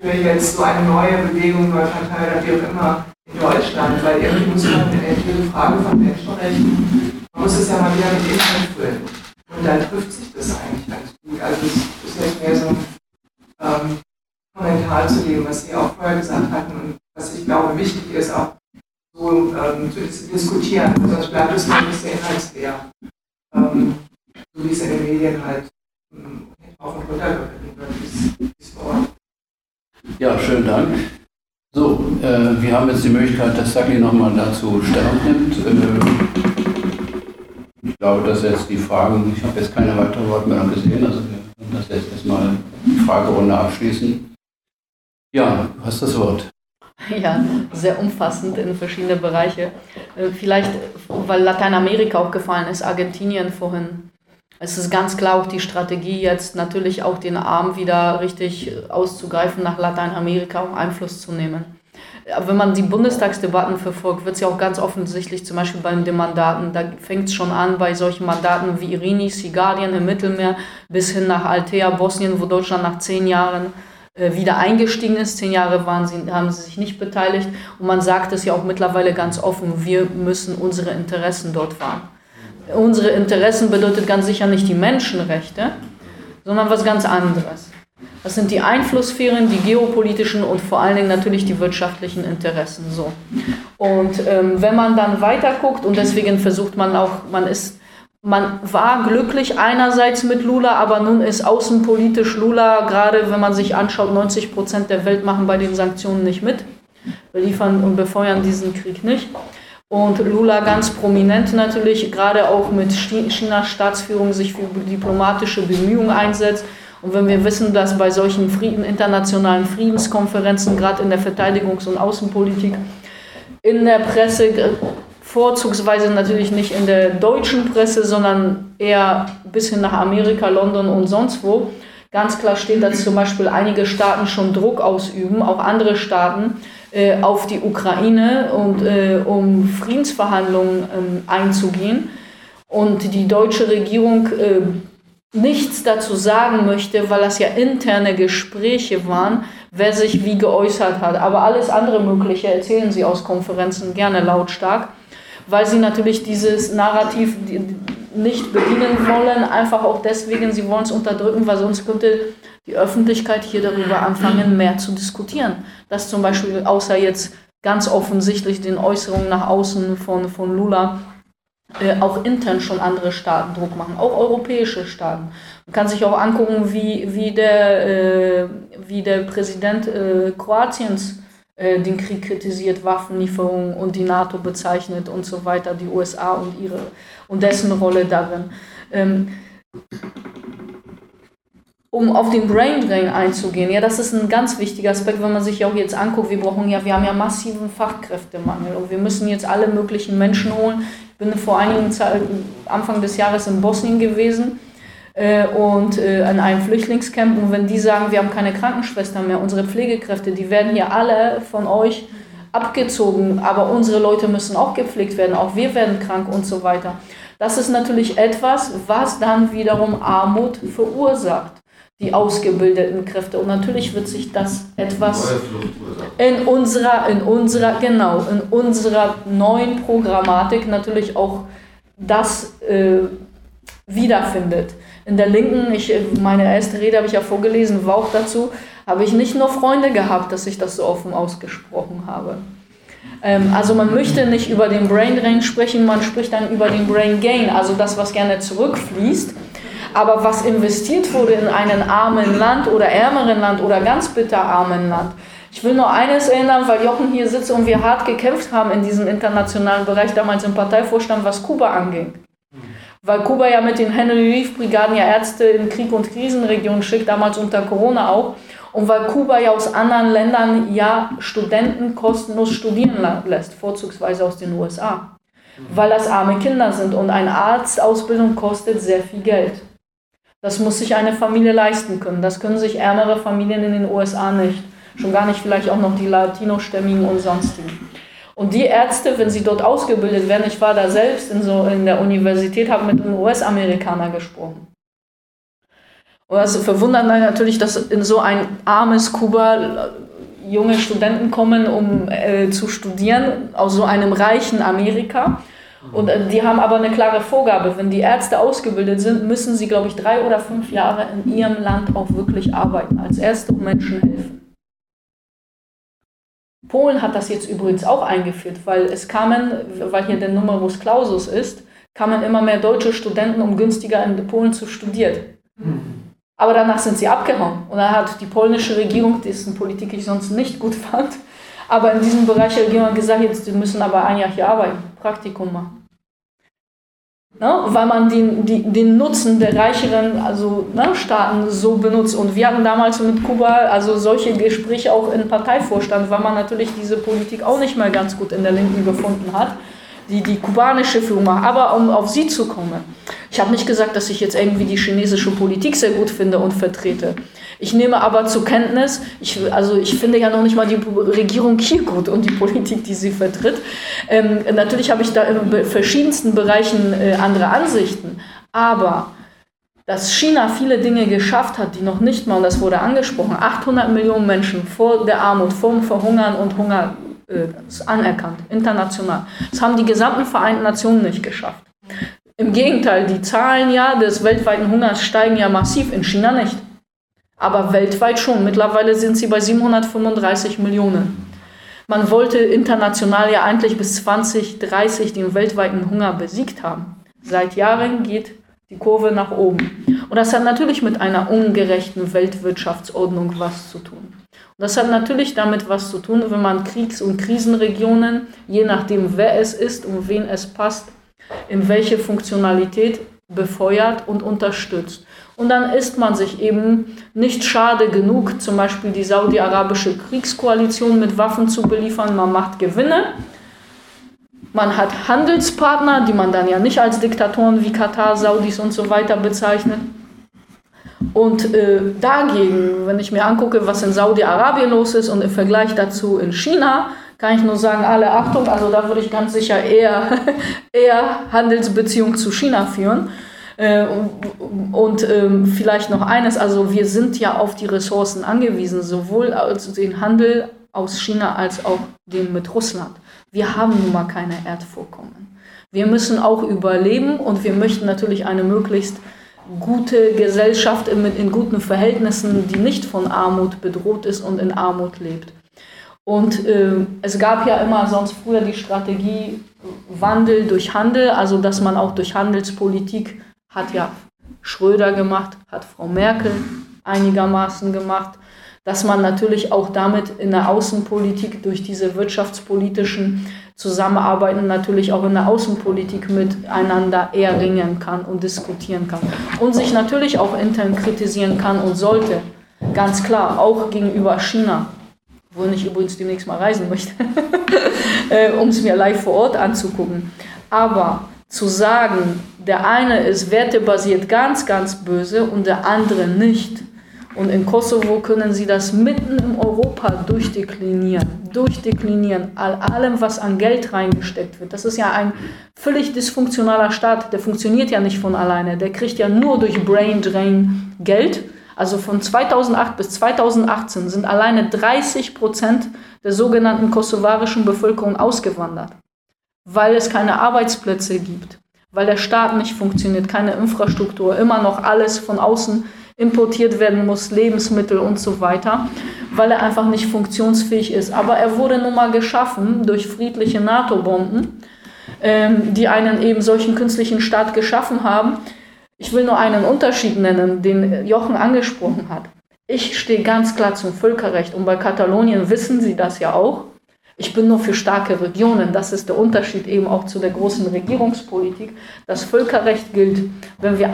für jetzt so eine neue Bewegung, neue Partei oder wie auch immer in Deutschland, weil irgendwie muss man diese Frage von Menschenrechten, man muss es ja mal wieder mit Inhalt füllen. Und dann trifft sich das eigentlich ganz gut. Also das ist jetzt mehr so ein ähm, Kommentar zu dem, was Sie auch vorher gesagt hatten und was ich glaube wichtig ist, auch so ähm, zu diskutieren. Sonst bleibt es ein bisschen inhaltsleer. Ähm, so wie es in den Medien halt ähm, auf und runter wird, dieses, dieses Wort. Ja, schönen Dank. So, äh, wir haben jetzt die Möglichkeit, dass Saki nochmal dazu Stellung nimmt. Äh, ich glaube, dass jetzt die Fragen, ich habe jetzt keine weitere Wortmeldung gesehen, also wir können das jetzt erstmal die Fragerunde abschließen. Ja, du hast das Wort. Ja, sehr umfassend in verschiedene Bereiche. Äh, Vielleicht, weil Lateinamerika auch gefallen ist, Argentinien vorhin. Es ist ganz klar auch die Strategie, jetzt natürlich auch den Arm wieder richtig auszugreifen, nach Lateinamerika auch Einfluss zu nehmen. Aber Wenn man die Bundestagsdebatten verfolgt, wird es ja auch ganz offensichtlich, zum Beispiel bei den Mandaten, da fängt es schon an bei solchen Mandaten wie Irini, Sigardien im Mittelmeer bis hin nach Altea, Bosnien, wo Deutschland nach zehn Jahren äh, wieder eingestiegen ist. Zehn Jahre waren sie, haben sie sich nicht beteiligt. Und man sagt es ja auch mittlerweile ganz offen, wir müssen unsere Interessen dort wahren. Unsere Interessen bedeutet ganz sicher nicht die Menschenrechte, sondern was ganz anderes. Das sind die Einflusssphären, die geopolitischen und vor allen Dingen natürlich die wirtschaftlichen Interessen. So. Und ähm, wenn man dann weiter guckt, und deswegen versucht man auch, man ist man war glücklich einerseits mit Lula, aber nun ist außenpolitisch Lula, gerade wenn man sich anschaut, 90 Prozent der Welt machen bei den Sanktionen nicht mit, liefern und befeuern diesen Krieg nicht. Und Lula ganz prominent natürlich, gerade auch mit Chinas Staatsführung sich für diplomatische Bemühungen einsetzt. Und wenn wir wissen, dass bei solchen Frieden, internationalen Friedenskonferenzen, gerade in der Verteidigungs- und Außenpolitik, in der Presse vorzugsweise natürlich nicht in der deutschen Presse, sondern eher bis hin nach Amerika, London und sonst wo. Ganz klar steht, dass zum Beispiel einige Staaten schon Druck ausüben, auch andere Staaten, äh, auf die Ukraine und äh, um Friedensverhandlungen ähm, einzugehen. Und die deutsche Regierung äh, nichts dazu sagen möchte, weil das ja interne Gespräche waren, wer sich wie geäußert hat. Aber alles andere Mögliche erzählen sie aus Konferenzen gerne lautstark weil sie natürlich dieses Narrativ nicht bedienen wollen, einfach auch deswegen, sie wollen es unterdrücken, weil sonst könnte die Öffentlichkeit hier darüber anfangen, mehr zu diskutieren. Dass zum Beispiel, außer jetzt ganz offensichtlich den Äußerungen nach außen von, von Lula, äh, auch intern schon andere Staaten Druck machen, auch europäische Staaten. Man kann sich auch angucken, wie, wie, der, äh, wie der Präsident äh, Kroatiens äh, den Krieg kritisiert, Waffenlieferungen und die NATO bezeichnet und so weiter, die USA und ihre und dessen Rolle darin. Ähm, um auf den Brain Drain einzugehen, ja, das ist ein ganz wichtiger Aspekt, wenn man sich auch jetzt anguckt, wir brauchen ja, wir haben ja massiven Fachkräftemangel und wir müssen jetzt alle möglichen Menschen holen. Ich bin vor einigen Zeit, Anfang des Jahres in Bosnien gewesen äh, und äh, an einem Flüchtlingscamp und wenn die sagen, wir haben keine Krankenschwestern mehr, unsere Pflegekräfte, die werden hier alle von euch abgezogen, aber unsere Leute müssen auch gepflegt werden, auch wir werden krank und so weiter. Das ist natürlich etwas, was dann wiederum Armut verursacht die ausgebildeten Kräfte. Und natürlich wird sich das etwas in unserer, in unserer, genau, in unserer neuen Programmatik natürlich auch das äh, wiederfindet. In der Linken, ich, meine erste Rede habe ich ja vorgelesen, war auch dazu, habe ich nicht nur Freunde gehabt, dass ich das so offen ausgesprochen habe. Ähm, also man möchte nicht über den Brain Drain sprechen, man spricht dann über den Brain Gain, also das, was gerne zurückfließt aber was investiert wurde in einen armen Land oder ärmeren Land oder ganz bitter armen Land. Ich will nur eines erinnern, weil Jochen hier sitzt und wir hart gekämpft haben in diesem internationalen Bereich, damals im Parteivorstand, was Kuba anging. Weil Kuba ja mit den Henry Reef Brigaden ja Ärzte in Krieg- und Krisenregionen schickt, damals unter Corona auch. Und weil Kuba ja aus anderen Ländern ja Studenten kostenlos studieren lässt, vorzugsweise aus den USA. Weil das arme Kinder sind und eine Arztausbildung kostet sehr viel Geld. Das muss sich eine Familie leisten können. Das können sich ärmere Familien in den USA nicht. Schon gar nicht vielleicht auch noch die Latino-Stämmigen und sonstigen. Und die Ärzte, wenn sie dort ausgebildet werden, ich war da selbst in, so, in der Universität, habe mit einem US-Amerikaner gesprochen. Und das verwundert natürlich, dass in so ein armes Kuba junge Studenten kommen, um äh, zu studieren, aus so einem reichen Amerika. Und äh, die haben aber eine klare Vorgabe. Wenn die Ärzte ausgebildet sind, müssen sie, glaube ich, drei oder fünf Jahre in ihrem Land auch wirklich arbeiten, als Ärzte und Menschen helfen. Polen hat das jetzt übrigens auch eingeführt, weil es kamen, weil hier der Numerus Clausus ist, kamen immer mehr deutsche Studenten, um günstiger in Polen zu studieren. Aber danach sind sie abgehauen. Und dann hat die polnische Regierung, dessen Politik ich sonst nicht gut fand, aber in diesem Bereich hat jemand gesagt, jetzt, die müssen aber ein Jahr hier arbeiten, Praktikum machen. Ne? Weil man den, die, den Nutzen der reicheren also, ne, Staaten so benutzt. Und wir hatten damals mit Kuba also solche Gespräche auch im Parteivorstand, weil man natürlich diese Politik auch nicht mehr ganz gut in der Linken gefunden hat die die kubanische macht. Aber um auf sie zu kommen, ich habe nicht gesagt, dass ich jetzt irgendwie die chinesische Politik sehr gut finde und vertrete. Ich nehme aber zur Kenntnis, ich, also ich finde ja noch nicht mal die Regierung hier gut und die Politik, die sie vertritt. Ähm, natürlich habe ich da in verschiedensten Bereichen äh, andere Ansichten, aber dass China viele Dinge geschafft hat, die noch nicht mal, und das wurde angesprochen, 800 Millionen Menschen vor der Armut, vor dem Verhungern und Hunger äh, anerkannt, international. Das haben die gesamten Vereinten Nationen nicht geschafft. Im Gegenteil, die Zahlen ja des weltweiten Hungers steigen ja massiv, in China nicht. Aber weltweit schon. Mittlerweile sind sie bei 735 Millionen. Man wollte international ja eigentlich bis 2030 den weltweiten Hunger besiegt haben. Seit Jahren geht die Kurve nach oben. Und das hat natürlich mit einer ungerechten Weltwirtschaftsordnung was zu tun. Das hat natürlich damit was zu tun, wenn man Kriegs- und Krisenregionen, je nachdem wer es ist und wen es passt, in welche Funktionalität befeuert und unterstützt. Und dann ist man sich eben nicht schade genug, zum Beispiel die saudi-arabische Kriegskoalition mit Waffen zu beliefern. Man macht Gewinne. Man hat Handelspartner, die man dann ja nicht als Diktatoren wie Katar, Saudis und so weiter bezeichnet. Und äh, dagegen, wenn ich mir angucke, was in Saudi-Arabien los ist und im Vergleich dazu in China, kann ich nur sagen, alle Achtung, also da würde ich ganz sicher eher, eher Handelsbeziehungen zu China führen. Äh, und, und ähm, vielleicht noch eines, also wir sind ja auf die Ressourcen angewiesen, sowohl also den Handel aus China als auch den mit Russland. Wir haben nun mal keine Erdvorkommen. Wir müssen auch überleben und wir möchten natürlich eine möglichst gute Gesellschaft in, in guten Verhältnissen, die nicht von Armut bedroht ist und in Armut lebt. Und äh, es gab ja immer sonst früher die Strategie Wandel durch Handel, also dass man auch durch Handelspolitik hat ja Schröder gemacht, hat Frau Merkel einigermaßen gemacht, dass man natürlich auch damit in der Außenpolitik durch diese wirtschaftspolitischen Zusammenarbeiten natürlich auch in der Außenpolitik miteinander erringen kann und diskutieren kann. Und sich natürlich auch intern kritisieren kann und sollte. Ganz klar, auch gegenüber China, wo ich übrigens demnächst mal reisen möchte, äh, um es mir live vor Ort anzugucken. Aber zu sagen, der eine ist wertebasiert ganz, ganz böse und der andere nicht, und in Kosovo können sie das mitten in Europa durchdeklinieren, durchdeklinieren, all allem, was an Geld reingesteckt wird. Das ist ja ein völlig dysfunktionaler Staat, der funktioniert ja nicht von alleine, der kriegt ja nur durch Brain Drain Geld. Also von 2008 bis 2018 sind alleine 30 Prozent der sogenannten kosovarischen Bevölkerung ausgewandert, weil es keine Arbeitsplätze gibt, weil der Staat nicht funktioniert, keine Infrastruktur, immer noch alles von außen importiert werden muss, Lebensmittel und so weiter, weil er einfach nicht funktionsfähig ist. Aber er wurde nun mal geschaffen durch friedliche NATO-Bomben, ähm, die einen eben solchen künstlichen Staat geschaffen haben. Ich will nur einen Unterschied nennen, den Jochen angesprochen hat. Ich stehe ganz klar zum Völkerrecht und bei Katalonien wissen Sie das ja auch. Ich bin nur für starke Regionen. Das ist der Unterschied eben auch zu der großen Regierungspolitik. Das Völkerrecht gilt. Wenn wir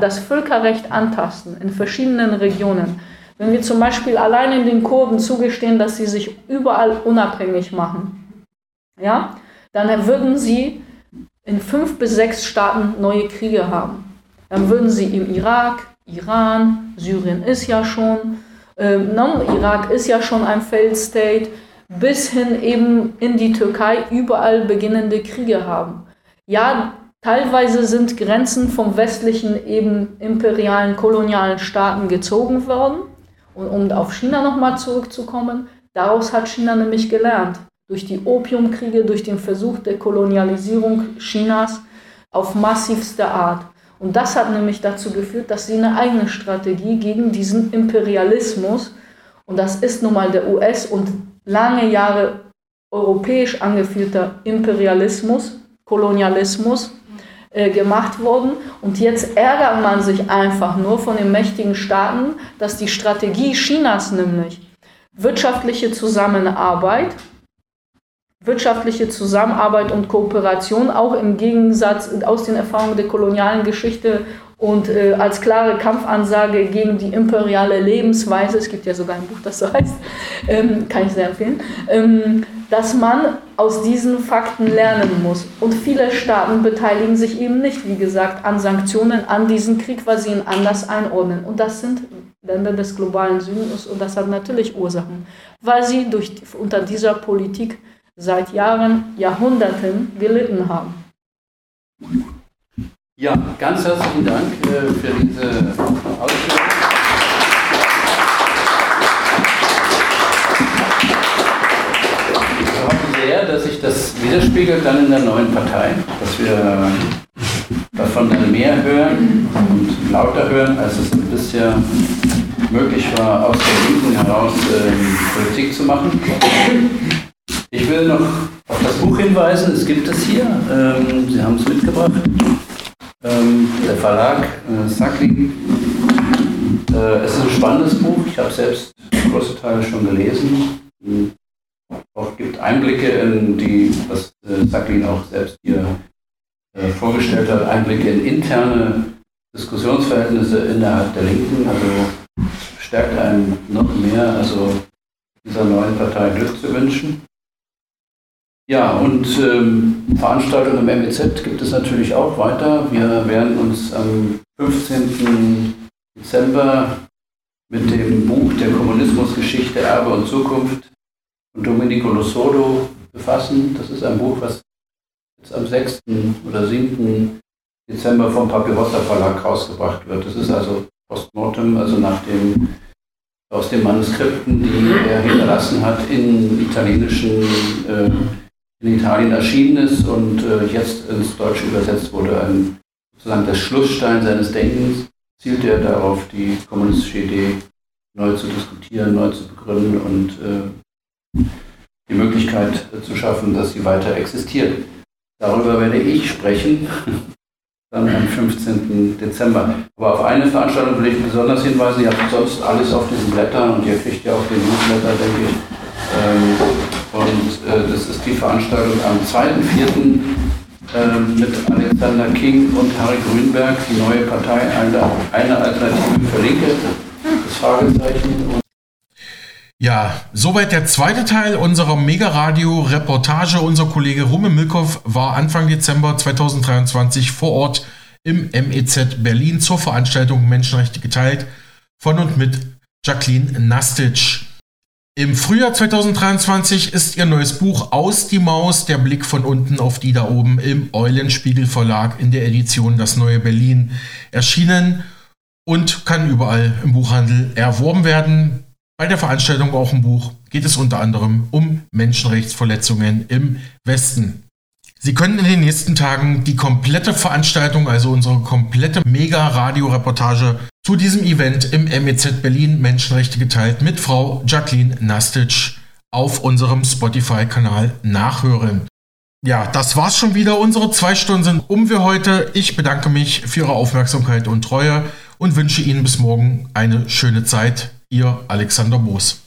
das Völkerrecht antasten in verschiedenen Regionen, wenn wir zum Beispiel allein in den Kurden zugestehen, dass sie sich überall unabhängig machen, ja, dann würden sie in fünf bis sechs Staaten neue Kriege haben. Dann würden sie im Irak, Iran, Syrien ist ja schon, äh, no, Irak ist ja schon ein Failed State, bis hin eben in die Türkei überall beginnende Kriege haben. Ja, teilweise sind Grenzen vom westlichen eben imperialen kolonialen Staaten gezogen worden. Und um auf China nochmal zurückzukommen, daraus hat China nämlich gelernt. Durch die Opiumkriege, durch den Versuch der Kolonialisierung Chinas auf massivste Art. Und das hat nämlich dazu geführt, dass sie eine eigene Strategie gegen diesen Imperialismus, und das ist nun mal der US- und lange Jahre europäisch angeführter Imperialismus, Kolonialismus äh, gemacht worden. Und jetzt ärgert man sich einfach nur von den mächtigen Staaten, dass die Strategie Chinas nämlich wirtschaftliche Zusammenarbeit, wirtschaftliche Zusammenarbeit und Kooperation auch im Gegensatz aus den Erfahrungen der kolonialen Geschichte und äh, als klare Kampfansage gegen die imperiale Lebensweise, es gibt ja sogar ein Buch, das so heißt, ähm, kann ich sehr empfehlen, ähm, dass man aus diesen Fakten lernen muss. Und viele Staaten beteiligen sich eben nicht, wie gesagt, an Sanktionen, an diesen Krieg, weil sie ihn anders einordnen. Und das sind Länder des globalen Südens und das hat natürlich Ursachen, weil sie durch, unter dieser Politik seit Jahren, Jahrhunderten gelitten haben. Ja, ganz herzlichen Dank äh, für diese Ausführung. Ich hoffe sehr, dass sich das widerspiegelt dann in der neuen Partei, dass wir davon dann mehr hören und lauter hören, als es bisher möglich war, aus der Linken heraus äh, Politik zu machen. Ich will noch auf das Buch hinweisen, es gibt es hier, ähm, Sie haben es mitgebracht. Ähm, der Verlag äh, Sackling. Äh, es ist ein spannendes Buch. Ich habe selbst große Teile schon gelesen. Auch gibt Einblicke in die, was äh, Sackling auch selbst hier äh, vorgestellt hat, Einblicke in interne Diskussionsverhältnisse innerhalb der Linken. Also stärkt einen noch mehr, also dieser neuen Partei Glück zu wünschen. Ja, und ähm, Veranstaltungen im MEZ gibt es natürlich auch weiter. Wir werden uns am 15. Dezember mit dem Buch der Kommunismusgeschichte, Erbe und Zukunft von Domenico Losodo befassen. Das ist ein Buch, was jetzt am 6. oder 7. Dezember vom Papyrota Verlag rausgebracht wird. Das ist also postmortem, also nach dem, aus den Manuskripten, die er hinterlassen hat in italienischen äh, in Italien erschienen ist und äh, jetzt ins Deutsche übersetzt wurde, ein, sozusagen der Schlussstein seines Denkens, zielt er darauf, die kommunistische Idee neu zu diskutieren, neu zu begründen und äh, die Möglichkeit zu schaffen, dass sie weiter existiert. Darüber werde ich sprechen, dann am 15. Dezember. Aber auf eine Veranstaltung will ich besonders hinweisen, ihr habt sonst alles auf diesen Blättern und ihr kriegt ja auch den Newsletter, denke ich. Ähm, und äh, das ist die Veranstaltung am 2.4. Ähm, mit Alexander King und Harry Grünberg, die neue Partei, eine, eine Alternative für Linke, das Fragezeichen. Ja, soweit der zweite Teil unserer Mega-Radio-Reportage. Unser Kollege Rumme Milkow war Anfang Dezember 2023 vor Ort im MEZ Berlin zur Veranstaltung Menschenrechte geteilt von und mit Jacqueline Nastitsch. Im Frühjahr 2023 ist ihr neues Buch Aus die Maus, der Blick von unten auf die da oben im Eulenspiegel Verlag in der Edition Das Neue Berlin erschienen und kann überall im Buchhandel erworben werden. Bei der Veranstaltung auch im Buch geht es unter anderem um Menschenrechtsverletzungen im Westen. Sie können in den nächsten Tagen die komplette Veranstaltung, also unsere komplette Mega-Radio-Reportage zu diesem Event im MEZ Berlin Menschenrechte geteilt mit Frau Jacqueline Nastitsch auf unserem Spotify-Kanal nachhören. Ja, das war's schon wieder. Unsere zwei Stunden sind um für heute. Ich bedanke mich für Ihre Aufmerksamkeit und Treue und wünsche Ihnen bis morgen eine schöne Zeit. Ihr Alexander Boos.